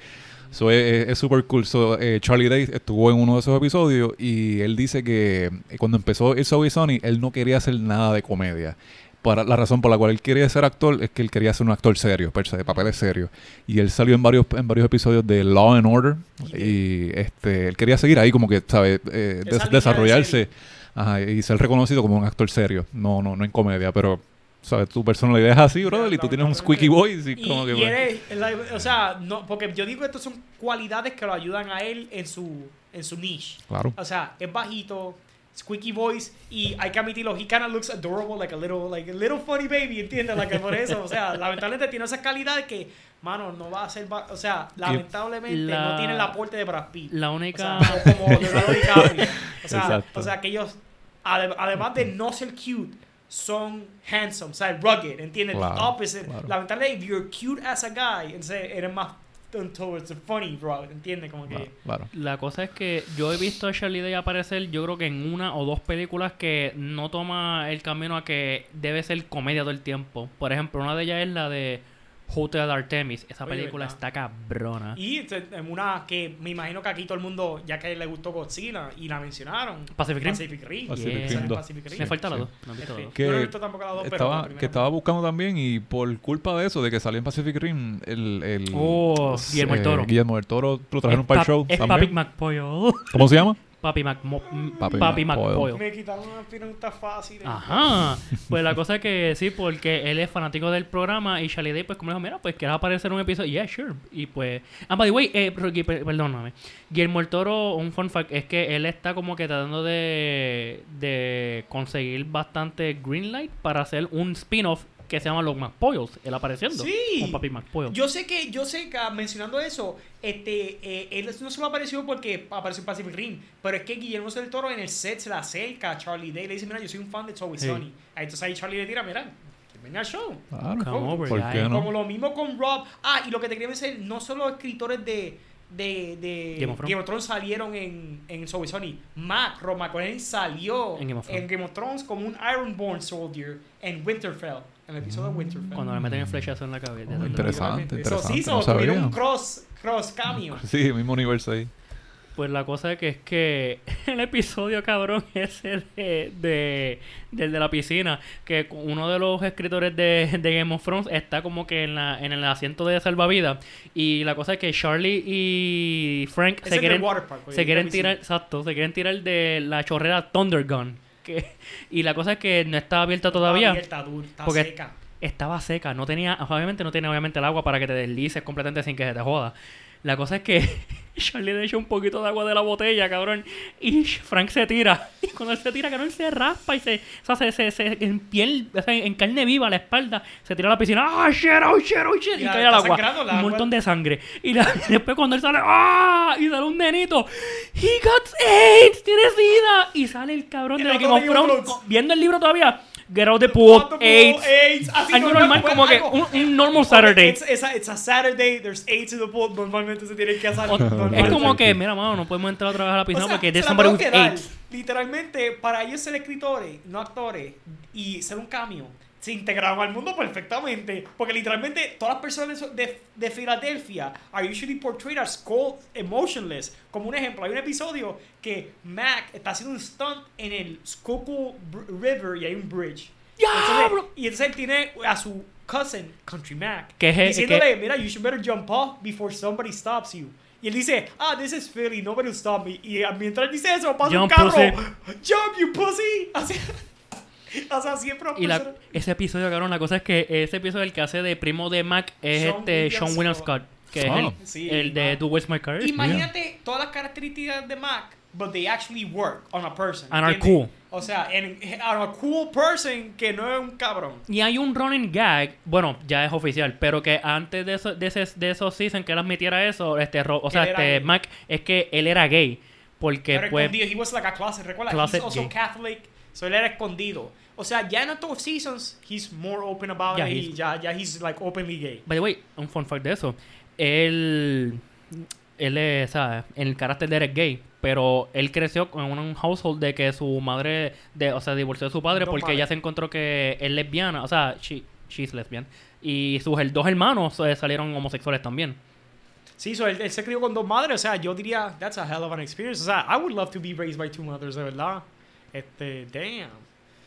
So, es súper cool. So, eh, Charlie Day estuvo en uno de esos episodios y él dice que eh, cuando empezó el Zoe Sony, él no quería hacer nada de comedia. Para, la razón por la cual él quería ser actor es que él quería ser un actor serio, de papeles serios. Y él salió en varios, en varios episodios de Law and Order. Y este, él quería seguir ahí como que, ¿sabes? Eh, des- de desarrollarse ajá, y ser reconocido como un actor serio. No, no, no en comedia, pero, ¿sabes? Tu personalidad es así, brother, y tú tienes un squeaky voice. Y, Y, como que, y eres, o sea, no, porque yo digo que estas son cualidades que lo ayudan a él en su, en su niche. Claro. O sea, es bajito, squeaky voice, y hay que admitirlo, he kind of looks adorable, like a little, like a little funny baby, ¿entiendes? Like, por eso, o sea, lamentablemente tiene esas calidades que, mano, no va a ser, o sea, lamentablemente La- no tiene el aporte de Brad Pitt. La O única... sea, o como Leonardo DiCaprio. O sea, Exacto. o sea, que ellos, ade- además de no ser cute, son handsome, o sea, rugged, ¿entiendes? Claro, the opposite. claro. Lamentablemente, if you're cute as a guy, entonces eres más towards the funny, bro, ¿entiendes? Como que... claro, claro. La cosa es que yo he visto a Charlie Day aparecer, yo creo que en una o dos películas que no toma el camino a que debe ser comedia todo el tiempo. Por ejemplo, una de ellas es la de Hotel Artemis. Esa Oye, película ¿verdad? está cabrona. Y en una que me imagino que aquí todo el mundo, ya que le gustó Godzilla y la mencionaron. Pacific Rim. Pacific Rim. Pacific. Rim dos. Pacific Rim. Me falta la Sí. dos. No he visto la dos. Que yo no he visto tampoco la dos, pero la Estaba, que estaba buscando también y por culpa de eso, de que salió en Pacific Rim, el... el Oh, Guillermo del Toro. Guillermo del Toro lo trajeron para el show Es también. Papi McPoyle. ¿Cómo se llama? Papi, Macmo- m- Papi Papi McPoyle. Me quitaron una pregunta fácil. Ajá. Pues la cosa es que sí, porque él es fanático del programa y Charlie Day, pues como le dijo, mira, pues quieres aparecer en un episodio. Yeah, sure. Y pues. Ah, by the way, eh, Rocky, per- perdóname. Guillermo el Toro, un fun fact, es que él está como que tratando de, de conseguir bastante green light para hacer un spin-off que se llama Los McPoyles. Él apareciendo. Sí. Con Papi McPoyle. Yo sé que, yo sé que ah, mencionando eso, este, eh, él no solo apareció porque apareció en Pacific Rim, pero es que Guillermo del Toro en el set se le acerca a Charlie Day y le dice, mira, yo soy un fan de Toby Sí. Sony. Entonces ahí Charlie le tira, mira, que venga al show. Claro. Come over, ¿Por guy. qué no? Como lo mismo con Rob. Ah, y lo que te quería decir, no solo escritores de, de, de Game of Thrones. salieron en, en Soul Sony. Mac, Ron McElhenney salió En Game of Thrones. Game of Thrones como un Ironborn soldier en Winterfell, en el episodio de Winterfell. Cuando le meten el flechazo en la cabeza. Oh, interesante. Eso interesante, sí, no so, tuvieron sabía. un cross, cross cameo. Sí, mismo universo ahí. Pues la cosa es que es que el episodio cabrón ese de, de, del de la piscina, que uno de los escritores de, de Game of Thrones está como que en, la, en el asiento de salvavidas y la cosa es que Charlie y Frank se es quieren, park, oye, se quieren tirar, exacto, se quieren tirar de la chorrera Thunder Gun. Que, y la cosa es que no está abierta todavía. Abierta, dura, está Porque- seca. estaba seca, no tenía, obviamente no tenía obviamente el agua para que te deslices completamente sin que se te joda. La cosa es que Charlie le echa un poquito de agua de la botella, cabrón, y Frank se tira. Y cuando él se tira, cabrón, se raspa y se, o sea, se, se, se- en piel, o sea, en carne viva la espalda, se tira a la piscina, ¡ah, shit, oh, shit, oh, shit! Y Ya, cae al agua. Un agua. montón de sangre. Y la- después cuando él sale, ¡ah! Y sale un nenito, ¡He got AIDS! ¡Tiene sida! Y sale el cabrón de Thrones Thrones. viendo el libro todavía. Get out the pool, the pool, AIDS. Así Algo normal, pues, como que un, un normal Saturday. It's, it's, a, it's a Saturday, there's AIDS in the pool. Normalmente se tiene que hacer. O- es como que, mira, mano, no podemos entrar otra vez a la O piscina sea, porque there's somebody with. AIDS. Literalmente, para ellos ser escritores, no actores, y ser un cameo, se integraron al mundo perfectamente. Porque literalmente todas las personas de, de Filadelfia are usually portrayed as cold, emotionless. Como un ejemplo, hay un episodio que Mac está haciendo un stunt en el Schuylkill River y hay un bridge. ¡Diablo! Entonces, y entonces él tiene a su cousin, Country Mac, Que es el- diciéndole, mira, you should better jump off before somebody stops you. Y él dice, ah, this is Philly, nobody will stop me. Y mientras él dice eso, pasa un carro. pussy. Jump, you pussy. Así, o sea, siempre Y la- ese episodio, cabrón, la cosa es que ese episodio el que hace de primo de Mac es Sean este William Sean William Scott. Scott, que es Ah. el, Sí, el de. Do Where's My Car. Imagínate todas las características de Mac, but they actually work on a person. And are cool. O sea, en, on a cool person que no es un cabrón. Y hay un running gag, bueno, ya es oficial, pero que antes de, eso, de, ese, de esos seasons que él admitiera eso, este, Ro- o sea, este. Mac, es que él era gay. Porque Pero pues... escondido. He was like a closet. Recuerda, Closet he's also gay. Catholic. So él era escondido. O sea, ya en estos seasons, he's more open about Ya, it. y ya, ya he's like openly gay. By the way, un fun fact de eso. Él, él es, ¿sabes? En el carácter de él es gay, pero él creció en un household de que su madre, de, o sea, divorció de su padre Dos porque ella se encontró que es lesbiana, o sea, she, she's lesbian. Y sus dos hermanos eh, salieron homosexuales también. Sí, so él, él se crió con dos madres. O sea, yo diría, that's a hell of an experience. O sea, I would love to be raised by two mothers, de verdad. Este, damn.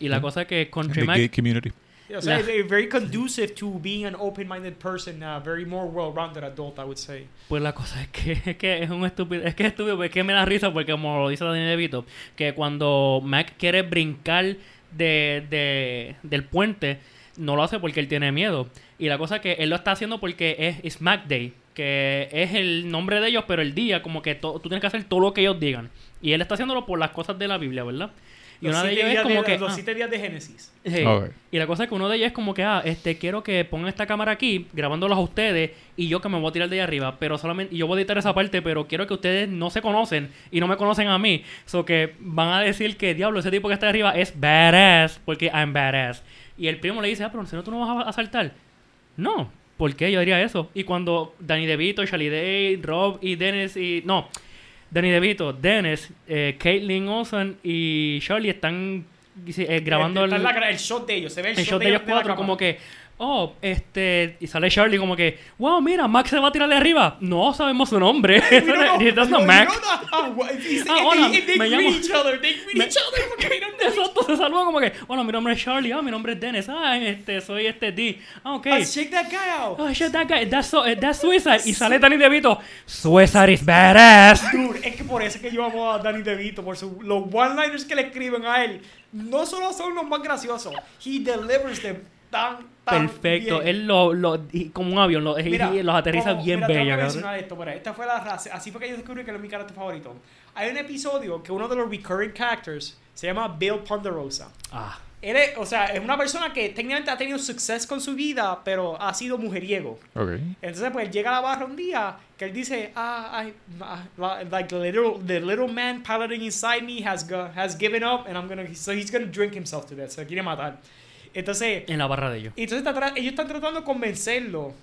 Y la cosa es que con The Mac, gay community. O sea, La- it's, very conducive to being an open-minded person, a very more well-rounded adult, I would say. Pues la cosa es que es, que es un estúpido, es que es estúpido, es que me da risa porque como lo dice Dani DeVito, que cuando Mac quiere brincar de, de- del puente, no lo hace porque él tiene miedo. Y la cosa es que él lo está haciendo porque es, Mac Day, que es el nombre de ellos, pero el día, como que to- tú tienes que hacer todo lo que ellos digan. Y él está haciéndolo por las cosas de la Biblia, ¿verdad? Y Los una de ellas es como de- que... Los ah, siete días de Génesis. Sí. Ok. Y la cosa es que uno de ellos es como que, ah, este, quiero que pongan esta cámara aquí, grabándolos a ustedes, y yo que me voy a tirar de ahí arriba, pero solamente, y yo voy a editar esa parte, pero quiero que ustedes no se conocen y no me conocen a mí. So que van a decir que, diablo, ese tipo que está de arriba es badass, porque I'm badass. Y el primo le dice, ah, pero si no tú no vas a, a saltar. No, ¿por qué yo diría eso? Y cuando Danny DeVito, Charlie Day, Rob y Dennis y... No, Danny DeVito, Dennis, eh, Caitlin Olsen y Charlie están eh, grabando el, la gra- el shot de ellos. Se ve el, el shot de ellos la cuatro, cámara. como que, oh, este, y sale Charlie como que, wow, mira, Max se va a tirar de arriba. No sabemos su nombre. Does no, not we Max. ah, Ah, hola, me llamo- each other, they greet me- each other porque we don't know Exacto, se saludó como que, bueno, mi nombre es Charlie, ah, mi nombre es Dennis, ah, este, soy este D. Ah, ok. Ah, Check that guy out. Oh, shit, that guy, that's, so, eh, that's suicide. Y sale Danny DeVito, suicide is badass. Dude, es que por eso es que yo amo a Danny DeVito, por su, los one-liners que le escriben a él, no solo son los más graciosos, he delivers them tan Perfecto, bien. él lo, lo, como un avión, lo, Mira, y los aterriza como- bien mira, tengo que bella, mencionar esto, mira, esta fue la raza, así fue que yo descubrí que él es mi carácter favorito. Hay un episodio que uno de los recurring characters se llama Bill Ponderosa. Ah, Él es, o sea, es una persona que técnicamente ha tenido suceso con su vida, pero ha sido mujeriego. Ok. Entonces, pues llega a la barra un día que él dice, ah, I, la- like the little, the little man piloting inside me has, go- has given up, and I'm gonna, so he's gonna drink himself to death, se quiere matar. Entonces, en la barra de ellos. y entonces está ellos están tratando de convencerlo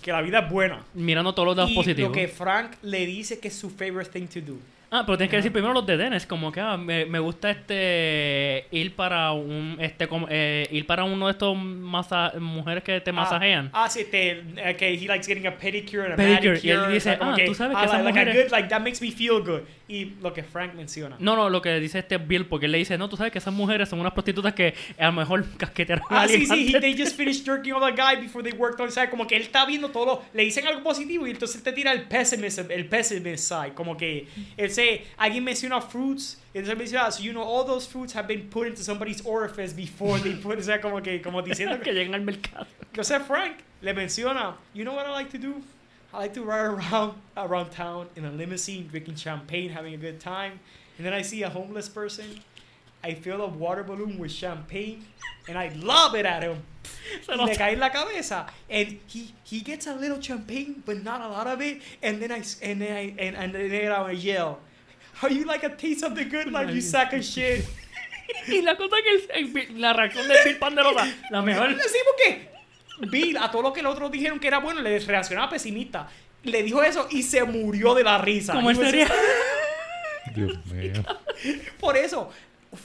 que la vida es buena. Mirando todos los dados Y positivos. lo que Frank le dice que es su favorite thing to do. Ah, pero tienes que decir primero los de Dennis, como que ah, me, me gusta este ir para un este como, eh, ir para uno de estos masa, mujeres que te masajean. Ah, ah, sí, te, eh, que he likes getting a pedicure and a Pedicure, manicure. y él dice, como ah, tú sabes que ah, esas like, like a mujeres- good, like, that makes me feel good. Y lo que Frank menciona. No, no, lo que dice este Bill, porque él le dice, no, tú sabes que esas mujeres son unas prostitutas que a lo mejor casquetearon a Ah, alguien sí, sí, he- they just finished jerking on the guy before they worked on side. Como que él está viendo todo, lo- le dicen algo positivo y entonces te tira el pessimism, el pessimist side. Como que él se, alguien menciona fruits, y entonces menciona, ah, so you know, all those fruits have been put into somebody's orifice before they put, o sea, como que, como diciendo que que, llegan al mercado. o sea, Frank le menciona, you know what I like to do? I like to ride around around town in a limousine, drinking champagne, having a good time. And then I see a homeless person. I fill a water balloon with champagne, and I lob it at him. Se y lo- le cae en la cabeza. And he, he gets a little champagne, but not a lot of it. And then I, and then I, and, and then I yell, Are you like a taste of the good life, you sack of shit? Y la cosa que el- el- la reacción de Bill Panderosa, la mejor. Le decimos que Bill, a todo lo que los otros dijeron que era bueno, le reaccionaba pesimista. Le dijo eso y se murió de la risa. Como sería. Dios mío. Por eso,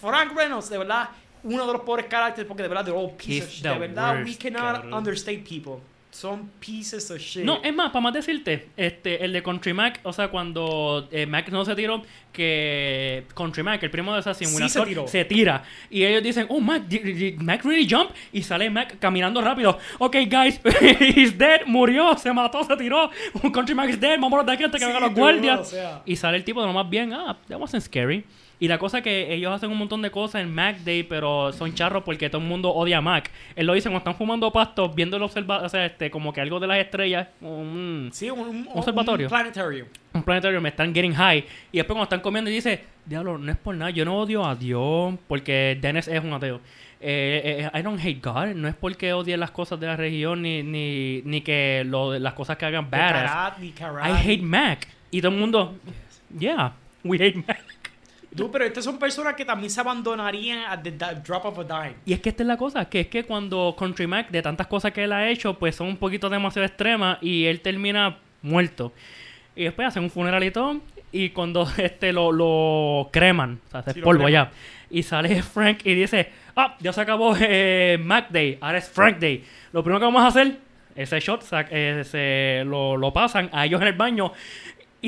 Frank Reynolds, de verdad, uno de los pobres caracteres, porque de verdad, they're all pieces He's of shit. the De verdad, we worst, cannot cabrón. understate people. Son pieces of shit. No, es más, para más decirte, este, el de Country Mac, o sea, cuando eh, Mac no se tiró, que Country Mac, el primo de Assassin, Sí se tiró. se tira. Y ellos dicen, oh, Mac, did, did Mac really jump? Y sale Mac caminando rápido. Ok, guys, he's dead, murió, se mató, se tiró. Country Mac is dead, vámonos de aquí antes que Sí, vengan los guardias. o sea. Y sale el tipo de lo más bien, ah, that wasn't scary. Y la cosa que ellos hacen un montón de cosas en Mac Day, pero son charros porque todo el mundo odia a Mac. Él lo dice cuando están fumando pasto, viendo el observatorio, o sea, este, como que algo de las estrellas, un, Sí, un, un, observatorio. Un planetario. un planetario, me están getting high. Y después cuando están comiendo y dice, diablo, no es por nada, yo no odio a Dios porque Dennis es un ateo. Eh, eh, I don't hate God, no es porque odie las cosas de la religión ni, ni, ni que lo, las cosas que hagan badass. karat. I hate Mac. Y todo el mundo, yeah, we hate Mac. Tú, pero estas son personas que también se abandonarían at the drop of a dime. Y es que esta es la cosa, que es que cuando Country Mac, de tantas cosas que él ha hecho, pues son un poquito demasiado extremas y él termina muerto. Y después hacen un funeralito y cuando este lo, lo creman, o sea, hace Sí, polvo ya. Y sale Frank y dice, ah, ya se acabó eh, Mac Day, ahora es Frank Day. Lo primero que vamos a hacer, ese shot eh, se lo, lo pasan a ellos en el baño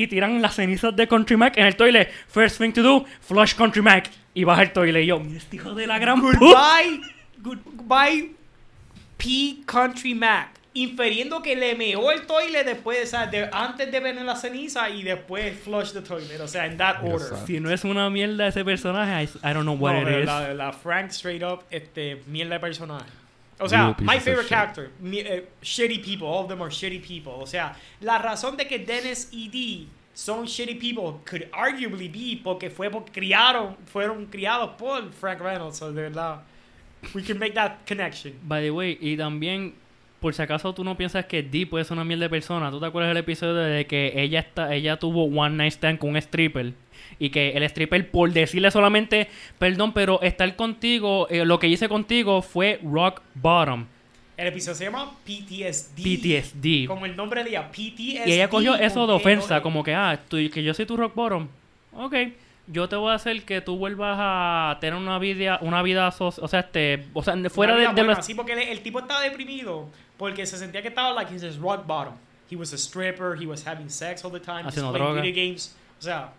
y tiran las cenizas de Country Mac en el toilet. First thing to do, flush Country Mac. Y baja el toilet y yo, mira este hijo de la gran puta. Goodbye, goodbye, P Country Mac. Inferiendo que le meó el toilet después, o sea, de- antes de ver la ceniza y después flush the toilet. O sea, en that order. Si no es una mierda ese personaje, I, I don't know what No, it is. la, la Frank straight up, este, mierda de personaje. O sea, my favorite character, mi- eh, shitty people, all of them are shitty people. O sea, la razón de que Dennis y Dee son shitty people could arguably be porque fue porque criaron, fueron criados por Frank Reynolds. So, de verdad, we can make that connection. By the way, y también, por si acaso tú no piensas que Dee puede ser una mierda de persona, ¿tú te acuerdas del episodio de que ella está, ella tuvo one night stand con un stripper? Y que el stripper, por decirle solamente, perdón, pero estar contigo, eh, lo que hice contigo fue rock bottom. El episodio se llama PTSD. PTSD. Como el nombre de ella, PTSD. Y ella cogió eso de E, ofensa, O, E. como que, ah, tú- que yo soy tu rock bottom. Ok, yo te voy a hacer que tú vuelvas a tener una vida, una vida, so- o sea, este, o sea, fuera de, de buena, los... Sí, porque el, el tipo estaba deprimido porque se sentía que estaba like his rock bottom. He was a stripper, he was having sex all the time, just Haciendo playing droga. video games. O sea,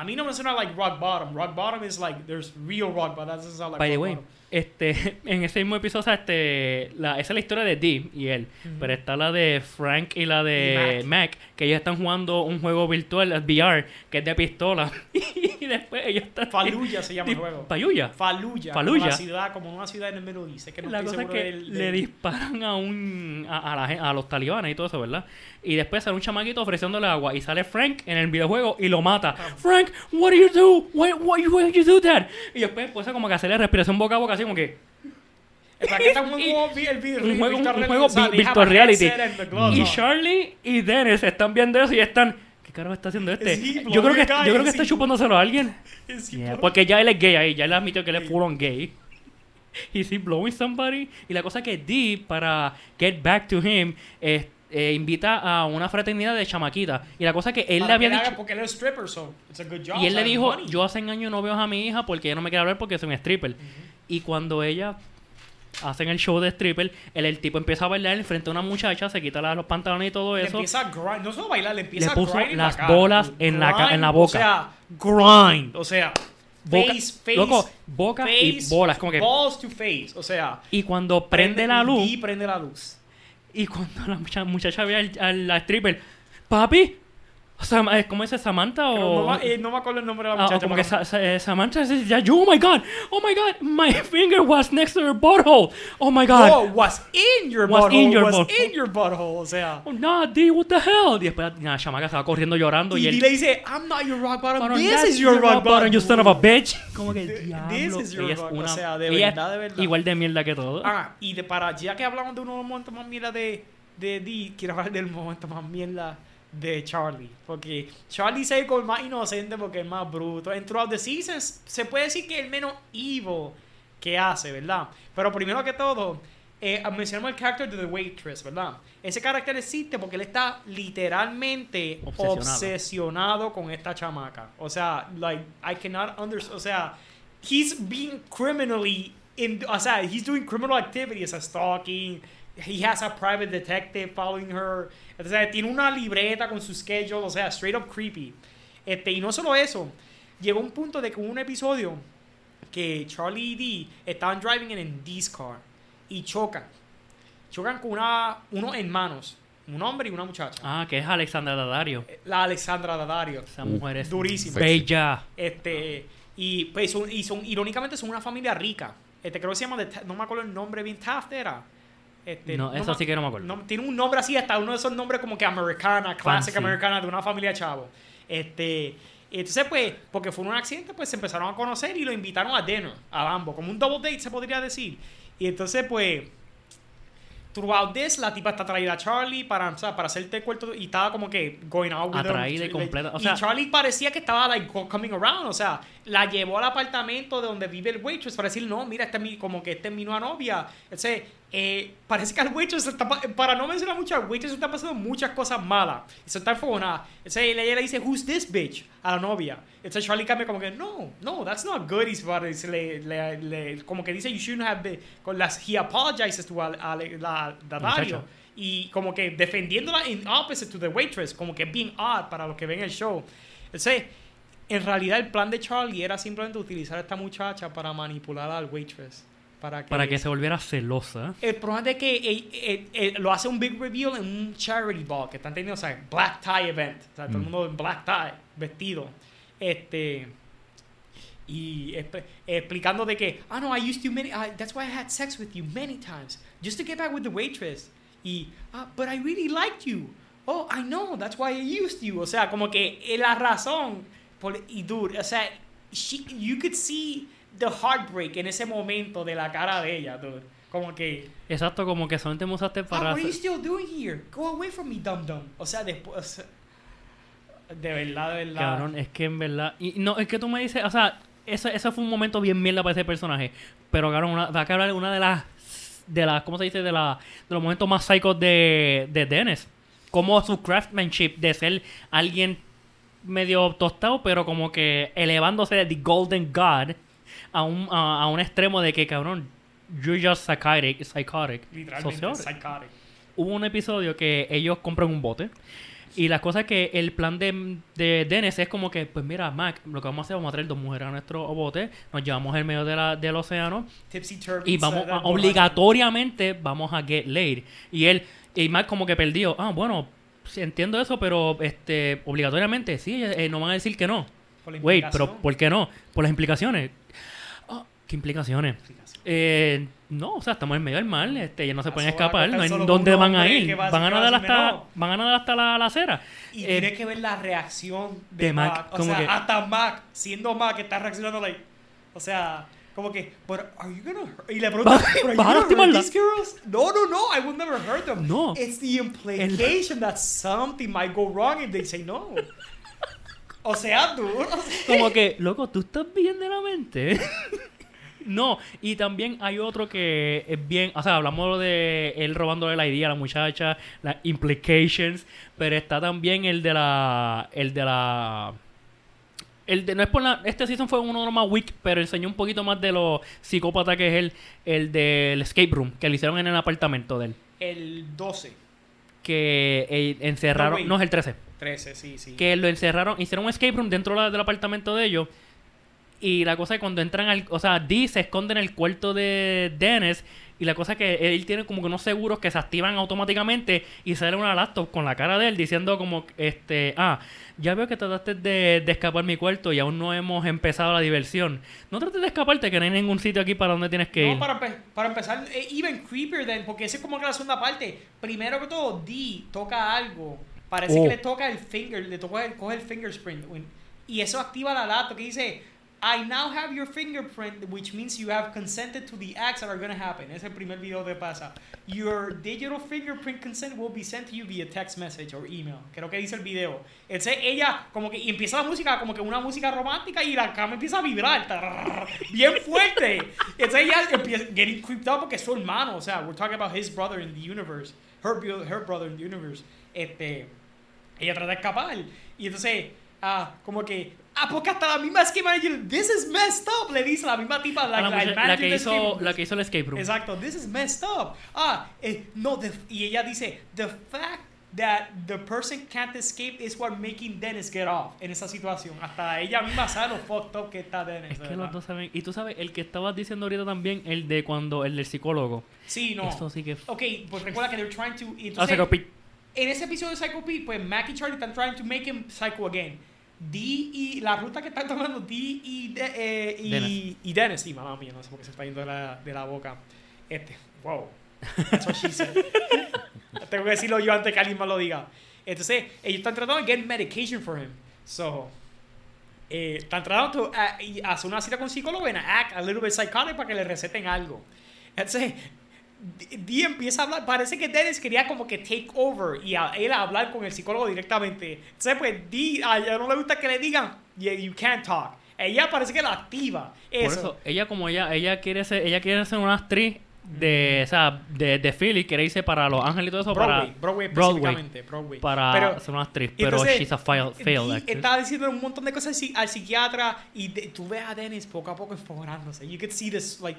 a mí no me suena like rock bottom. Rock bottom is like there's real rock bottom. That doesn't sound like By the way, bottom. Este, en ese mismo episodio, o sea, este, la, esa es la historia de Dee y él. Pero está la de Frank y la de Y Mac. que ellos están jugando un juego virtual, VR, que es de pistola. y después ellos están... Fallujah se llama el juego. Fallujah. Fallujah. Fallujah. Como la ciudad, como una ciudad en el Middle East. Es que no la cosa es que del- le del- disparan a un a, a la a los talibanes y todo eso, ¿verdad? Y después sale un chamaquito ofreciéndole agua y sale Frank en el videojuego y lo mata. Ah. Frank, what do you do? Why, why, why you do that? Y después empieza como que hacerle respiración boca a boca así como que ¿Para qué está un juego, un juego, un virtual juego reality? Virtual Y. Charlie y Dennis están viendo eso y están ¿Qué carajo está haciendo este? Yo creo que yo creo que está chupándoselo a alguien. Yeah, porque ya él es gay ahí, ya él admitió que él es full on gay. Is he blowing somebody? Y la cosa que Dee, para get back to him, eh, eh, invita a una fraternidad de chamaquita. Y la cosa es que él le había dicho... Porque él es stripper, so it's a good job. Y él le dijo, money. yo hace años no veo a mi hija porque ella no me quiere hablar porque soy un stripper. Y cuando ella hacen el show de stripper, el, el tipo empieza a bailar frente a una muchacha, se quita la- los pantalones y todo Le eso. empieza a grind, no solo bailar, le empieza Le a puso grind en las la cara, bolas dude. en la en Grind, la boca. O sea, grind, o sea, Boca- face, face, loco, boca y face, bolas, como que- balls to face, o sea, Y cuando prende la luz, y prende la luz. Y cuando la mucha- muchacha ve al, al- la stripper, papi, ¿cómo dice Samantha o...? no, eh, no me acuerdo el nombre de la Ah, o muchacha. como que Sa- Sa- eh, Samantha dice, ya, yo, oh my god, oh my god, my finger was next to her butthole, oh my god. No, was in your Was butthole. in your was butthole. in your butthole. O sea. Oh, no, D, what the hell? Y después la chamaca se va corriendo llorando y, Y, él... le dice, I'm not your rock bottom. "Cabrón, This is your rock bottom. you son of a bitch. Como que, This diablo, is your es rock- o una... sea, de verdad, es de verdad. Igual de mierda que todo. Ah, y de para, ya que hablamos de uno de los momentos más mierda de, de Dee, quiero hablar del momento más mierda de Charlie. Porque Charlie se el más inocente porque es más bruto. En Throughout the Seasons se puede decir que es el menos evil que hace, ¿verdad? Pero primero que todo, eh, mencionamos el carácter de The Waitress, ¿verdad? Ese carácter existe porque él está literalmente Obsesionado. obsesionado, con esta chamaca. O sea, like, I cannot understand. O sea, he's being criminally in, o sea, he's doing criminal activities, a stalking. He has a private detective following her. O sea, tiene una libreta con su schedule, o sea, straight up creepy. Este, y no solo eso, llegó un punto de que hubo un episodio que Charlie y Dee estaban driving en Dee's car y chocan. Chocan con una, unos hermanos, un hombre y una muchacha. Ah, que es Alexandra Daddario. La Alexandra Daddario. Esa mujer es Durísima. bella. Este, y pues son, y son, irónicamente son una familia rica. Este, creo que se llama, no me acuerdo el nombre bien, Taft era. Este, No, eso sí que no me acuerdo. tiene un nombre así, hasta uno de esos nombres como que americana, clásica americana de una familia chavo. Este, entonces pues, porque fue un accidente, pues se empezaron a conocer y lo invitaron a dinner, a ambos, como un double date se podría decir. Y entonces pues, throughout this, la tipa está traída a Charlie para, o sea, para hacerte el cuarto y estaba como que going out with. Atraída y completa, o y Charlie parecía que estaba like coming around, o sea, la llevó al apartamento de donde vive el waitress para decir, no, mira, este es mi, como que este es mi nueva novia. Entonces, eh, parece que al waitress, está pa- para no mencionar mucho, al waitress está pasando muchas cosas malas. Se está enfogonada. Entonces, ella le dice, who's this bitch? A la novia. Entonces, Charlie cambia como que, no, no, that's not good. Y se se le, le- le- como que dice, you shouldn't have been, con las, he apologizes to a, a- la, la. Y como que defendiéndola in opposite to the waitress, como que being odd para los que ven el show. Entonces, en realidad el plan de Charlie era simplemente utilizar a esta muchacha para manipular al waitress. Para que, Para que se volviera celosa. El problema es que lo hace un big reveal en un charity ball que están teniendo, o sea, black tie event. O sea, todo el Mm. mundo en black tie, vestido. Este. Y explicando de que, ah, no, I used to many, I- that's why I had sex with you many times, just to get back with the waitress. Y, ah, but I really liked you. Oh, I know, that's why I used you. O sea, como que eh, la razón. Por, y dude, o sea, she, you could see the heartbreak en ese momento de la cara de ella, dude. Como que, Exacto, como que solamente me usaste para... what are you still doing here? Go away from me, dum dum. O sea, después, o sea, de verdad, de verdad. Cabrón, es que en verdad... Y no, es que tú me dices... O sea, ese, ese fue un momento bien mierda para ese personaje. Pero, cabrón, una, va a hablar una de las... De las... ¿Cómo se dice? De, la, de los momentos más psychos de, de Dennis. Como su craftsmanship de ser alguien medio tostado, pero como que elevándose de The Golden God a un, a, a un extremo de que, cabrón, you're just psychotic, psychotic, Literalmente, psychotic. hubo un episodio que ellos compran un bote. Y la cosa es que el plan de, de Dennis es como que, pues mira, Mac, lo que vamos a hacer, vamos a traer dos mujeres a nuestro bote, nos llevamos en medio de la- del océano Tipsy y vamos se- a- obligatoriamente vamos a get laid. Y él, y Mac como que perdió, ah, bueno, entiendo eso, pero este obligatoriamente, sí, eh, no van a decir que no. Wait, pero. ¿por qué no? Por las implicaciones. ¿Qué implicaciones? Eh, no, o sea, estamos en medio del mar, este, ellos no se pueden escapar, no hay dónde van a ir. Van a nadar hasta, no. van a nadar hasta la, la acera. Y Eh, tienes que ver la reacción de, de Mac, Mac. O como sea, que- hasta Mac, siendo Mac, está reaccionando like. O sea, como que, but are you gonna hurt? Y le pregunta, Va- "But are you ¿vas a lastimarla?" No, no, no, I will never hurt them. No. It's the implication that something might go wrong if they say no. O sea, dude. o sea, como que, loco, tú estás bien de la mente. No, y también hay otro que es bien, o sea, hablamos de él robándole la idea a la muchacha, las implications, pero está también el de la, el de la, el de, no es por la, este season fue uno de los más weak, pero enseñó un poquito más de lo psicópata que es él, el del escape room, que le hicieron en el apartamento de él, El 12. que eh, encerraron, no es el 13, 13, sí, sí. que lo encerraron, hicieron un escape room dentro la- del apartamento de ellos. Y la cosa es cuando entran al. O sea, Dee se esconde en el cuarto de Dennis. Y la cosa es que él tiene como que unos seguros que se activan automáticamente. Y sale una laptop con la cara de él diciendo como: este Ah, ya veo que trataste de, de escapar mi cuarto y aún no hemos empezado la diversión. No trates de escaparte, que no hay ningún sitio aquí para donde tienes que ir. No, para, para empezar, eh, even creepier than, porque ese es como que la segunda parte. Primero que todo, D toca algo. Parece Oh. que le toca el finger, le toca el, coge el fingerprint. when- Y eso activa la laptop que dice, I now have your fingerprint, which means you have consented to the acts that are going to happen. Es el primer video que pasa. Your digital fingerprint consent will be sent to you via text message or email. Creo que dice el video. Entonces ella, como que, y empieza la música, como que una música romántica y la cama empieza a vibrar. Bien fuerte. Entonces ella empieza getting creeped out porque es su hermano. O sea, we're talking about his brother in the universe. Her, her brother in the universe. Este, ella trata de escapar. Y entonces, ah, como que, ah, porque hasta la misma esquema de this is messed up, le dice la misma tipa, la, A la, la- muchacha- la manager que hizo, escape la que hizo el escape room. Exacto, this is messed up. Ah, eh, no, the- y ella dice, the fact that the person can't escape is what making Dennis get off en esa situación. Hasta ella misma sabe lo fucked up que está Dennis. Es que ¿verdad? los dos saben. Y tú sabes, el que estabas diciendo ahorita también, el de cuando, el del psicólogo. Sí, no. Eso sí que. Ok, pues recuerda que they're trying to... Ah, Entonces, Pete. en ese episodio de Psycho Pete, pues Mac y Charlie están trying to make him psycho again. D y la ruta que están tomando D y, de- eh, y, Dennis. y Dennis, sí, mamá mía, no sé por qué se está yendo de la, de la boca. Este, wow, that's what she said. Tengo que decirlo yo antes que alguien más lo diga. Entonces, ellos están tratando de get medication for him. So, eh, están tratando de y hacer una cita con un psicólogo and act a little bit psychotic para que le receten algo. Entonces, Dee empieza a hablar, parece que Dennis quería como que take over y a él a hablar con el psicólogo directamente. Entonces, pues, Dee, a ella no le gusta que le digan, yeah, you can't talk. Ella parece que la activa. Eso. Por eso, ella como ella, ella quiere ser, ella quiere ser una actriz de, o sea, de, de Philly, quiere irse para Los Ángeles y todo eso, Broadway, para Broadway específicamente, Broadway. para Pero- ser una actriz, pero entonces, she's a fail, failed actress. Estaba diciendo un montón de cosas al psi- al psiquiatra y de- tú ves a Dennis poco a poco esforándose. You could see this, like,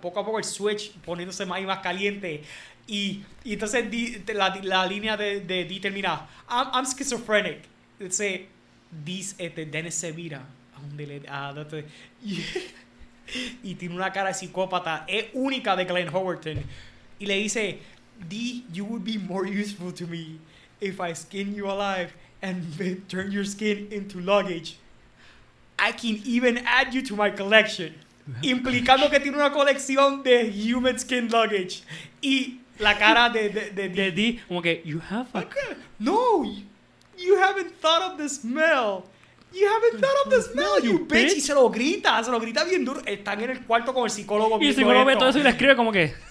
poco a poco el switch poniéndose más y más caliente. Y, y entonces la, la línea de, de Dee termina, I'm, schizophrenic. Dice, Dee- este, Dennis se mira a y, tiene una cara de psicópata. Es única de Glenn Howerton. Y le dice, Dee, you would be more useful to me if I skin you alive and turn your skin into luggage. I can even add you to my collection. Implicando que tiene una colección de human skin luggage. Y la cara de, de, de, de Dee, como que, you have a... No, you, you haven't thought of the smell. You haven't thought of the smell, you bitch. Y se lo grita, se lo grita bien duro. Están en el cuarto con el psicólogo. Y el psicólogo ve todo eso y le escribe como que...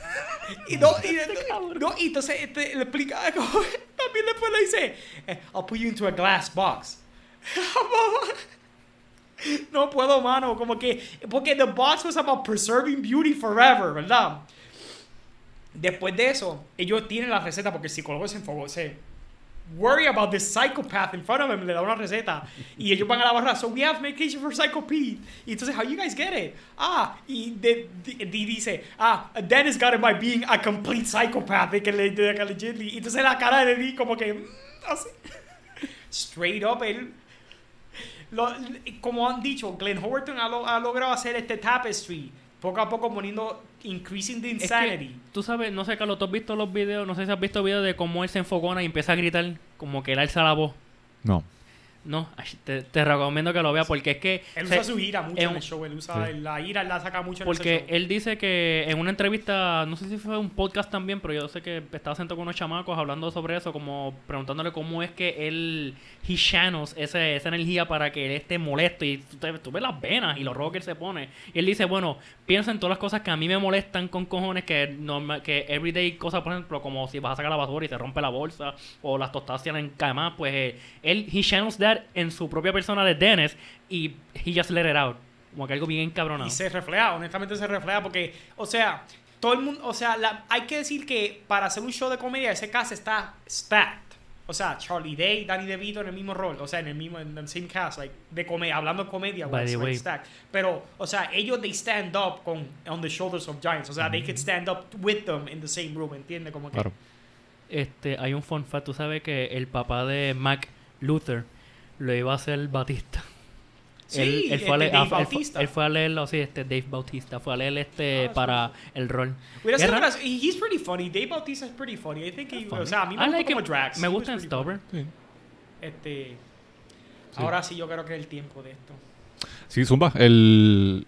Y, no, y, no, y entonces este, le explica también después le dice, eh, I'll put you into a glass box. No puedo, mano, como que, porque the box was about preserving beauty forever, ¿verdad? Después de eso, ellos tienen la receta porque el psicólogo se enfocó, se worry about this psychopath in front of him, le da una receta y ellos van a la barra, so we have medication for psychopathy. Y entonces, how you guys get it? Ah, y de, de- de- dice, ah, Dennis got it by being a complete psychopath, que le, de que legitly. Y entonces la cara de Dee como que, mm, así. Straight up, él lo- como han dicho, Glenn Howerton ha, lo- ha logrado hacer este tapestry, poco a poco poniendo, increasing the Es que, insanity. tú sabes, no sé, Carlos, ¿tú has visto los videos? No sé si has visto videos de cómo él se enfocona y empieza a gritar, como que él alza la voz. No. No, te, te recomiendo que lo veas porque es que... él se- usa su ira mucho en un- el show, él usa la ira, la saca mucho en Porque ese show. él dice que en una entrevista, no sé si fue un podcast también, pero yo sé que estaba sentado con unos chamacos hablando sobre eso, como preguntándole cómo es que él, he channels ese, esa energía para que él esté molesto y tú, te- tú ves las venas y los rojos que él se pone. Y él dice, bueno, piensa en todas las cosas que a mí me molestan con cojones, que normal, que everyday cosas, por ejemplo, como si vas a sacar la basura y se rompe la bolsa o las tostadas tienen camas, pues eh, él, he channels that en su propia persona de Dennis y he just let it out. Como que algo bien encabronado. Y se refleja, honestamente se refleja porque, o sea, todo el mundo, o sea, la- hay que decir que para hacer un show de comedia ese cast está stacked. O sea, Charlie Day, Danny DeVito en el mismo rol, o sea, en el mismo, en el same cast, like, de comedia, hablando de comedia, By the way. stacked. Pero, o sea, ellos, they stand up con, on the shoulders of giants, o sea, they could stand up with them in the same room, ¿entiendes? Como que, Claro. Este, hay un fun fact. Tú sabes que el papá de Mac Luther lo iba a hacer Batista. Sí, él, él fue a este, leer, Dave ah, él fue- Bautista. él fue a leerlo, sí, este Dave Bautista. Fue a leer este Ah, para el rol. Hubiera sido Es ra- gracioso. Y he's pretty funny. Dave Bautista es pretty funny. I think he, o sea, a mí me I gusta like como. Drax. Me gusta en funny. Stubber. Sí. Este, Ahora sí yo creo que es el tiempo de esto. Sí, Zumba, el,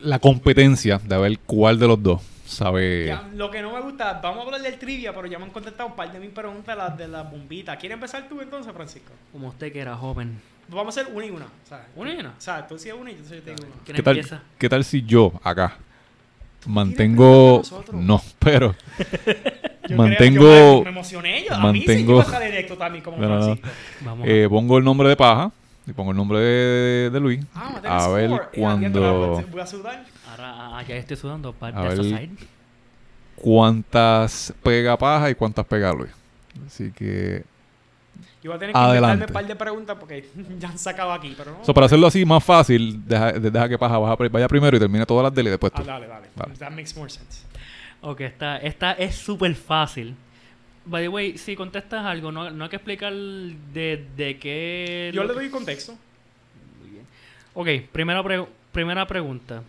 la competencia de ver cuál de los dos sabe. Ya, lo que no me gusta, vamos a hablar del trivia, pero ya me han contestado un par de mis preguntas de las de las bombitas. ¿Quieres empezar tú entonces, Francisco? Como usted que era joven. Vamos a hacer una y una. ¿sabes? ¿Una y una? O sea, tú decías una y yo te digo una. ¿Quién ¿Qué tal, empieza? ¿Qué tal si yo acá mantengo. No, pero. Yo mantengo. creo- yo me, me emocioné. Yo, a mí sí me directo también como No, no, no. Francisco. Vamos. eh, pongo el nombre de Paja y pongo el nombre de, de Luis. Ah, a ver score. Cuando. Voy a sudar. Ahora ah, ya estoy sudando. Para A de ver. cuántas pega Paja y cuántas pega Luis. Así que. Yo voy a tener que Adelante. un par de preguntas porque ya han sacado aquí, pero no. So, para hacerlo así más fácil, deja, deja que Paja vaya, vaya primero y termine todas las de él y después tú. Ah, dale, dale. Vale. That makes more sense. Ok, esta, esta es súper fácil. By the way, si contestas algo, no, no hay que explicar de, de qué... Yo le que- doy contexto. Ok, primera, pre- primera pregunta.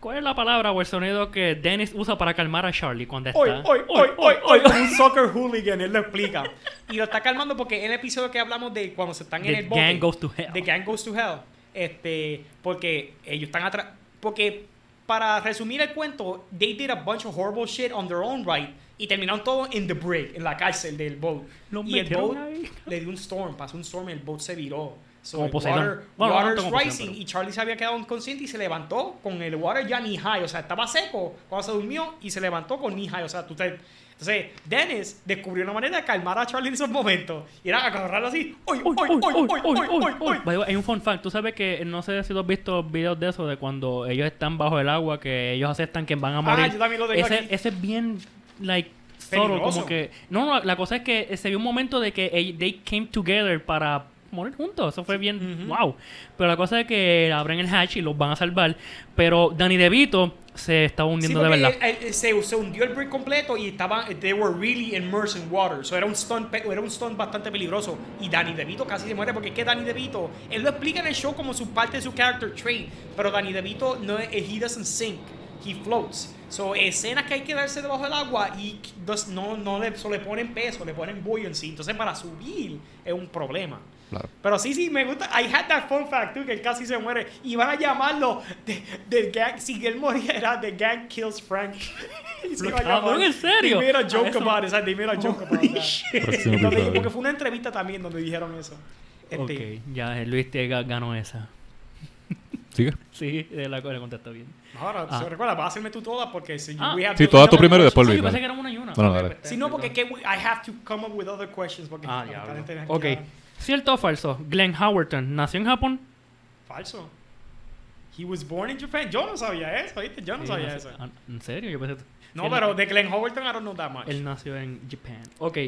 ¿Cuál es la palabra o el sonido que Dennis usa para calmar a Charlie cuando está... Hoy, hoy, hoy, hoy, hoy, un soccer hooligan, él lo explica. Y lo está calmando porque en el episodio que hablamos de cuando se están en The el bote. gang goes to hell. The gang goes to hell. Este, porque ellos están atrás. Porque, para resumir el cuento, they did a bunch of horrible shit on their own right y terminaron todo en the break, en la cárcel del boat. Los y el boat ahí. le dio un storm, pasó un storm, el boat se viró. So como water, bueno, water's rising pero... y Charlie se había quedado inconsciente y se levantó con el water ya ni high, o sea, estaba seco cuando se durmió y se levantó con ni high, o sea, tú te... Entonces, Dennis descubrió una manera de calmar a Charlie en esos momentos y era agarrarlo así, ¡Oy, oy, oy, oy, oy, oy, oy, Hay un fun fact, tú sabes que no sé si tú has visto videos de eso de cuando ellos están bajo el agua que ellos aceptan que van a ah, morir. Ah, yo también lo tengo ese, aquí. ese es bien like, solo, Peligroso. como que... No, no, la cosa es que se vio un momento de que they came together para morir juntos. Eso fue bien, wow. Pero la cosa es que abren el hatch y los van a salvar. Pero Danny DeVito se estaba Sí, hundiendo de porque verdad. él- él- se, se hundió el brig completo y estaban, they were really immersed in water. So era un stunt, era un stunt bastante peligroso. Y Danny DeVito casi se muere porque es que Danny DeVito, él lo explica en el show como su parte de su character trait, pero Danny DeVito no, he doesn't sink, he floats. So escenas que hay que darse debajo del agua y dos- no, no le, so le ponen peso, le ponen buoyancy. Entonces para subir es un problema. Claro. Pero sí, sí, me gusta. I had that fun fact, too, que él casi se muere. Y van a llamarlo de, del gang. Si él moría, era The Gang Kills Frank. Y se iba a Cabrón, llamar. ¿en serio? They made a Ah, joke eso- about it. o sea, they made a joke about porque fue una entrevista también donde dijeron eso. Este, Ok, ya Luis te ga- ganó esa. ¿Sigue? Sí, eh, la, la contestó bien. Ahora, Ah. se recuerda, vas a hacerme tú todas porque si Ah. we have Sí, to- todas tú primero y después Sí, Luis. yo dale. pensé que era una y una. No, no, dale. Si no, porque que we- I have to come up with other questions. Porque Ah, diablo. tenés- Ok. ya. ¿Cierto o falso? Glenn Howerton nació en Japón. Falso. He was born in Japan. Yo no sabía eso, ¿viste? Yo no Sí, sabía nació- eso. ¿En serio? Yo pensé. No, él- pero de Glenn Howerton I don't know that much. Él nació en Japan. Ok.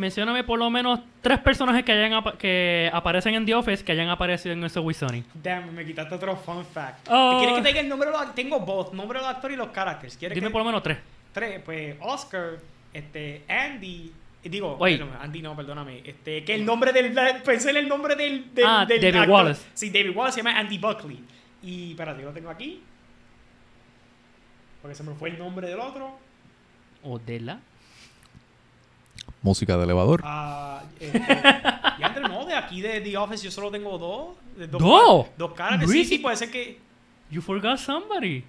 Mencióname por lo menos tres personajes que hayan apa- que aparecen en The Office que hayan aparecido en ese Sony. Damn, me quitaste otro fun fact. Oh. ¿Quieres que te diga el nombre de los Tengo both, nombre del actor y los characters. ¿Quieres Dime que por lo menos tres. tres? Pues Oscar, este, Andy, digo, Andy no, perdóname, este, que el nombre del, pensé en el nombre del, del, Ah, del David actor. Wallace. Sí, David Wallace se llama Andy Buckley. Y, espérate, yo lo tengo aquí. Porque se me fue el nombre del otro. O de la. Música de elevador. Ah, este, y André, no, de aquí de The Office yo solo tengo dos. de- ¿Dos? Dos caras. Sí, Really? sí, puede ser que... You forgot somebody.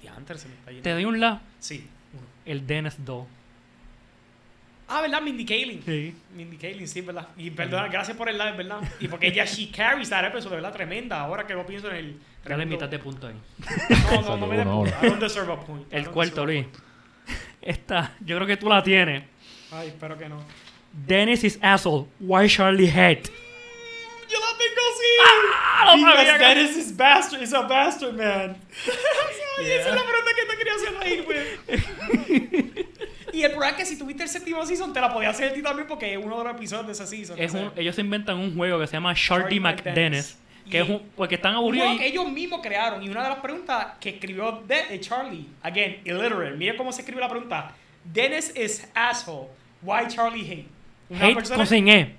Diantre, se me está yendo. Te doy un la. Sí, uno. El Dennis 2. Ah, ¿verdad? Mindy Kaling. Sí. Mindy Kaling, sí, ¿verdad? Y perdona, gracias por el live, ¿verdad? Y porque ella, she carries that episode, ¿verdad? Tremenda. Ahora que lo pienso en el... Dale mitad de punto ahí. No, no, no me des ahora. I don't deserve a point. El cuarto, Luis. Esta, yo creo que tú la tienes. Ay, espero que no. Dennis is asshole. Why Charlie hate? Yo la tengo así. sabía que- Dennis is bastard, is a bastard man. Ay, Esa es la pregunta que te quería hacer reír, güey. y el problema es que si tuviste el séptimo season, te la podía hacer a ti también porque es uno de los episodios de ese season. Es un- ellos inventan un juego que se llama Shardy Shardy McDennis. Que Y- es un. Porque están aburridos. juego que y- ellos mismos crearon. Y una de las preguntas que escribió de, eh, Charlie, again, illiterate. Mira cómo se escribe la pregunta. Dennis is asshole. Why Charlie hate? Una Hate persona- con sin E.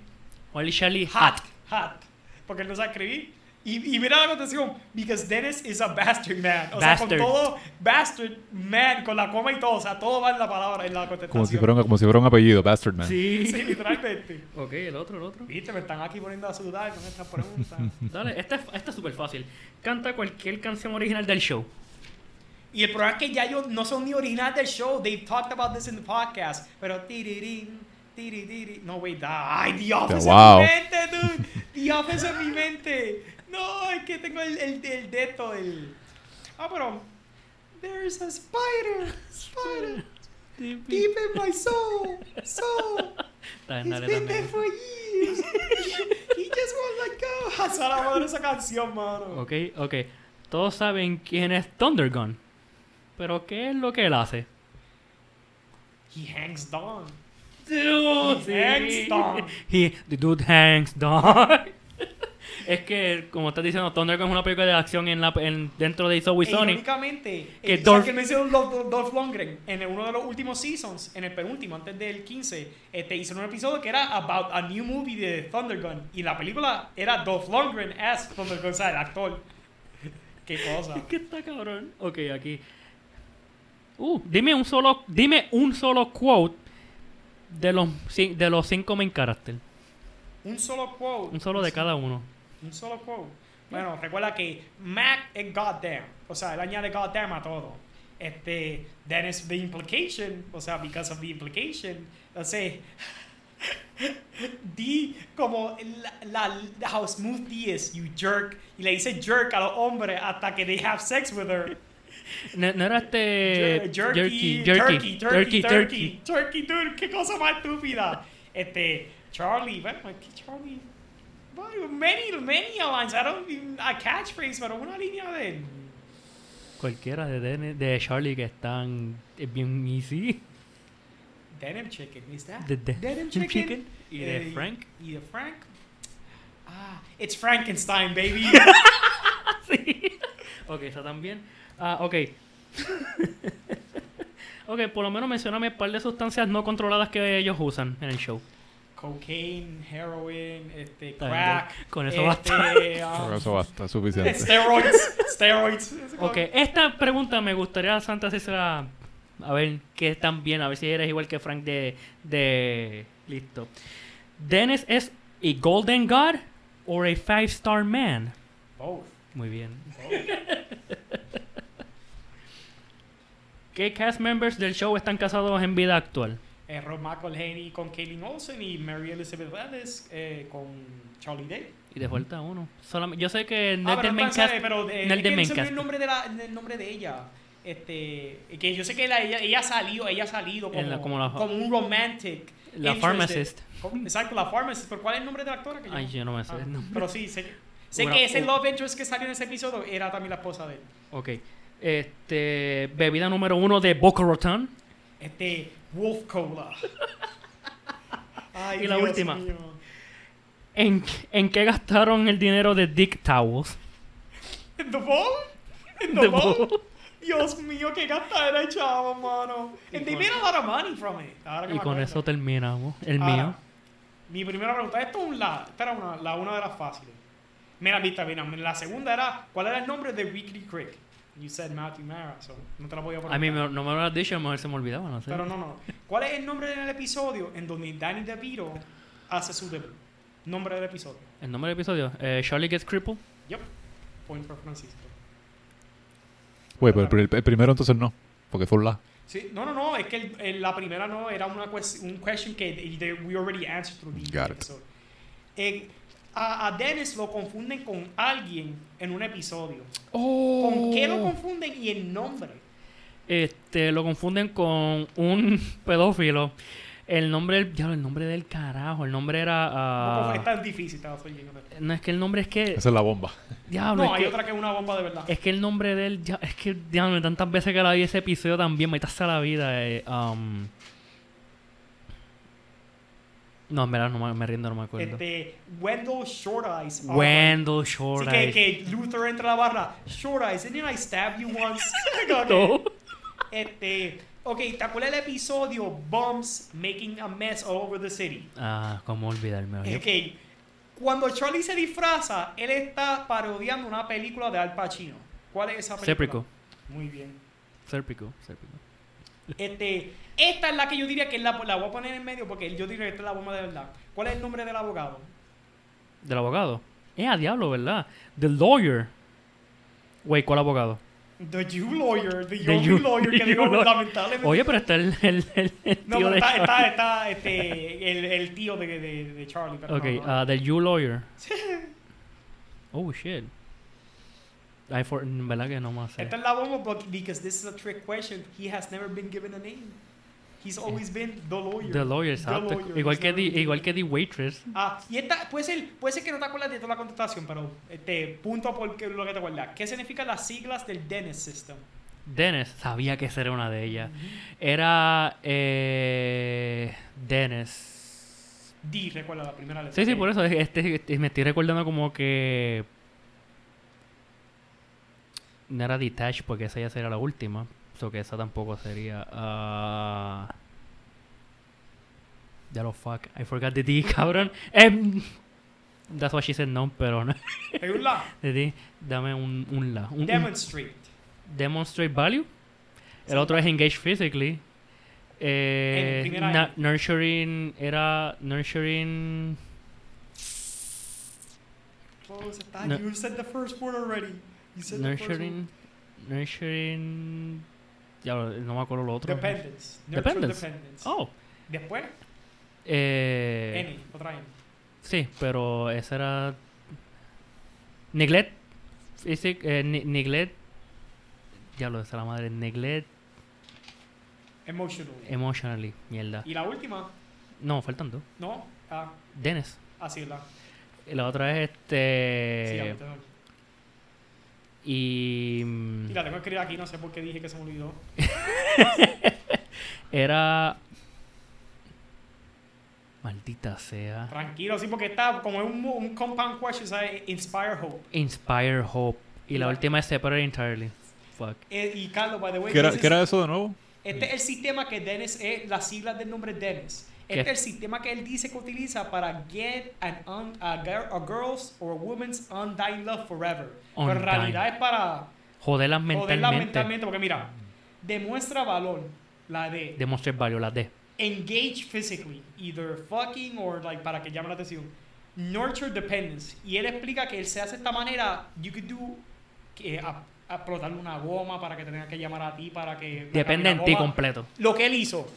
Shelly Hot. Hat. Hot. Porque él no sabe escribir. Y, y mira la contestación. Because Dennis is a bastard man. O sea, Bastard. con todo bastard man, con la coma y todo. O sea, todo va en la palabra, en la contestación. Como si fuera un, como si fuera un apellido, Bastard Man. Sí. Sí, literalmente. Ok, el otro, el otro. Viste, me están aquí poniendo a sudar con estas preguntas. Dale, esta es esta es súper fácil. Canta cualquier canción original del show. Y el problema es que ya ellos no son ni originales del show. They've talked about this in the podcast. Pero tirirín, tiririri. No, wait, da- ay, The Office Wow. en mi mente, dude. The Office en mi mente. No, es que tengo el, el, el de esto, el... Ah, pero... There's a spider, spider, deep in my soul, soul. He's been there for years. He just won't let go. Esa la madre de esa canción, mano. Ok, ok. Todos saben quién es Thundergun. Pero ¿qué es lo que él hace? He hangs down. Dude, He hangs down. He, the dude hangs down. es que, como estás diciendo, Thundergun es una película de acción en la, en, dentro de It's Always E irónicamente, que que Dolph- que Dolph, Dolph Lundgren en uno de los últimos seasons, en el penúltimo, antes del 15, este, hicieron un episodio que era about a new movie de Thundergun. Y la película era Dolph Lundgren as Thundergun, o sea, el actor. Qué cosa. ¿Qué está cabrón? Ok, aquí. Uh, dime un solo, dime un solo quote de los, de los cinco main characters. Un solo quote. Un solo de cada uno. Un solo quote. Bueno, recuerda que Mac es goddamn. O sea, él añade goddamn a todo. Este, then it's the implication. O sea, because of the implication. Sea, D como la, la, how smooth D is, you jerk. Y le dice jerk a los hombres hasta que they have sex with her. No, no era este. Jer- jerky, jerky, turkey, turkey, turkey, turkey, turkey, dude, qué cosa más estúpida. Este, Charlie, bueno, ¿qué Charlie? Bueno, many, many lines, I don't even, a catchphrase, pero una línea de él. Cualquiera de, Dennis- de Charlie que están es bien easy. Denim chicken, is that? De- de- Denim chicken. chicken. Y de Frank. Y de Frank. Ah, it's Frankenstein, baby. sí. Ok, está también. Ah, ok. ok, por lo menos mencioname un par de sustancias no controladas que ellos usan en el show. Cocaine, heroin, este, crack. bien, con eso este, basta. um, Pero eso basta, suficiente. steroids, steroids. Ok, esta pregunta me gustaría, Santa, hacérsela a ver qué tan bien, a ver si eres igual que Frank de... de... Listo. ¿Dennis es a Golden God o a Five Star Man? Both. Muy bien. ¿Qué cast members del show están casados en vida actual? Eh, Rob McElhenney con Kaylin Olsen y Mary Elizabeth Ellis eh, con Charlie Day. Y de falta uno. Solam- yo sé que no Ah, del no main tan serio, cast. pero eh, que del el nombre de la, el nombre de ella. Este, que yo sé que la- ella, ella ha salido, ella ha salido como, la- como la- como un romantic. La pharmacist. como- exacto, la pharmacist. ¿Pero cuál es el nombre de la actora? Que Ay, yo no me sé el nombre. Pero sí, sé, sé Una- que ese love interest que salió en ese episodio era también la esposa de él. Ok. Este, bebida número uno de Boca Raton. Este, Wolf Cola. Ay, Y la Dios última. mío. ¿En, ¿En qué gastaron el dinero de Dick Towels? ¿En The Ball? ¿En The, The Ball? Ball. Dios mío, qué gastadera de chavo, mano. And they made a lot of money from it. Ahora que Y con acuerdo. eso terminamos. El Ahora, mío. Mi primera pregunta, esto es un la, esta era una, la una de las fáciles. Mira, vista, mira, la segunda era, ¿cuál era el nombre de Weekly Crick? You said Matthew Mara, so no te la voy a mí me- no me lo has dicho, a lo mejor se me olvidaba, no sé. Pero no, no. ¿Cuál es el nombre del episodio en donde Danny DeVito hace su debut? Nombre del episodio. El nombre del episodio, eh, Charlie Gets Crippled. Yep. Point for Francisco. Güey, pero el, el primero entonces no, porque fue un la. Sí, no, no, no, es que el- el- la primera no era una un question que they- we already answered through the Got it. Eh, a, a Dennis lo confunden con alguien en un episodio. ¿Con qué Oh. lo confunden y el nombre? Este, lo confunden con un pedófilo El nombre del, el nombre del carajo, el nombre era... ah, Tampoco es tan difícil, no, es que el nombre es que... Esa es la bomba. Diablo, No, hay que, otra que es una bomba de verdad. es que el nombre de él, ya, es que, diablo, tantas veces que la vi ese episodio también, me a la vida. eh, um, no, en verdad, no me, me rindo, no me acuerdo. Este, Wendell Short Eyes. Wendell Short Sí, que, Eyes. que Luther entra a la barra. Short Eyes, didn't I stab you once? Que, No. Este, ok, ¿te acuerdas del episodio Bums Making a Mess All Over the City? Ah, cómo olvidarme. oye. Ok, cuando Charlie se disfraza, él está parodiando una película de Al Pacino. ¿Cuál es esa película? Sérpico. Muy bien. Sérpico, Sérpico. Este, esta es la que yo diría que es la, la voy a poner en medio porque yo diría que esta es la bomba de verdad. ¿Cuál es el nombre del abogado? Del abogado. Es a diablo, ¿verdad? The lawyer. Wait, ¿cuál abogado? The You Lawyer, The, The Lawyer, que digo, lamentablemente. Oye, pero está el, el, el, el no, tío pero de está, está, está este, el, el tío de, de, de Charlie. Pero Ok, no, no. ah, The You Lawyer. oh, shit. I for, ¿Verdad que no más? Esta es la bomba porque because this is a trick question. He has never been given a name. He's always been the lawyer. The Lawyer, exacto. Igual que, the, igual que The Waitress. Ah, y esta puede ser, puede ser que no te acuerdas de toda la contestación, pero este punto por lo que te acuerdas. ¿Qué significan las siglas del Dennis System? Dennis, sabía que esa era una de ellas. Era. Eh, Dennis. D, recuerda la primera letra. Sí, sí, por eso. Este, este- me estoy recordando como que. No era Detach, porque esa ya sería la última. So que esa tampoco sería. ah ya lo fuck. I forgot the D, cabrón. Em, that's what she said no, pero no. Hay un la. The D, dame un, un la. Un, un- Demonstrate. demonstrate value. El otro es engage physically. Eh, na- I. nurturing era nurturing. Close está. No. You said the first word already. You said the first Nurturing. Nurturing. Ya no me acuerdo lo otro. Dependence. Dependence. dependence. Oh. Después, Eh, N, otra N. sí, pero esa era. Neglect. Physic, eh, ne- neglect. Ya lo de la madre. Neglect Emotional. emotionally. Mierda. Y la última, No, faltan dos. no. Ah, Dennis. así es la. Y la otra es este. Sí. Y. mm, Y la tengo escrita aquí, no sé por qué dije que se me olvidó. Era. Maldita sea. Tranquilo, sí, porque está como un, un compound question, ¿sabes? Inspire hope. Inspire Hope. Y la última es Separate Entirely. Fuck. Eh, y Carlos, by the way, ¿Qué era, qué era eso de nuevo? este es el sistema que Dennis es, las siglas del nombre Dennis. Este es el sistema que él dice que utiliza para get an un- a, gir- a girl's or a woman's undying love forever. Pero en realidad es para Joderlas joderla mentalmente. mentalmente, porque mira, demuestra valor, la de Demonstrate Value, la D. engage physically, either fucking or like para que llame la atención. Nurture dependence. Y él explica que él se hace de esta manera, you could do que a, a explotarle una goma para que te tenga que llamar a ti para que Depende en ti completo. Lo que él hizo.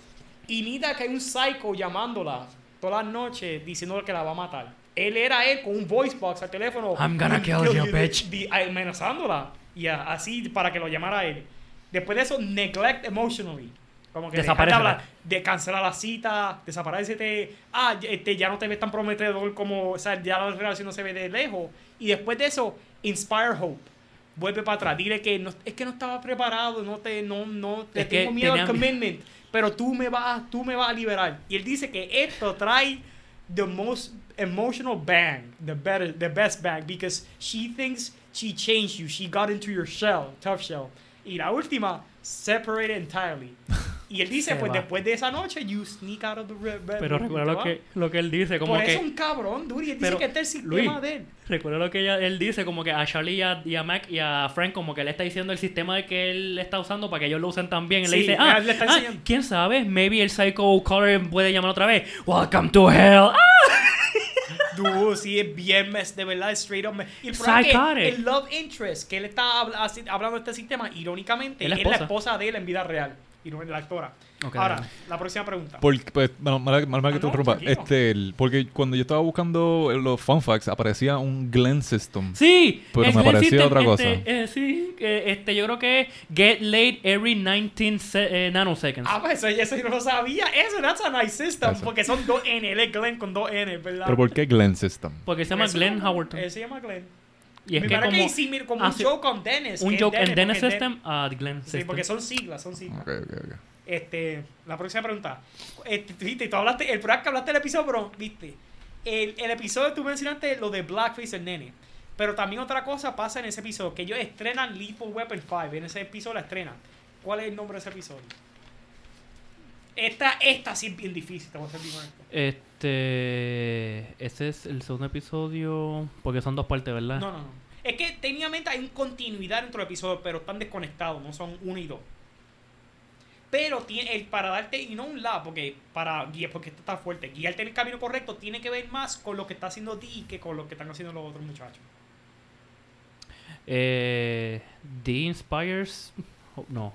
Imita que hay un psycho llamándola todas las noches diciéndole que la va a matar. Él era él con un voice box al teléfono. I'm gonna "I'll kill you, bitch." amenazándola. Y así para que lo llamara él. Después de eso, neglect emotionally. Como que dejar de de cancelar la cita, desaparecerte. Ah, este, ya no te ves tan prometedor como, o sea, ya la relación no se ve de lejos. Y después de eso, inspire hope. Vuelve para atrás, dile que no, es que no estaba preparado, no te, no, no, te Es tengo miedo al commitment, pero tú me vas, tú me vas a liberar. Y él dice que esto trae the most emotional bang, the better, the best bang, because she thinks she changed you, she got into your shell, tough shell. Y la última, separate entirely. Y él dice, Se pues va. después de esa noche, you sneak out of the re- bedroom. Pero y recuerda lo que, lo que él dice, como Por que... es un cabrón, dude. Y él dice Pero, que este es el sistema Luis, de él. Recuerda lo que ella- él dice, como que a Charlie y a, y a Mac y a Frank, como que le está diciendo el sistema de que él está usando para que ellos lo usen también. Le Sí, dice, ah, le ah, quién sabe, maybe el Psycho Color puede llamar otra vez. Welcome to hell. ¡Ah! Dude, sí, es bien mes, de verdad, straight up. Y el es que el love interest, que él está hablando de este sistema, irónicamente, Es es la la esposa. esposa de él en vida real. Y no la actora. Ok, Ahora, dale. la próxima pregunta. Porque, pues, bueno, mal, mal- mal que Ah, te no. Este, el- porque cuando yo estaba buscando los fun facts, aparecía un Glenn System. Sí, Pero me Glenn parecía System, otra cosa. este, eh, sí, que, este, yo creo que es Get Laid Every 19 se- eh, nanoseconds. Ah, pues eso, eso yo no lo sabía. Eso, that's a nice system. Eso. Porque son dos N, él es Glenn con dos N, ¿verdad? ¿Pero por qué Glenn System? porque se llama Eso Glenn Howard. Él se llama Glenn. Y es Me que como que sí, mira, como hace un joke con Dennis. un joke en Dennis System a Glenn Sí, System. porque son siglas, son siglas. Este, la próxima pregunta. Este, viste, tú hablaste, el programa que hablaste del episodio, pero, viste, el, el episodio tú mencionaste lo de Blackface el nene. Pero también otra cosa pasa en ese episodio, que ellos estrenan Lethal Weapon 5, en ese episodio la estrenan. ¿Cuál es el nombre de ese episodio? Esta, esta sí es bien difícil, te voy a ser bien honesto. Este. Ese es el segundo episodio. Porque son dos partes, ¿verdad? No, no, no. Es que técnicamente hay una continuidad entre los episodios, pero están desconectados, no son uno y dos. Pero tiene el para darte, y no un lado, porque para guiar, porque esto está fuerte, guiarte en el camino correcto tiene que ver más con lo que está haciendo Dee que con lo que están haciendo los otros muchachos. Eh. The Inspires. oh, no.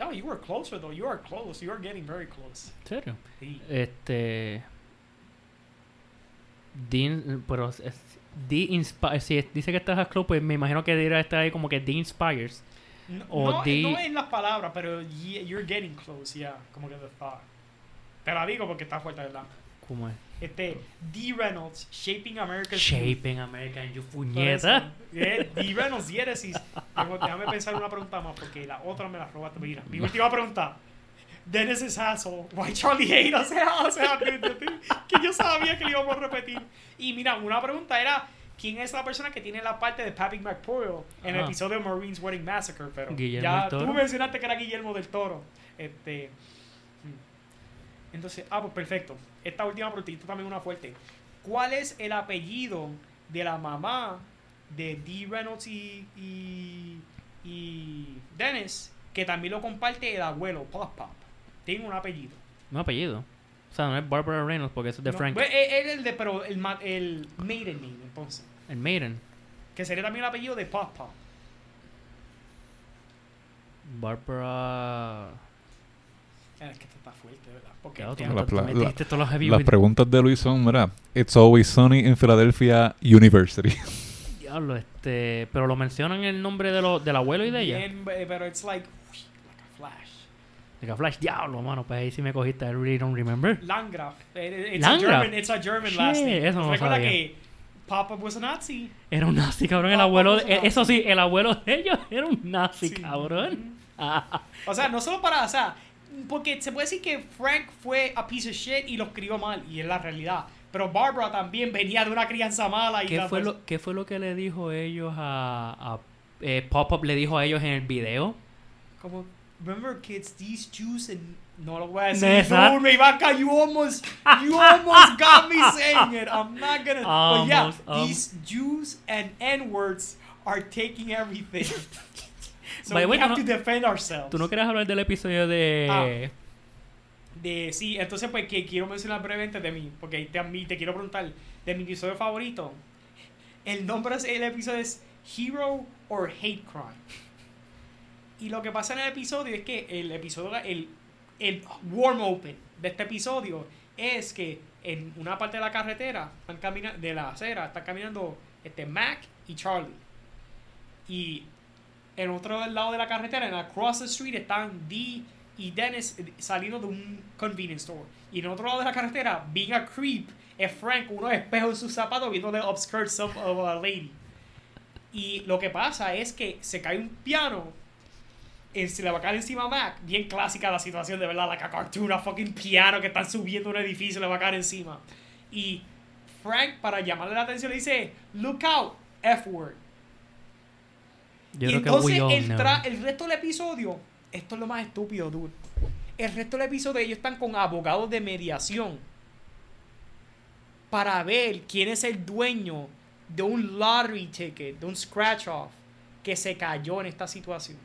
Oh, you were closer though, you are close, you are getting very close. ¿En serio? Sí. Este. The, pero es, The. Si dice que estás close, pues me imagino que debería estar ahí como que The Inspires. No, O no, Dee- no en las palabras, pero you're getting close, yeah, como que the thought. Te la digo porque está fuerte, ¿verdad? ¿Cómo es? Este, D. Reynolds, Shaping America's Shaping American, eso. puñeta. Eh, D. Reynolds. Tengo- Déjame pensar una pregunta más porque la otra me la robaste. Mira, mi última pregunta. Dennis is asshole. Why Charlie hate? O sea, o sea, que, yo sabía que le íbamos a repetir. Y mira, una pregunta era. ¿Quién es la persona que tiene la parte de Pappy McPoyle en el episodio de Marines Wedding Massacre? Pero Guillermo ya del Toro. tú mencionaste que era Guillermo del Toro. Este, hmm. entonces, ah, pues perfecto. Esta última preguntita también una fuerte. ¿Cuál es el apellido de la mamá de Dee Reynolds y, y, y Dennis? Que también lo comparte el abuelo, Pop Pop. Tiene un apellido. No apellido. O sea, no es Barbara Reynolds porque eso es de No, Frank. pues, Él es el de, pero el, ma- el maiden name, entonces. El Maiden. Que sería también el apellido de Pop Pop. Barbara. Es que esto está fuerte, ¿verdad? Porque Claro, te- La- todos los Las preguntas de Luis son, mira, It's Always Sunny in Philadelphia University. Diablo, este. Pero lo mencionan el nombre de lo, del abuelo y de ella. Bien, eh, pero it's like. Flash, diablo, mano. Pues ahí sí me cogiste. I really don't remember. Landgraf. It's Landgraf. a German, it's a German Shit, last name. eso no Recuerda sabía. que Papa was a Nazi. Era un nazi, cabrón. El Ah, abuelo. eh, Eso sí, el abuelo de ellos era un nazi, Sí. cabrón. Ah, O sea, no solo para, o sea, porque se puede decir que Frank fue a piece of shit y los crió mal, y es la realidad. Pero Barbara también venía de una crianza mala y ¿Qué, fue lo, ¿Qué fue lo que le dijo ellos a. a eh, Pop-Up le dijo a ellos en el video? Como, remember kids, these Jews and... No lo voy a decir. No, me vaca, you almost, you almost got me saying it. I'm not gonna... but yeah, Almost, um. these Jews and N-words are taking everything. so By we way, have tú to no- defend ourselves. ¿Tú no quieres hablar del episodio de. Ah. De, sí, entonces pues que quiero mencionar brevemente de mí, porque te, te quiero preguntar, de mi episodio favorito, el nombre del episodio es Hero or Hate Crime. Y lo que pasa en el episodio es que el episodio, el, el warm open de este episodio es que en una parte de la carretera, están caminando, de la acera, están caminando este Mac y Charlie. Y en otro lado de la carretera, en across the street, están Dee y Dennis saliendo de un convenience store. Y en otro lado de la carretera, being a creep, es Frank con unos espejos en sus zapatos viendo the upskirts of, a lady. Y lo que pasa es que se cae un piano, se le va a caer encima a Mac. Bien clásica la situación, de verdad, like a cartoon, a fucking piano que están subiendo un edificio, le va a caer encima. Y Frank, para llamarle la atención, le dice, look out, F-word. Yo y creo que entonces all el, tra- el resto del episodio, esto es lo más estúpido, dude. El resto del episodio ellos están con abogados de mediación para ver quién es el dueño de un lottery ticket, de un scratch off que se cayó en esta situación.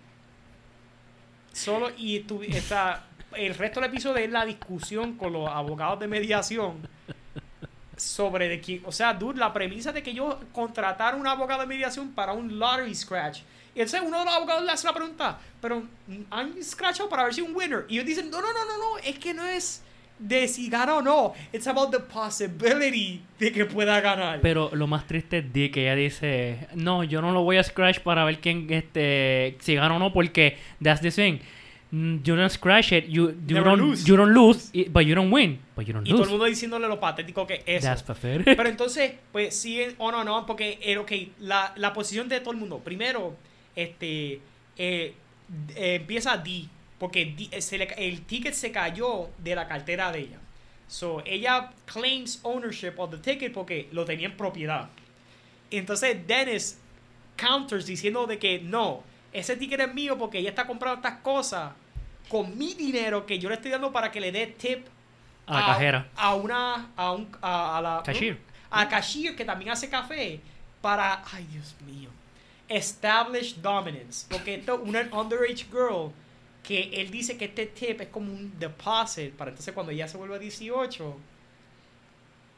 Solo y está, el resto del episodio es la discusión con los abogados de mediación sobre de que, o sea, dude, la premisa de que ellos contrataron un abogado de mediación para un lottery scratch. Y entonces uno de los abogados le hace la pregunta, pero han scratchado para ver si un winner. Y ellos dicen, no, no, no, no, no, es que no es de si gana o no. It's about the possibility de que pueda ganar. Pero lo más triste es de que ella dice, no, yo no lo voy a scratch para ver quién, este, si gana o no, porque that's the thing. Mm, You don't scratch it, you, you, Never don't, lose. you don't lose, but you don't win, but you don't y todo el lose. mundo diciéndole lo patético que es. That's pathetic. Pero entonces, pues siguen on and on, porque, eh, ok, la, la posición de todo el mundo. Primero, este, eh, eh, empieza D, porque eh, se le ca- el ticket se cayó de la cartera de ella. So, ella claims ownership of the ticket porque lo tenía en propiedad. Entonces, Dennis counters diciendo de que no, ese ticket es mío porque ella está comprando estas cosas con mi dinero que yo le estoy dando para que le dé tip A la cajera. a una a, un, a, a la Cashier. a cashier que también hace café para ay Dios mío establish dominance porque esto una underage girl que él dice que este tip es como un deposit para entonces cuando ya se vuelve a 18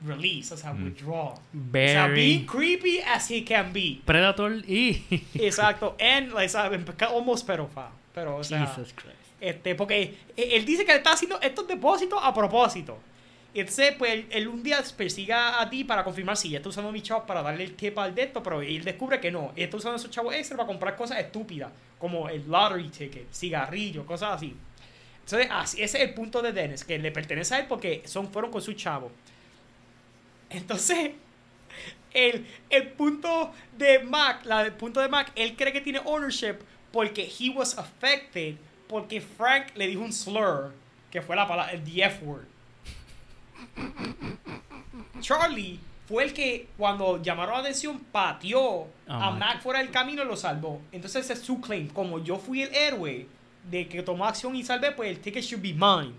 release o sea withdraw o sea Very being creepy as he can be Predator y... exacto and like, sabe, almost pedophile pero o sea Jesus Christ. este, porque e- él dice que está haciendo estos depósitos a propósito. Entonces, pues, él, un día persiga a ti para confirmar si ya está usando mi chavo para darle el tip al de esto, pero él descubre que no. Está usando esos chavos extra para comprar cosas estúpidas, como el lottery ticket, cigarrillos, cosas así. Entonces, así, ese es el punto de Dennis, que le pertenece a él porque son, fueron con su chavo. Entonces, el, el punto de Mac, la, el punto de Mac, él cree que tiene ownership porque he was affected porque Frank le dijo un slur que fue la palabra, el the F word. Charlie fue el que cuando llamaron la atención pateó Ah, a Mac. Fuera del camino y lo salvó. Entonces ese es su claim. Como yo fui el héroe de que tomó acción y salvé, pues el ticket should be mine.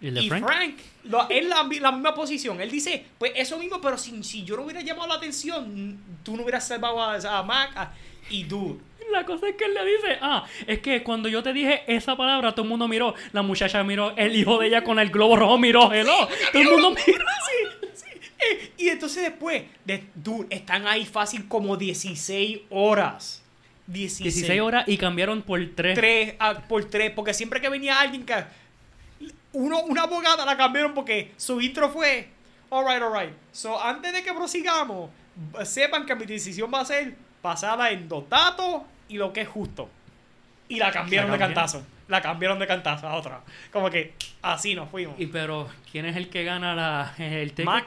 ¿Y Frank? Frank, lo- la, la misma posición. Él dice, pues eso mismo, pero si, si yo no hubiera llamado la atención, tú no hubieras salvado a, a Mac. a- y dude, La cosa es que él le dice, ah, es que cuando yo te dije esa palabra, todo el mundo miró. La muchacha miró, el hijo de ella con el globo rojo miró, hello. todo el mundo miró. sí, sí. Eh, y entonces después, de, dude, están ahí fácil como 16 horas. 16, 16 horas y cambiaron por 3. 3 por 3, porque siempre que venía alguien que... Uno, una abogada la cambiaron porque su intro fue... Alright, alright. So, antes de que prosigamos, sepan que mi decisión va a ser basada en dos datos y lo que es justo. Y la cambiaron La de cantazo. La cambiaron de cantazo a otra. Como que así nos fuimos. Y pero, ¿quién es el que gana la, el ticket? Mac.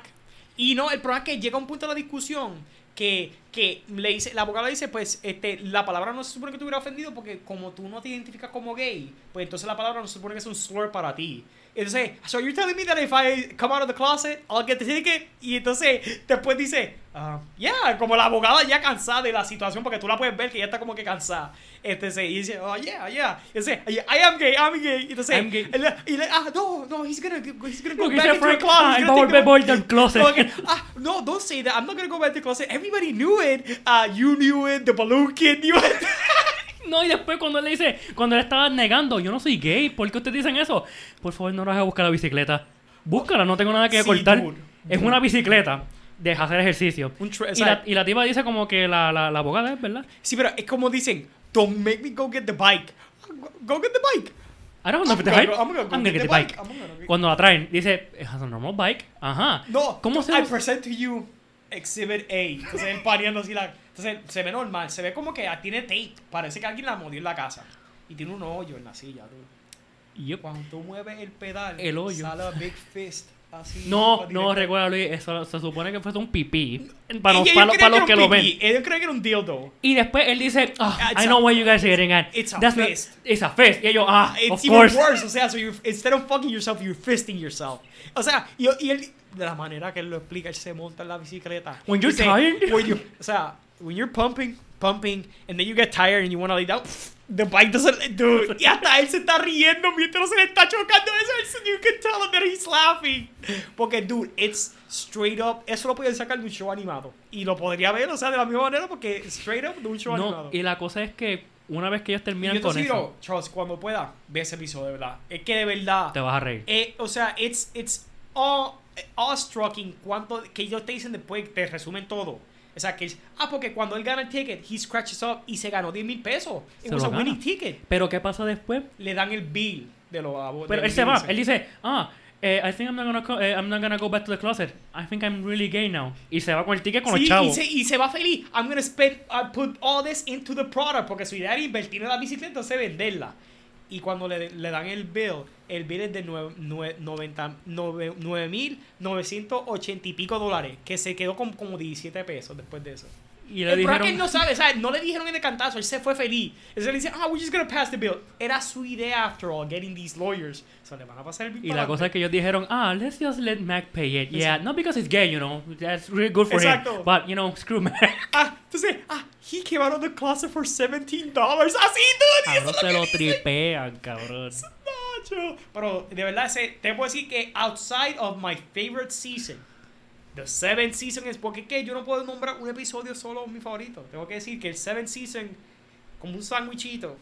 Y no, el problema es que llega un punto de la discusión que, que le dice, la abogada dice, pues, este, la palabra no se supone que te hubiera ofendido porque como tú no te identificas como gay, pues entonces la palabra no se supone que es un slur para ti. Entonces, so you're telling me that if I come out of the closet, I'll get the ticket. Y entonces, después dice, ah, yeah, como la abogada ya cansada de la situación, porque tú la puedes ver que ya está como que cansada. Entonces, y dice, oh, yeah, yeah. Y dice, I am gay, I'm gay. Y entonces, I'm gay. él- y le, ah, no, no, he's gonna, he's gonna go back into the closet. ah, volver volver al closet. Okay. Ah, no, don't say that. I'm not gonna go back to the closet. Everybody knew it. Uh, you knew it. The balloon kid knew it. No, y después cuando él le dice, cuando él estaba negando, yo no soy gay, ¿por qué ustedes dicen eso? Por favor, no vas a buscar la bicicleta. Búscala, no tengo nada que Sí, cortar. dude, es una bicicleta. Deja hacer ejercicio. Un y, la, y la tipa dice como que la, la, la abogada es, ¿verdad? sí, pero es como dicen, don't make me go get the bike. Go, get the bike. I don't know if the bike. I'm gonna go I'm get gonna the get the bike. bike. Gonna go- Cuando la traen, dice, it has a normal bike. Ajá. No, ¿Cómo se I present to you Exhibit A. Entonces él paneando así la. Entonces se ve normal. Se ve como que ah, tiene tape. Parece que alguien la modió en la casa. Y tiene un hoyo en la silla, dude. Yup. Cuando tú mueves el pedal, El hoyo. sale a big fist. Así. No, no, recuerda Luis, eso se supone que fue un pipí. Para los, para para los que un lo ven. Ellos creen que era un dildo. Y después él dice, ah, It's I a- know what you guys are getting at. It's a That's not- fist. it's a fist. Y ellos, ah, It's of even course. worse. O sea, so you're, instead of fucking yourself, you're fisting yourself. O sea, y, y él, de la manera que él lo explica, él se monta en la bicicleta. When you're Dice, tired. when you- o sea, when you're pumping, pumping, and then you get tired and you want to lay down, the bike doesn't, dude. Y hasta él se está riendo mientras se le está chocando eso. You can tell him that he's laughing. Porque, dude, it's straight up. Eso lo pueden sacar de un show animado. Y lo podría ver, o sea, de la misma manera, porque straight up de un show No, animado. y la cosa es que una vez que ellos Y terminan yo te con digo, eso, Charles, cuando pueda, ve ese episodio de verdad. Es que de verdad. te vas a reír. eh, o sea, it's, it's all en cuanto que ellos te dicen después, te resumen todo. O sea, que es, ah, porque cuando él gana el ticket, he scratches up y se ganó 10 mil pesos. It Se was a gana. winning ticket. Pero ¿qué pasa después? Le dan el bill de los abogados. Pero él se va. Él dice, ah, eh, I think I'm not, gonna co- eh, I'm not gonna go back to the closet. I think I'm really gay now. Y se va con el ticket con Sí, los y chavos. se, y se va feliz. I'm gonna spend, I put all this into the product. Porque su idea era invertir en la bicicleta, entonces venderla. Y cuando le, le dan el bill, el bill es de nueve- nue- 90 nove- 9.980 y pico dólares. Que se quedó con como 17 pesos después de eso. Y le El dijeron, bracket no sabe, sea, no le dijeron en el cantazo, él se fue feliz. Entonces le dice, ah, we're just gonna pass the bill. Era su idea, after all, getting these lawyers. O sea, le van a pasar el bill y la cosa es que ellos dijeron, ah, let's just let Mac pay it. Yeah, not because he's gay, you know. That's really good for Exacto. him. But, you know, screw Mac. Ah, entonces, ah, he came out of the closet for 17 dollars. Así, dude. es se lo lo tripean, cabrón. Nacho. Pero de verdad, te puedo decir que outside of my favorite season, the seventh season es porque ¿qué? yo no puedo nombrar un episodio solo mi favorito. Tengo que decir que el seventh season, como un sándwichito.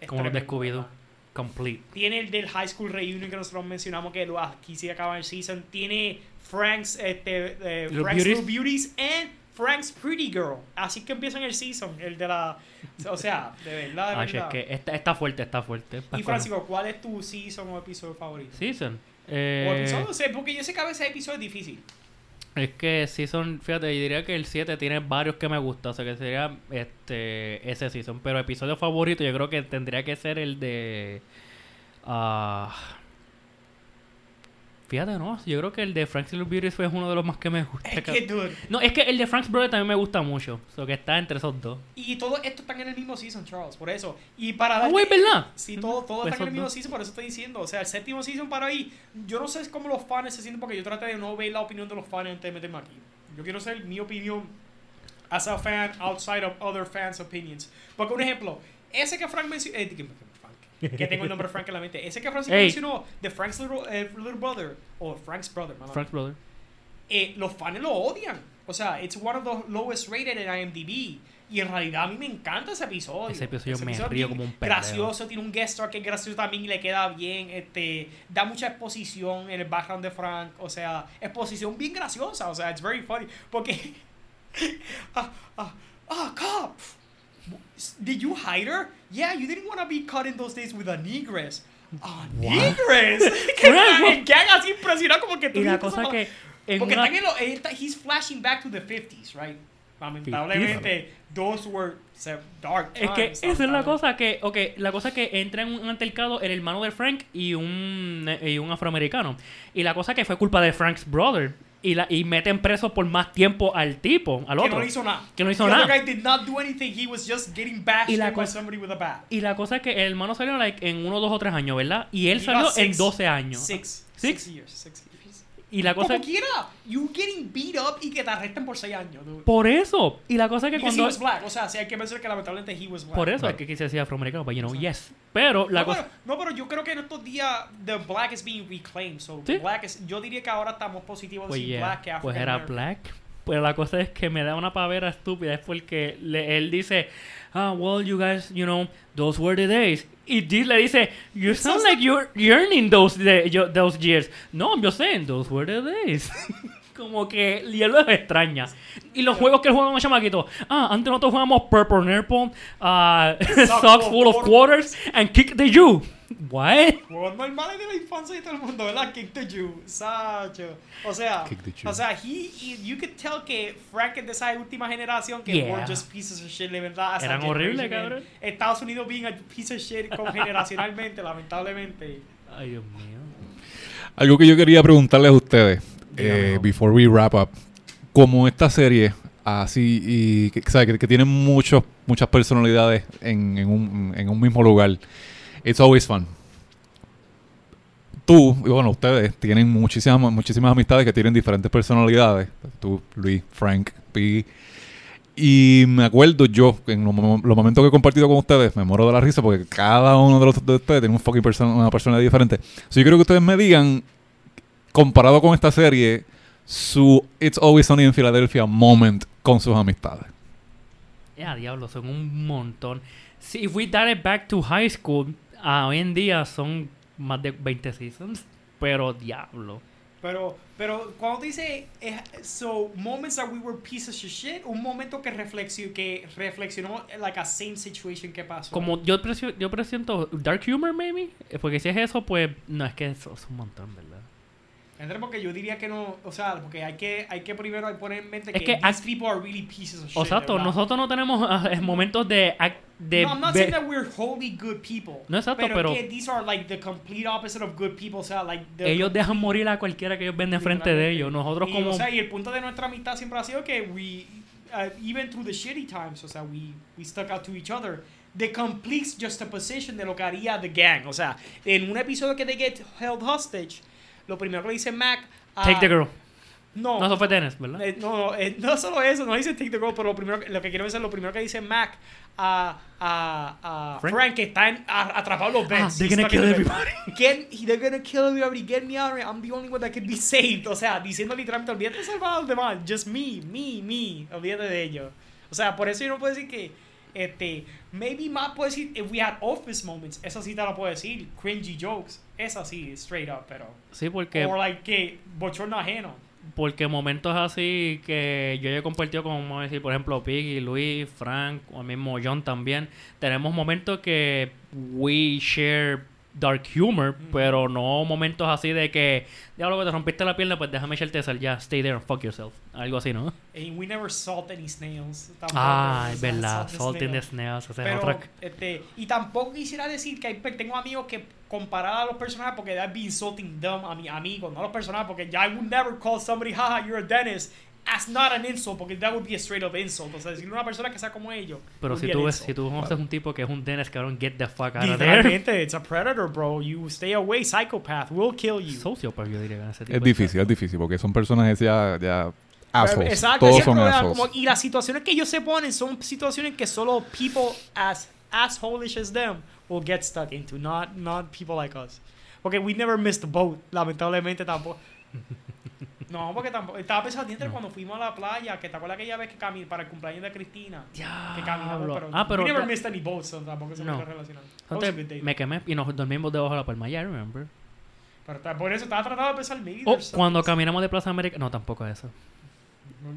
es Como los de tremendo, Scooby-Doo. ¿verdad? Complete. Tiene el del High School Reunion que nosotros mencionamos que lo, aquí sí acaba el season. Tiene Frank's, este, eh, Frank's Beauties. Little Beauties and Frank's Pretty Girl. Así que empiezan el season, el de la... O sea, de verdad, de Ah, es verdad. que está, está fuerte, está fuerte. Y Francisco, ¿cuál es tu season o episodio favorito? Season. O Eh, episodio, sé, porque yo sé que a veces episodio es difícil. Es que Season, fíjate, yo diría que el 7 tiene varios que me gustan, o sea que sería este ese Season. Pero episodio favorito yo creo que tendría que ser el de... ah fíjate, no, yo creo que el de Frank's Little Beauty fue uno de los más que me gusta. Es que, dude. No, es que el de Frank's Brother también me gusta mucho, o sea que está entre esos dos. Y todo esto están en el mismo season, Charles, por eso. Y para Ah, darte- güey, ¿verdad? Sí, todo, todo Pues está en el mismo dos. season, por eso estoy diciendo. O sea, el séptimo season para ahí, yo no sé cómo los fans se sienten porque yo traté de no ver la opinión de los fans antes de meterme aquí. Yo quiero ser mi opinión as a fan outside of other fans' opinions. Porque un ejemplo, ese que Frank mencionó, eh, que, tengo el nombre Frank en la mente, ese que Francisco Ey. mencionó, de Frank's little, eh, little brother, o Frank's brother, mala Frank's Brother. eh, los fans lo odian. O sea, it's one of the lowest rated en IMDb. Y en realidad a mí me encanta ese episodio. Ese episodio me es río como un pendejo. Gracioso, tiene un guest star que es gracioso también y le queda bien. Este, da mucha exposición en el background de Frank. O sea, exposición bien graciosa. O sea, it's very funny. Porque. ah, ah, ah, cop. Did you hide her? Yeah, you didn't want to be caught in those days with a negress. A negress. que Frank, el gag así impresionado como que tú Y la cosa que en porque una- lo, está- he's flashing back to the 50s, right? Lamentablemente, those were dark Es que times, esa es la cosa que, ok, la cosa que entra en un altercado el hermano de Frank y un, y un afroamericano. Y la cosa que fue culpa de Frank's brother. Y, la, y meten preso por más tiempo al tipo, al Que otro. no hizo nada. Que no hizo nada. Y la cosa-. Y la es que el hermano salió like, en uno, dos o tres años, ¿verdad? Y él He salió en six- 12 años. Six. Six? Six years. Six years. Y la cosa Como quiera, you getting beat up y que te arresten por seis años, dude. Por eso. Y la cosa es que Because he cuando... was black. O sea, sí hay que pensar que lamentablemente he was black. Por eso Claro. es que quise decir afroamericano, but you know, yes. Pero la no, cosa... pero, no, pero yo creo que en estos días the black is being reclaimed. So Sí. black is, yo diría que ahora estamos positivos de Pues, decir yeah, black que pues era black. Pues la cosa es que me da una pavera estúpida. Es porque le- él dice, ah, well, you guys, you know, those were the days. Y Dick le dice, you sound like you're yearning those, those years. No, I'm just saying, those were the days. Como que y él lo extraña. Y los juegos que él juega con los chamaquitos. Ah, antes nosotros jugamos Purple Nurple, uh, Socks Full of Quarters, and Kick the You. What? Juegos normales de la infancia de todo el mundo, ¿verdad? Kick the Jew, Sacho. O sea, Kick the Jew. o sea, he, he- you could tell que Frank es de esa última generación que Yeah. were just pieces of shit, de verdad. Eran horribles, cabrón. Estados Unidos being a piece of shit con generacionalmente, lamentablemente. Ay, Dios mío. Algo que yo quería preguntarles a ustedes. Eh, before we wrap up, como esta serie, así, y que, sabe, que, que tiene muchos, muchas personalidades en, en un, en un mismo lugar, it's always fun. Tú, y bueno, ustedes tienen muchísimas, muchísimas amistades que tienen diferentes personalidades. Tú, Luis, Frank, Piggy. Y me acuerdo yo, en los, mom- los momentos que he compartido con ustedes, me muero de la risa porque cada uno de, los, de ustedes tiene un fucking person- una personalidad diferente. So, yo quiero que ustedes me digan, comparado con esta serie, su It's Always Sunny in Philadelphia moment con sus amistades. Ya, diablo, son un montón. Si if we done it back to high school, ah, hoy en día son más de 20 seasons. Pero diablo. Pero, pero cuando dice, eh, so, moments that we were pieces of shit, un momento que, reflexionó, que reflexionó, like a same situation que pasó. Como yo, presio- yo presiento dark humor, maybe. Eh, Porque si es eso, pues no, es que eso es un montón, ¿verdad? Entre porque yo diría que no, o sea, porque hay que, hay que primero poner en mente Es que, que these people are really pieces of shit. Exacto, nosotros no tenemos eh, momentos de... de no, I'm not saying that we're wholly good people. No, exacto, pero, pero- que these are like the complete opposite of good people, o sea, like the ellos dejan morir a cualquiera que ellos ven de frente de ellos. Nosotros y, como... O sea, y el punto de nuestra amistad siempre ha sido que we, uh, even through the shitty times, o sea, we, we stuck out to each other. The complete juxtaposition de lo que haría the gang. O sea, en un episodio que they get held hostage, lo primero que le dice Mac... a- Take the girl. No, No, eso fue Dennis, ¿verdad? eh, no, no, eh, no solo eso, no dice Take the Girl, pero lo, primero, lo que quiero decir, lo primero que dice Mac a, a, a Frank? Frank, que está en- a- atrapado en los Ah, vents. they're He's gonna kill vents. Get, they're gonna kill everybody, get me out of here, I'm the only one that can be saved. O sea, diciendo literalmente, olvídate de salvar a los demás, just me, me, me, olvídate de ellos. O sea, por eso yo no puedo decir que, este, maybe más puedo decir, if we had office moments, eso sí te lo puedo decir, cringy jokes, esa sí, straight up, pero. Sí, porque... O like que, bochorno ajeno. Porque momentos así que yo he compartido con, vamos a decir, por ejemplo, Piggy, Luis, Frank, o el mismo John también, tenemos momentos que we share dark humor, pero no momentos así de que, diablo, que te rompiste la pierna, pues déjame echarte sal, ya, stay there and fuck yourself. Algo así, ¿no? And we never salt any snails. tampoco, Ah, es verdad, salt the in snails, esa Pero, otra... este, y tampoco quisiera decir que hay, tengo amigos que comparar a los personajes porque that'd be insulting them a mi amigo, no a los personajes, porque ya I would never call somebody, haha, you're a dentist. That's not an insult, porque that would be a straight up insult. O sea, decirle a una persona que sea como ellos. Pero si tú ves, si tú conoces un tipo que es un dentist, cabrón, get the fuck out of there. Literalmente, it's a predator, bro. You stay away, psychopath. We'll kill you. Sociopath, yo diría, ese tipo Es difícil, es difícil, porque son personajes ya, ya assholes. Exacto, Todos son assholes. como- y las situaciones que ellos se ponen son situaciones que solo people as assholish as them will get stuck into, not, not people like us. Porque we never missed the boat, lamentablemente tampoco. No, porque tampoco. Estaba pensando antes cuando fuimos a la playa, que te acuerdas aquella vez que caminamos para el cumpleaños de Cristina. Que caminamos, pero, Ah, pero we never missed any boats, so tampoco se No. was a Entonces, me quemé y nos dormimos debajo de la palma, ya remember. Pero por eso estaba tratando de pensar, something- Oh, cuando caminamos de Plaza América, no, tampoco eso.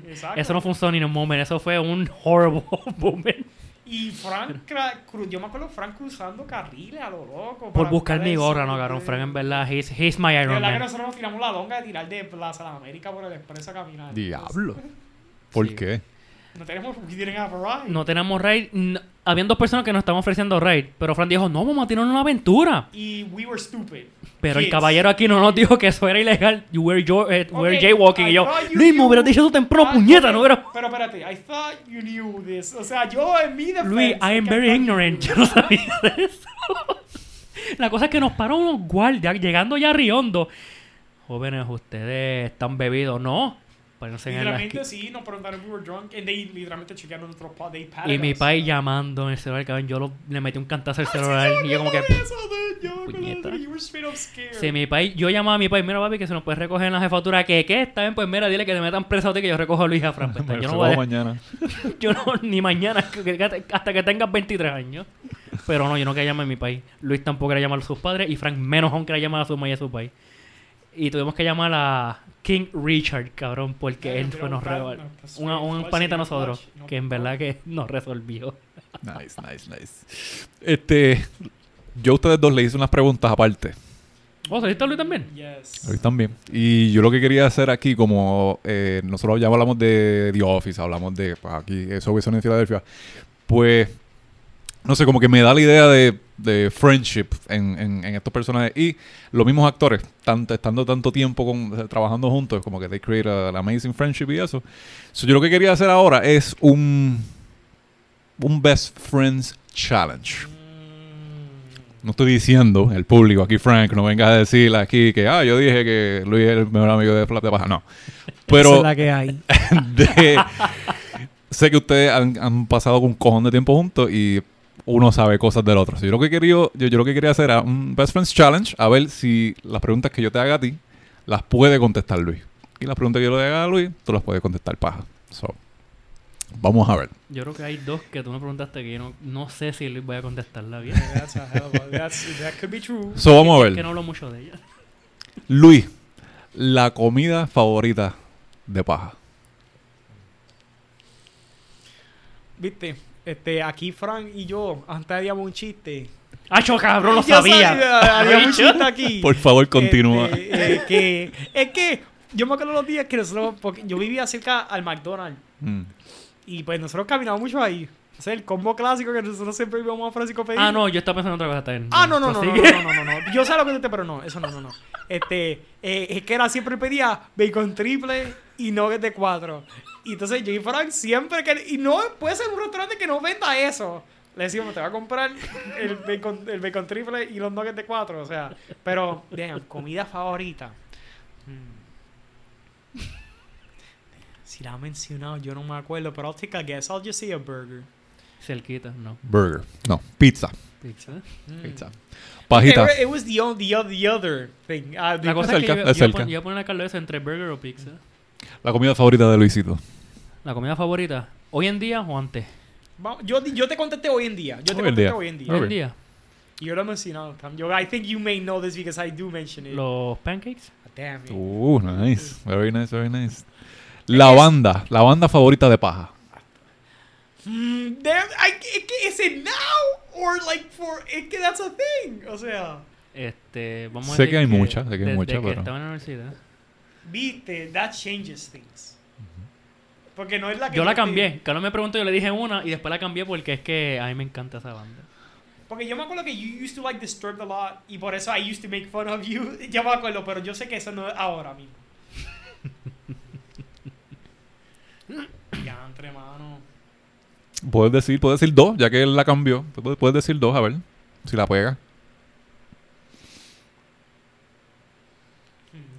Exacto. Eso no funcionó ni en un moment, eso fue un horrible moment. Y Frank, cra- cru- yo me acuerdo Frank cruzando carriles a lo loco. Por buscar mi gorra, no, cabrón. Frank, en verdad, he's, he's my De Iron verdad que Man. nosotros nos tiramos la longa de tirar de Plaza de América por el expreso a caminar. Diablo. ¿Por Sí. qué? No tenemos, ride. No tenemos raid. n- Habían dos personas que nos estaban ofreciendo raid. Pero Frank dijo, no, vamos a tirar una aventura. Y we were stupid. Pero el caballero aquí no nos dijo que eso era ilegal. You were, jo- eh, were Ok, jaywalking. I Y yo, Luis, me hubieras dicho eso temprano, puñeta, no hubiera... Pero espérate, I thought you knew this. O sea, yo en mi defensa. Luis, I am very ignorant. Yo no sabía de eso. La cosa es que nos paró unos guardias llegando ya a Riondo. Jóvenes, ustedes están bebidos, ¿no? Literalmente sí, nos preguntaron we were drunk. And they literalmente chequearon nuestro pod. They Y mi país llamando en el celular, cabrón. Yo lo- le metí un cantazo al celular. y yo como que... Eso, dude, yo me acuerdo Puñeta. de eso, You were straight up scared. Si mi país, yo llamaba a mi país, mira papi, que se nos puede recoger en la jefatura, que qué, está bien, pues mira, dile que te metan preso a ti, que yo recojo a Luis y a Fran. Pues, yo no voy a- mañana. yo no, ni mañana, hasta que tengas 23 años. Pero no, yo no quería llamar a mi país. Luis tampoco quería llamar a sus padres y Frank menos aún quería llamar a su mamá y a su país. Y tuvimos que llamar a King Richard, cabrón, porque Yeah, él fue nos Una- un panita a no nosotros, que en verdad que nos resolvió. Nice, nice, nice. Este, yo a ustedes dos le hice unas preguntas aparte. ¿Oh, ¿saliste Luis también? Yes. Hoy también. Y yo lo que quería hacer aquí, como eh, nosotros ya hablamos de The Office, hablamos de pues, aquí, eso que son en Filadelfia, pues, no sé, como que me da la idea de, de friendship en, en- en estos personajes. Y los mismos actores, tanto, estando tanto tiempo con, trabajando juntos, como que they create an amazing friendship y eso. So, yo lo que quería hacer ahora es un, un Best Friends Challenge. No estoy diciendo, el público, aquí Frank, no venga a decir aquí que, ah, yo dije que Luis es el mejor amigo de Flap de Paja. No. Pero que hay. de- sé que ustedes han, han pasado un cojón de tiempo juntos y uno sabe cosas del otro. So, yo, lo que quería, yo, yo lo que quería hacer era un Best Friends Challenge, a ver si las preguntas que yo te haga a ti las puede contestar Luis. Y las preguntas que yo le haga a Luis, tú las puedes contestar Paja. So, vamos a ver. Yo creo que hay dos que tú me preguntaste que yo no, no sé si Luis voy a contestarla bien. That's a hell of a, that's, that could be true. So, vamos a Es que ver. no hablo mucho de ella. Luis, La comida favorita de paja. Viste, este, aquí Frank y yo, antes haríamos un chiste. ¡Acho, cabrón! ¡Lo sabía! Haríamos un chiste aquí. Por favor, continúa. Este, eh, que, es que yo me acuerdo los días que nosotros, porque yo vivía cerca al McDonald's. Mm. Y pues nosotros caminábamos mucho ahí. O sea, el combo clásico que nosotros siempre íbamos a Francisco pedir. Ah, no, yo estaba pensando en otra cosa. bien. Ah, no, no, no, no, no, no, no, no. Yo sé lo que tú te, pero no, eso no, no, no. Este, eh, es que era siempre pedía bacon triple y nuggets de cuatro. Y entonces yo y Frank siempre que, y no puede ser un restaurante que no venda eso. Le decimos, te va a comprar el bacon, el bacon triple y los nuggets de cuatro, o sea. Pero, vean, comida favorita. Mm. Si la ha mencionado, yo no me acuerdo, pero I'll take a guess. I'll just say a burger. Cerquita, no. Burger. No, pizza. Pizza. Pizza. Pajita. It, it was the, o- the, the other thing. Ah, the- La cosa cerca, es que yo, yo, cerca. pon- yo voy a poner la cabeza entre burger o pizza. La comida favorita de Luisito. ¿La comida favorita? ¿Hoy en día o antes? Yo, yo te contesté hoy en día. Yo te Hoy en contesté día. hoy en día. ¿Hoy en día? Y yo lo he mencionado. Yo, I think you may know this because I do mention it. ¿Los pancakes? Damn it. Uh, nice. Very nice, very nice. La banda. La banda favorita de paja. Mm, damn, I, it, is it now or like for it, que that's a thing? O sea, Este, vamos a Sé decir que hay muchas, sé que hay muchas, pero- estaba en la universidad. viste, that changes things. Porque no es la que Yo la te- cambié. Carlos me preguntó, yo le dije una y después la cambié porque es que a mí me encanta esa banda. Porque yo me acuerdo que you used to like Disturbed a lot y por eso I used to make fun of you. Yo me acuerdo, pero yo sé que eso no es ahora mismo. ya, entre mano. Puedes decir, puedes decir dos, ya que él la cambió. Puedes, puedes decir dos, a ver. Si la pega.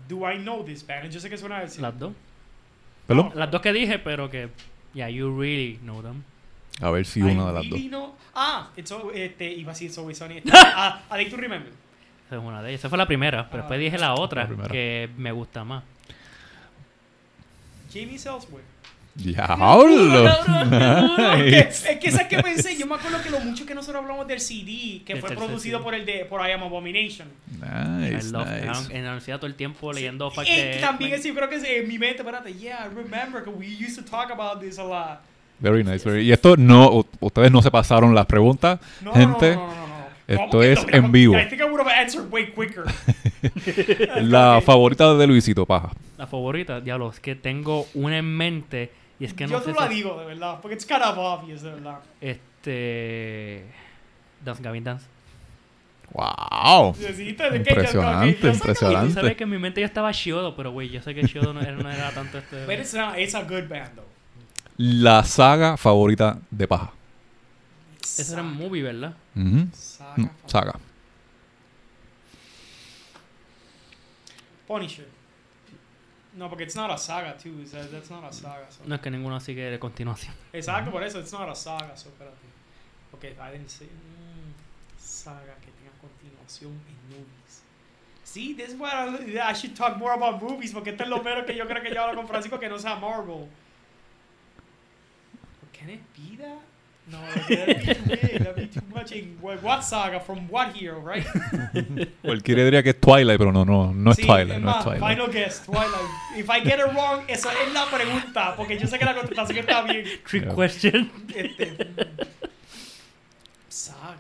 Do I know this band? Yo sé que suena a decir. Las dos. ¿Perdón? Las dos que dije, pero que... Yeah, you really know them. A ver si I una de las dos. know- Ah, it's al- este, iba a decir It's Always Sunny. Ah, I like to remember. Esa es una de ellas. Esa fue la primera, pero Ah, después dije la otra, que me gusta más. Jamie Ellsworth. ¡Diablo! Es que, esa que pensé, yo me acuerdo que lo mucho que nosotros hablamos del CD, que fue producido por el de por I Am Abomination. I Nice, love- nice. En la universidad todo el tiempo leyendo facts también es, yo creo que es en mi mente, espérate, yeah, I remember que we used to talk about this a lot. Very nice. very- Y esto no, ustedes no se pasaron las preguntas, No, gente. no, no, no, no, no. esto ¿Cómo que es en vivo. I think I would have answered way quicker. La favorita de Luisito, paja. La favorita, diablo, es que tengo una en mente y es que no Yo la si- digo, de verdad, porque it's kind of obvious, de verdad. Este... Dance Gavin Dance. ¡Wow! Te- Impresionante, que- impresionante. Tú sabes que en mi mente ya estaba Shiodo, pero güey, yo sé que Shiodo no era, no era tanto este... But it's not, it's a good band, though. La saga favorita de paja. Ese era un movie, ¿verdad? Ujú. Saga. Mm, Saga. Punisher. No, porque it's not a saga, too. It's a- that's not a saga. So. No es que ninguno sigue de continuación. Exacto, por eso, it's not a saga, so espérate. Ok, I didn't say. mm, saga que tenga continuación en movies. See, this is what I, I should talk more about movies, porque esto es lo menos que yo creo que yo hablo con Francisco que no sea Marvel. Can it be that? No, that'd be too big. That'd be too much. In, what, saga? From what hero, right? Cualquiera diría que es Twilight, pero no, no, no es Sí, Twilight, es no es más, Twilight. Final guess, Twilight. If I get it wrong, esa es la pregunta, porque yo sé que la contestación está bien. Trick Yeah. question. Este, mm, saga.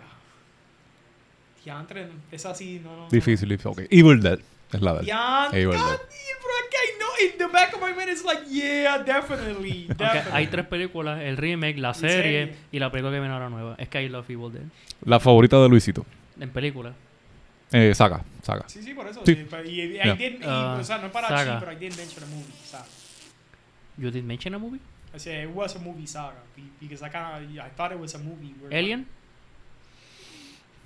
Diantre, es así, no, no. no. Difícil, difícil. Ok. Evil Dead es la. Diantre, Evil Dead. Que I know, in the back of my mind it's like, yeah, definitely, definitely. hay tres películas, el remake, la serie. serie y la película que viene ahora nueva. Es que I Love Evil Dead. La favorita de Luisito. En película. Eh, saga, saga. Sí, sí, por eso. Sí. y, y- I Yeah. didn't, y, Ah, o sea, no es para saga. chi, pero I didn't mention a movie, saga. You did mention a movie? I said it was a movie saga, be- because I kind of, I thought it was a movie. where- Alien?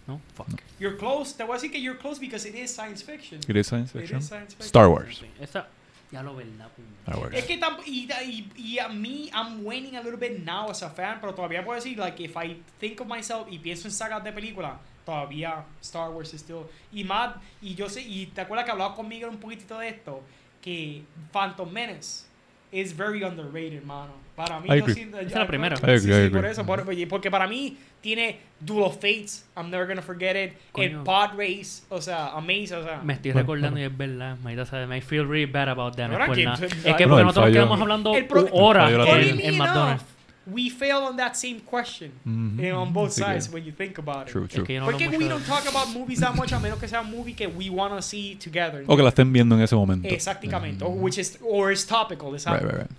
No, fuck. You're close, te voy a decir que you're close because it is science fiction. It is science It fiction. is science fiction. Star Wars. Esa, ya lo verdad. Star Wars. Es que y, y, y a mí, I'm waning a little bit now as a fan, pero todavía puedo decir, like, if I think of myself y pienso en sagas de película, todavía Star Wars is still. Y más, y yo sé, y te acuerdas que hablaba conmigo un poquitito de esto, que Phantom Menace is very underrated, mano. Para mí, yo siento- Esa es ya- la primera. I Sí, agree, sí, I agree. por eso, por- porque para mí tiene Duel of Fates, I'm never gonna forget it, el Coño. Pod Race, o sea, Amaze, o sea. Me estoy Bueno, recordando bueno. y es verdad. Maldita sea, I feel really bad about that. No es que- Es que porque el nosotros fallo- quedamos hablando El horas en, en McDonald's. we fail on that same question Mhm. eh, on both Sí que- sides when you think about it. True, Es true. que yo no Porque we don't de- talk about movies that much a menos que sea un movie que we want to see together. O que la estén viendo en ese momento. Exactamente. Or, which is, or is topical. Right, right, right.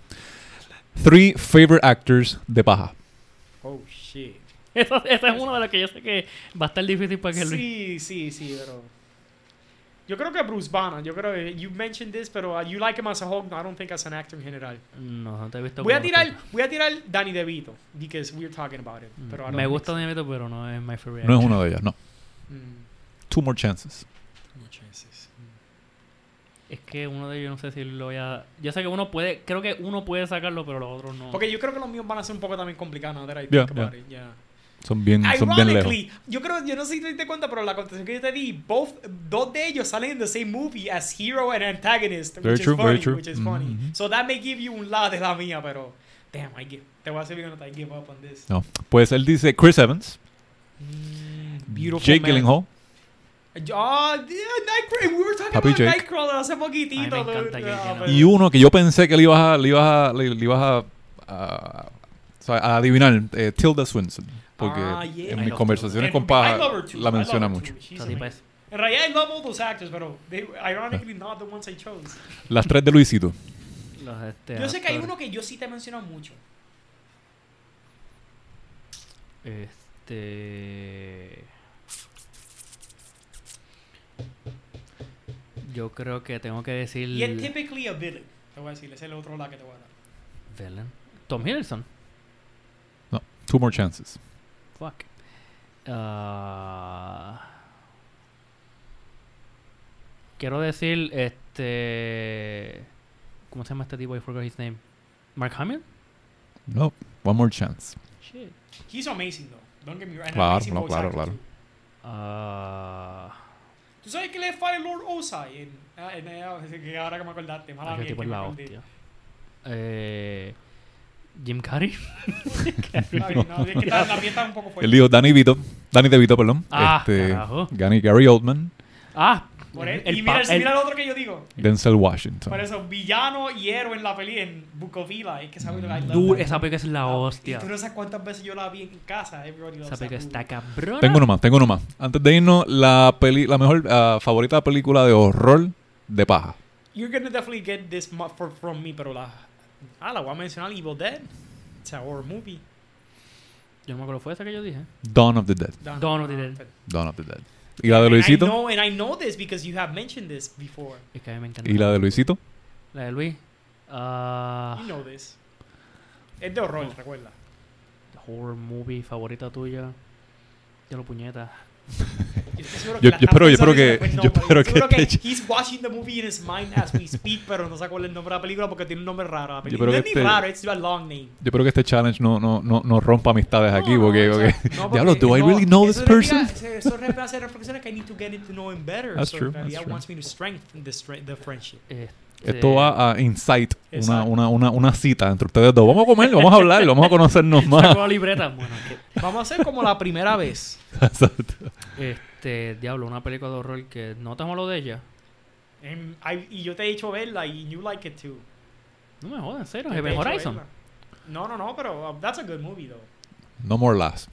Three favorite actors de paja. Esa, esa es una de las que yo sé que va a estar difícil para que Luis. Sí, sí, sí, pero... Yo creo que Bruce Banner, yo creo que you mentioned this, pero uh, you like him as a Hulk, no, I don't think as an actor en general. No, no te he visto. Voy a tirar, voy a tirar Danny DeVito, because we're talking about it. Pero don't Me gusta. Danny DeVito, pero no es my favorite. No es una de ellas, no. Mm, Two more chances. no chances. Es que uno de ellos no sé si lo voy a. Yo sé que uno puede. Creo que uno puede sacarlo, pero los otros no. Porque yo creo que los míos van a ser un poco también complicados, that I Yeah, it, yeah. Son bien, son bien lejos. Ironically, yo creo, yo no sé si te diste cuenta, pero la contestación que yo te di, both, dos de ellos salen in the same movie as hero and antagonist, Very which true, is very funny, true. which is funny. mhm. So that may give you un lado de la mía, pero damn, I give, te voy a ser bien I give up on this. No. Pues él dice Chris Evans, Mm, beautiful Jake man. Gyllenhaal, Ah, yeah, Nightcrawler, we were talking Papi about Jake. Nightcrawler hace poquito. Ay, me encanta dude. Jake Ah, pero- y uno que yo pensé que le ibas a, le ibas a, le, le ibas a, a- a adivinar, eh, Tilda Swinton. Porque Ah, yeah. en I mis conversaciones con I Paja la menciona mucho. En realidad, I love all those actors, pero they, ironically not the ones I chose. Las tres de Luisito. los, este, Yo sé que hay uno que yo sí te he mencionado mucho. Este. Yo creo que tengo que decir. Y es typically a villain. Te voy a decir, es el otro lado que te voy a dar. Villain. Tom Hiddleston. No, two more chances. Fuck. Ah, quiero decir, este. ¿Cómo se llama este tipo? I forgot his name. Mark Hamill? No, one more chance. Shit. He's amazing, though. Don't get me wrong. Claro, no, claro, claro. Ah, ¿Tú sabes que le fue Lord Osai? En, en, que ahora que me acordaste. Mala ese mía tipo que es me la acordé. hostia. Eh, Jim Carrey. Bien, no, es que está- la mía está un poco fuerte. Él dijo Danny Vito, Danny DeVito, perdón. Ah, este, carajo. Gary, Gary Oldman, Ah, Por él. el y pa- mira, el- mira el otro que yo digo. Denzel Washington. Por eso, villano y héroe en la peli en Book of Eli. Es que esa película, I love Dude, that esa película es la Ah, hostia. Y tú no sabes cuántas veces yo la vi en casa. Everybody loves Esa película that está movie. cabrona. Tengo uno más, tengo uno más. Antes de irnos, la peli, la mejor ah, favorita película de horror de paja. You're gonna definitely get this mu- for, from me, pero la... Ah, la voy a mencionar, Evil Dead. It's a horror movie. Yo no me acuerdo, ¿fue esa que yo dije? Dawn of the Dead. Dawn- Dawn of the Dead. Dawn of the Dead. ¿Y la de And I Luisito? know, and I know this because you have mentioned this before. Es que a mí me encanta. ¿Y la de Luisito? La de Luis. Ah, You know this. Es de horror, recuerda. horror movie favorita tuya. Ya lo puñeta. Yo Yo- yo espero- yo espero que- después no, yo pero espero que que te- he's watching the movie in his mind as we speak, pero no acuerda el nombre de la película porque tiene un nombre raro. La película. espero No es ni este- raro, it's a long name. Yo espero que este challenge no, no, no, no rompa amistades aquí, No, no, porque, o porque- diablo, do I really know this person? Eso eso me hace reflexiones que I need to get into know him better. That's so true, that's true. wants me to strengthen the, the friendship. Este, Esto va a incite una, una, una, una cita entre ustedes dos. Vamos a comer, vamos a hablar, vamos a conocernos más. la libreta. Bueno, que- Vamos a hacer como la primera vez. Exacto. este, diablo, una película de horror que no te lo de ella. I- y yo te he dicho verla y you like it too. No me jodas, en serio. Yo te he Event dicho Horizon. verla. No, no, no, pero uh, that's a good movie though. No more last.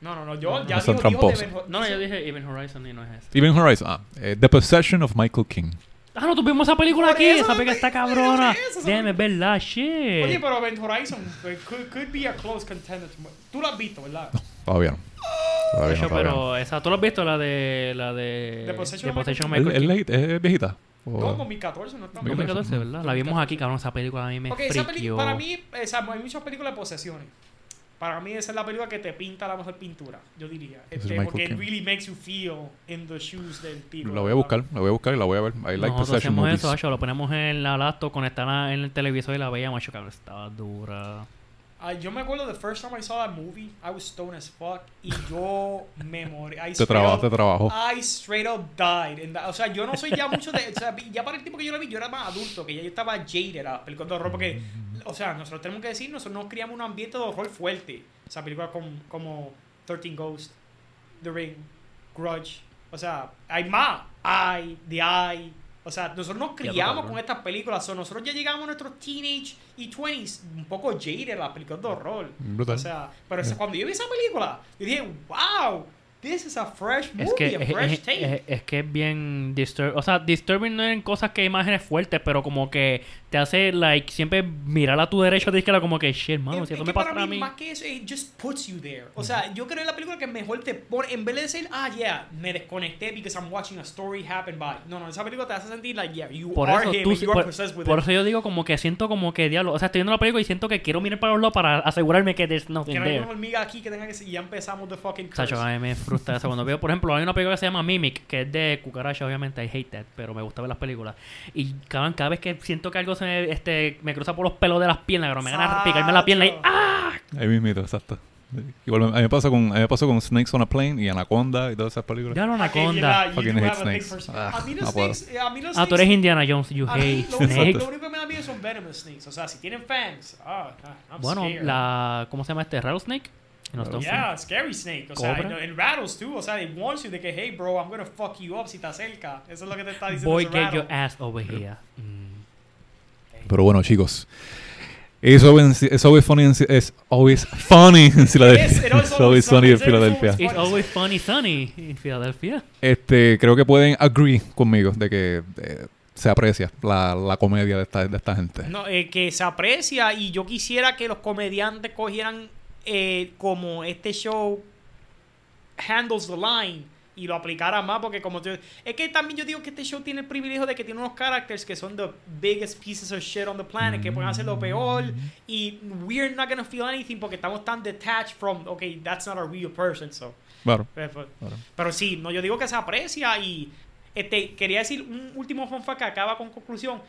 No, no, no, yo No, ya no digo, digo de No, no, yo dije Event Horizon y no es este. Even Horizon. Ah, eh, The Possession of Michael King. Ah, no, tuvimos esa película Por aquí. eso Esa te película está cabrona. eso, esa Déjame verla, shit. Oye, pero Event Horizon eh, could, could be a close contender. to- Tú lo has visto, ¿verdad? Todavía no. Todavía Hecho, no, todavía no. pero esa, ¿tú lo has visto? La de. La de. The Possession of Possession Michael ¿Es, es, es viejita? O- No, 2014, no estamos. 2014, ¿verdad? La vimos aquí, cabrón. Esa película a mí me Ok, esa friqueó. película, para mí, esa, hay muchas películas de posesiones. Para mí esa es la película que te pinta la mejor pintura, yo diría. es Este, porque it really makes you feel in the shoes del tipo. La voy a buscar, la voy a buscar y la voy a ver. I like Nosotros hacemos movies. eso, Hacho, lo ponemos en la laptop, conectada en el televisor y la veíamos, Hacho, cabrón. Estaba dura. Ah, yo me acuerdo the first time I saw that movie, I was stoned as fuck y yo me morí. I Te up- te trabajó. I straight up died. that- o sea, yo no soy ya mucho de. O sea, ya para el tiempo que yo la vi, yo era más adulto, que ya yo estaba jaded a películas de horror. Porque, o sea, nosotros tenemos que decir, nosotros nos criamos un ambiente de horror fuerte. O sea, películas como, como 13 Ghosts, The Ring, Grudge. O sea, hay más. I, The Eye. O sea, nosotros nos criamos con estas películas. So, nosotros ya llegamos a nuestros teenage y 20s un poco jaded a las películas de horror. Brutal. O sea, pero esa- cuando yo vi esa película, yo dije, wow, this is a fresh movie, Es que a es, fresh es- take. es- es que es bien disturbing. O sea, disturbing no en cosas que imágenes fuertes, pero como que te hace, like, siempre mirar a tu derecho de izquierda como que, shit, mano, si es eso que me pasa para mí, mí. más que eso, it just puts you there. O sea, yo creo en la película que mejor te pone, en vez de decir, ah, yeah, me desconecté because I'm watching a story happen by. No, no, esa película te hace sentir like, yeah, you Por are eso, him tú, and you are por, possessed with por it. eso yo digo como que siento como que diablo. O sea, estoy viendo la película y siento que quiero mirar para los lados para asegurarme que there's nothing Que no hay there. una hormiga aquí que tenga que seguir. Ya empezamos the fucking curse. Sacho, frustra eso. Cuando veo, por ejemplo, hay una película que se llama Mimic, que es de cucaracha, obviamente, I hate that, pero me gusta ver las películas. Y cada, cada vez que siento que algo se me, este, me cruza por los pelos de las piernas, pero me gana picarme la pierna y. ¡ah! Ahí mismito, exacto. Igual me- a mí me pasa con, a mí me pasó con Snakes on a Plane y Anaconda y todas esas películas. Ya no anaconda. Fucking hate snakes. Ah, a mí los snakes, a mí los Ah, tú eres Indiana Jones, you a mí hate snakes. lo único que me da miedo son venomous snakes. O sea, si tienen fangs, ah, ah, I'm Bueno, scared. la. ¿Cómo se llama este? ¿Rattlesnake? No, Yeah, scary snake. O sea, en rattles too. O sea, they warn you de que, hey, bro, I'm gonna fuck you up si te acerca. Eso es lo que te está diciendo Boy, get rattle. your ass over here. Mm. Pero bueno, chicos. It's always, it's always funny in, it's always funny en Filadelfia. Yes, it always It's always. It's always funny sunny in Philadelphia. Este, creo que pueden agree conmigo de que eh, se aprecia la, la comedia de esta, de esta gente. No, eh, que se aprecia y yo quisiera que los comediantes cogieran eh, como este show handles the line y lo aplicara más porque como es que también yo digo que este show tiene el privilegio de que tiene unos characters que son the biggest pieces of shit on the planet que pueden hacer lo peor y we're not gonna feel anything porque estamos tan detached from okay that's not a real person so Claro. pero, pero- Claro. pero sí, no, yo digo que se aprecia y este quería decir un último fun fact que acaba con conclusión.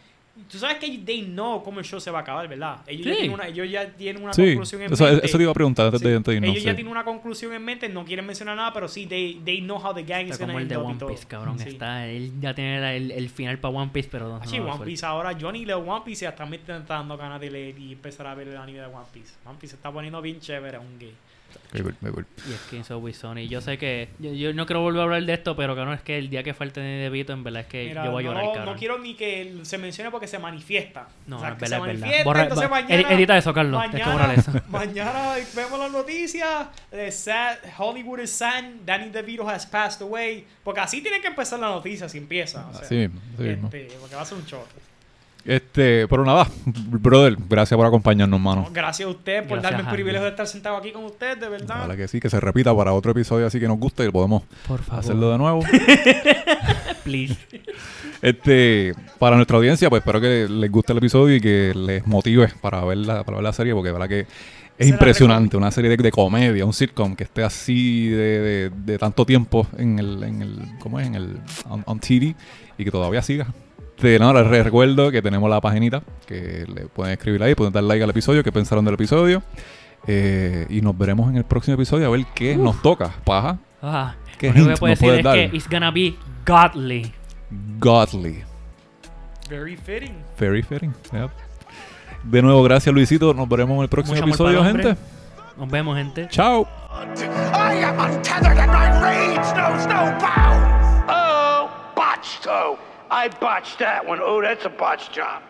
Tú sabes que they know cómo el show se va a acabar, ¿verdad? Ellos, ya, Sí. tienen una, ellos ya tienen una Sí, conclusión en eso, mente. eso te iba a preguntar antes Sí. de, antes de irnos, Ellos ya tienen una conclusión en mente, no quieren mencionar nada, pero sí, they, they know how the gang is Está gonna como el end de One. Piece, cabrón. Sí. Está, él ya tiene el, el final para One Piece, pero no. Ah, no One. Piece ahora, Johnny lee One Piece y hasta me está dando ganas de leer y empezar a ver el anime de One Piece. One Piece se está poniendo bien chévere, un gay. Muy cool, muy cool. Y es que sunny. Yo sé que. Yo, yo no quiero volver a hablar de esto, pero cabrón, es que el día que falte de Vito, en verdad es que Mira, yo voy a llorar, no, cabrón. no quiero ni que se mencione porque se manifiesta. No, O sea, es que verdad, se es verdad. manifiesta, Borra- entonces mañana, edi- edita eso, Carlos, que borrar eso. mañana vemos las noticias de sad, Hollywood is sad, Danny DeVito has passed away. Porque así tiene que empezar la noticia si empieza. o sea, Así mismo, así mismo. este, porque va a ser un show. Este, pero nada, brother, gracias por acompañarnos, mano. No, gracias a usted por Gracias, darme el privilegio de estar sentado aquí con usted, de verdad. Ojalá que sí, que se repita para otro episodio así que nos guste y podemos Por favor. hacerlo de nuevo. Please. Este, para nuestra audiencia, pues espero que les guste el episodio y que les motive para ver la, para ver la serie, porque verdad que es Se impresionante, una serie de, de comedia, un sitcom que esté así de, de- de tanto tiempo en el, en el, ¿cómo es? En el, on, on TV y que todavía siga. Este, no, les recuerdo que tenemos la paginita, que le pueden escribir ahí, pueden dar like al episodio, qué pensaron del episodio. Eh, y nos veremos en el próximo episodio a ver qué nos toca. Paja, Ah, ¿Qué lo que puedo decir es dar? que it's gonna be godly. godly. Very fitting. Very fitting. yep. De nuevo, gracias Luisito. Nos veremos en el próximo Mucho episodio, gente. Nos vemos, gente. Chao. I am untethered and my rage knows no bounds! Oh, botched. I botched that one. Oh, that's a botched job.